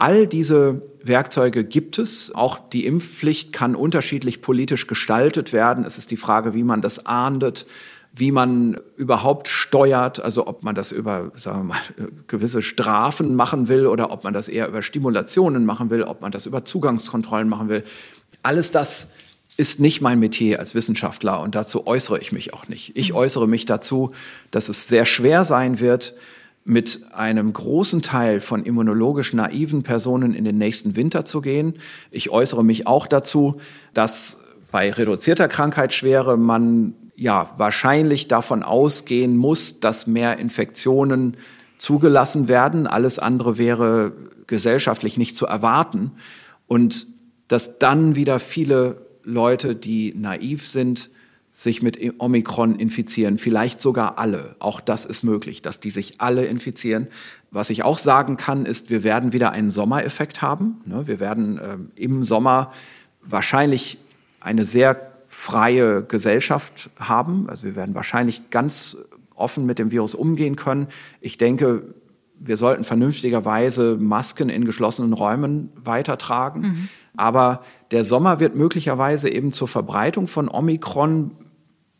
All diese Werkzeuge gibt es. Auch die Impfpflicht kann unterschiedlich politisch gestaltet werden. Es ist die Frage, wie man das ahndet, wie man überhaupt steuert, also ob man das über sagen wir mal, gewisse Strafen machen will oder ob man das eher über Stimulationen machen will, ob man das über Zugangskontrollen machen will. Alles das ist nicht mein Metier als Wissenschaftler und dazu äußere ich mich auch nicht. Ich äußere mich dazu, dass es sehr schwer sein wird, mit einem großen Teil von immunologisch naiven Personen in den nächsten Winter zu gehen. Ich äußere mich auch dazu, dass bei reduzierter Krankheitsschwere man ja wahrscheinlich davon ausgehen muss, dass mehr Infektionen zugelassen werden. Alles andere wäre gesellschaftlich nicht zu erwarten. Und dass dann wieder viele Leute, die naiv sind, sich mit Omikron infizieren, vielleicht sogar alle. Auch das ist möglich, dass die sich alle infizieren. Was ich auch sagen kann, ist, wir werden wieder einen Sommereffekt haben. Ne, wir werden ähm, im Sommer wahrscheinlich eine sehr freie Gesellschaft haben. Also wir werden wahrscheinlich ganz offen mit dem Virus umgehen können. Ich denke, wir sollten vernünftigerweise Masken in geschlossenen Räumen weitertragen. Mhm. Aber der Sommer wird möglicherweise eben zur Verbreitung von Omikron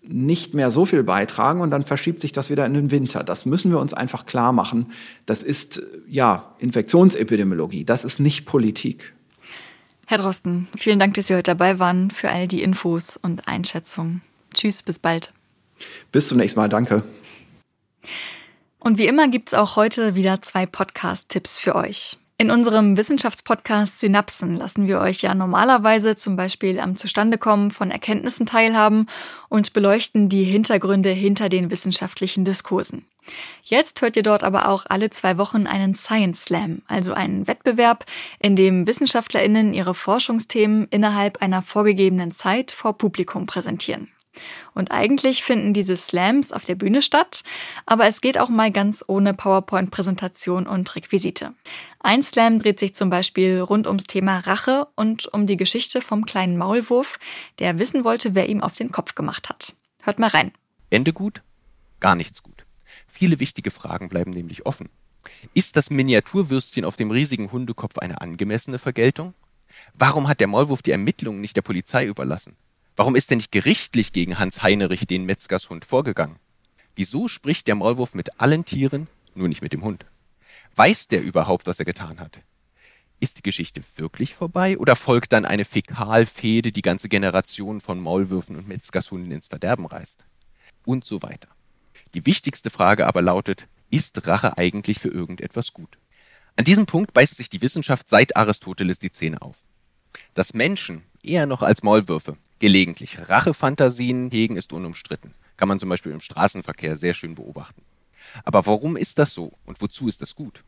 nicht mehr so viel beitragen und dann verschiebt sich das wieder in den Winter. Das müssen wir uns einfach klar machen. Das ist ja Infektionsepidemiologie, das ist nicht Politik. Herr Drosten, vielen Dank, dass Sie heute dabei waren für all die Infos und Einschätzungen. Tschüss, bis bald. Bis zum nächsten Mal, danke. Und wie immer gibt es auch heute wieder zwei Podcast-Tipps für euch. In unserem Wissenschaftspodcast Synapsen lassen wir euch ja normalerweise zum Beispiel am Zustandekommen von Erkenntnissen teilhaben und beleuchten die Hintergründe hinter den wissenschaftlichen Diskursen. Jetzt hört ihr dort aber auch alle zwei Wochen einen Science Slam, also einen Wettbewerb, in dem WissenschaftlerInnen ihre Forschungsthemen innerhalb einer vorgegebenen Zeit vor Publikum präsentieren. Und eigentlich finden diese Slams auf der Bühne statt, aber es geht auch mal ganz ohne PowerPoint-Präsentation und Requisite. Ein Slam dreht sich zum Beispiel rund ums Thema Rache und um die Geschichte vom kleinen Maulwurf, der wissen wollte, wer ihm auf den Kopf gemacht hat. Hört mal rein. Ende gut? Gar nichts gut. Viele wichtige Fragen bleiben nämlich offen. Ist das Miniaturwürstchen auf dem riesigen Hundekopf eine angemessene Vergeltung? Warum hat der Maulwurf die Ermittlungen nicht der Polizei überlassen? Warum ist er nicht gerichtlich gegen Hans Heinrich, den Metzgershund, vorgegangen? Wieso spricht der Maulwurf mit allen Tieren, nur nicht mit dem Hund? Weiß der überhaupt, was er getan hat? Ist die Geschichte wirklich vorbei oder folgt dann eine Fäkalfehde, die ganze Generation von Maulwürfen und Metzgershunden ins Verderben reißt? Und so weiter. Die wichtigste Frage aber lautet, ist Rache eigentlich für irgendetwas gut? An diesem Punkt beißt sich die Wissenschaft seit Aristoteles die Zähne auf. Dass Menschen, eher noch als Maulwürfe, gelegentlich Rachefantasien hegen, ist unumstritten. Kann man zum Beispiel im Straßenverkehr sehr schön beobachten. Aber warum ist das so und wozu ist das gut?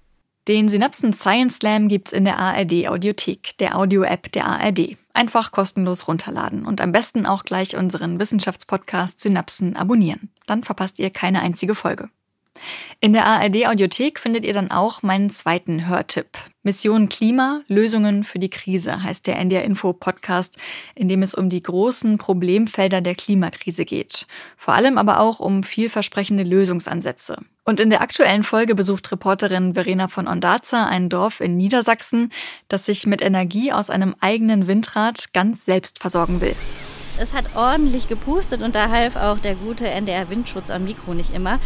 Den Synapsen Science Slam gibt's in der ARD Audiothek, der Audio-App der ARD. Einfach kostenlos runterladen und am besten auch gleich unseren Wissenschaftspodcast Synapsen abonnieren. Dann verpasst ihr keine einzige Folge. In der ARD Audiothek findet ihr dann auch meinen zweiten Hörtipp. Mission Klima, Lösungen für die Krise heißt der NDR Info Podcast, in dem es um die großen Problemfelder der Klimakrise geht. Vor allem aber auch um vielversprechende Lösungsansätze. Und in der aktuellen Folge besucht Reporterin Verena von Ondaza ein Dorf in Niedersachsen, das sich mit Energie aus einem eigenen Windrad ganz selbst versorgen will. Es hat ordentlich gepustet und da half auch der gute NDR Windschutz am Mikro nicht immer.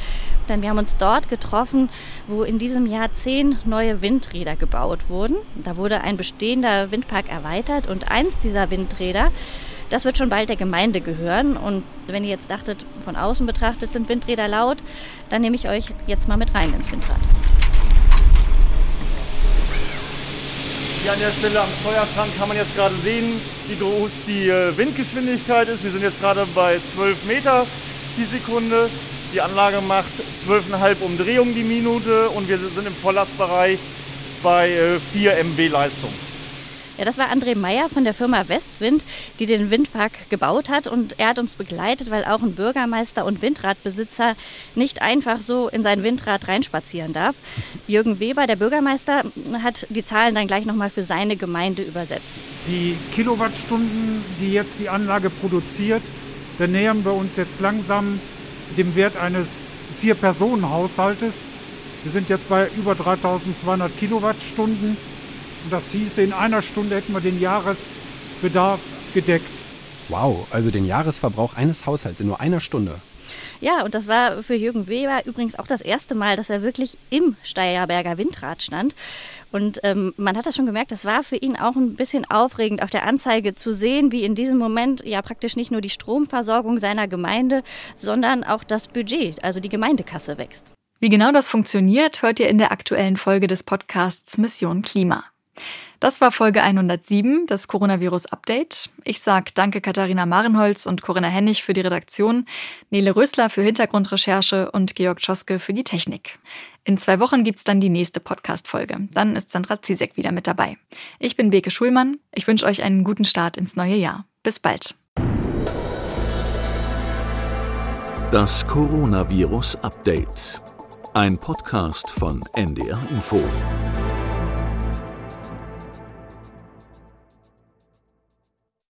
Denn wir haben uns dort getroffen, wo in diesem Jahr zehn neue Windräder gebaut wurden. Da wurde ein bestehender Windpark erweitert und eins dieser Windräder, das wird schon bald der Gemeinde gehören. Und wenn ihr jetzt dachtet, von außen betrachtet sind Windräder laut, dann nehme ich euch jetzt mal mit rein ins Windrad. Hier an der Stelle am Steuerschrank kann man jetzt gerade sehen, wie groß die äh, Windgeschwindigkeit ist. Wir sind jetzt gerade bei 12 Meter die Sekunde. Die Anlage macht 12,5 Umdrehungen die Minute und wir sind im Volllastbereich bei 4 äh, MB Leistung. Ja, das war André Meyer von der Firma Westwind, die den Windpark gebaut hat. Und er hat uns begleitet, weil auch ein Bürgermeister und Windradbesitzer nicht einfach so in sein Windrad reinspazieren darf. Jürgen Weber, der Bürgermeister, hat die Zahlen dann gleich nochmal für seine Gemeinde übersetzt. Die Kilowattstunden, die jetzt die Anlage produziert, da nähern wir uns jetzt langsam dem Wert eines Vier-Personen-Haushaltes. Wir sind jetzt bei über 3200 Kilowattstunden. Und das hieße, in einer Stunde hätten wir den Jahresbedarf gedeckt. Wow, also den Jahresverbrauch eines Haushalts in nur einer Stunde. Ja, und das war für Jürgen Weber übrigens auch das erste Mal, dass er wirklich im Steierberger Windrad stand. Und ähm, man hat das schon gemerkt, das war für ihn auch ein bisschen aufregend, auf der Anzeige zu sehen, wie in diesem Moment ja praktisch nicht nur die Stromversorgung seiner Gemeinde, sondern auch das Budget, also die Gemeindekasse wächst. Wie genau das funktioniert, hört ihr in der aktuellen Folge des Podcasts Mission Klima. Das war Folge 107, das Coronavirus Update. Ich sag danke Katharina Marenholz und Corinna Hennig für die Redaktion, Nele Rösler für Hintergrundrecherche und Georg Tschoske für die Technik. In zwei Wochen gibt's dann die nächste Podcast-Folge. Dann ist Sandra Zizek wieder mit dabei. Ich bin Beke Schulmann. Ich wünsche euch einen guten Start ins neue Jahr. Bis bald. Das Coronavirus Update. Ein Podcast von NDR Info.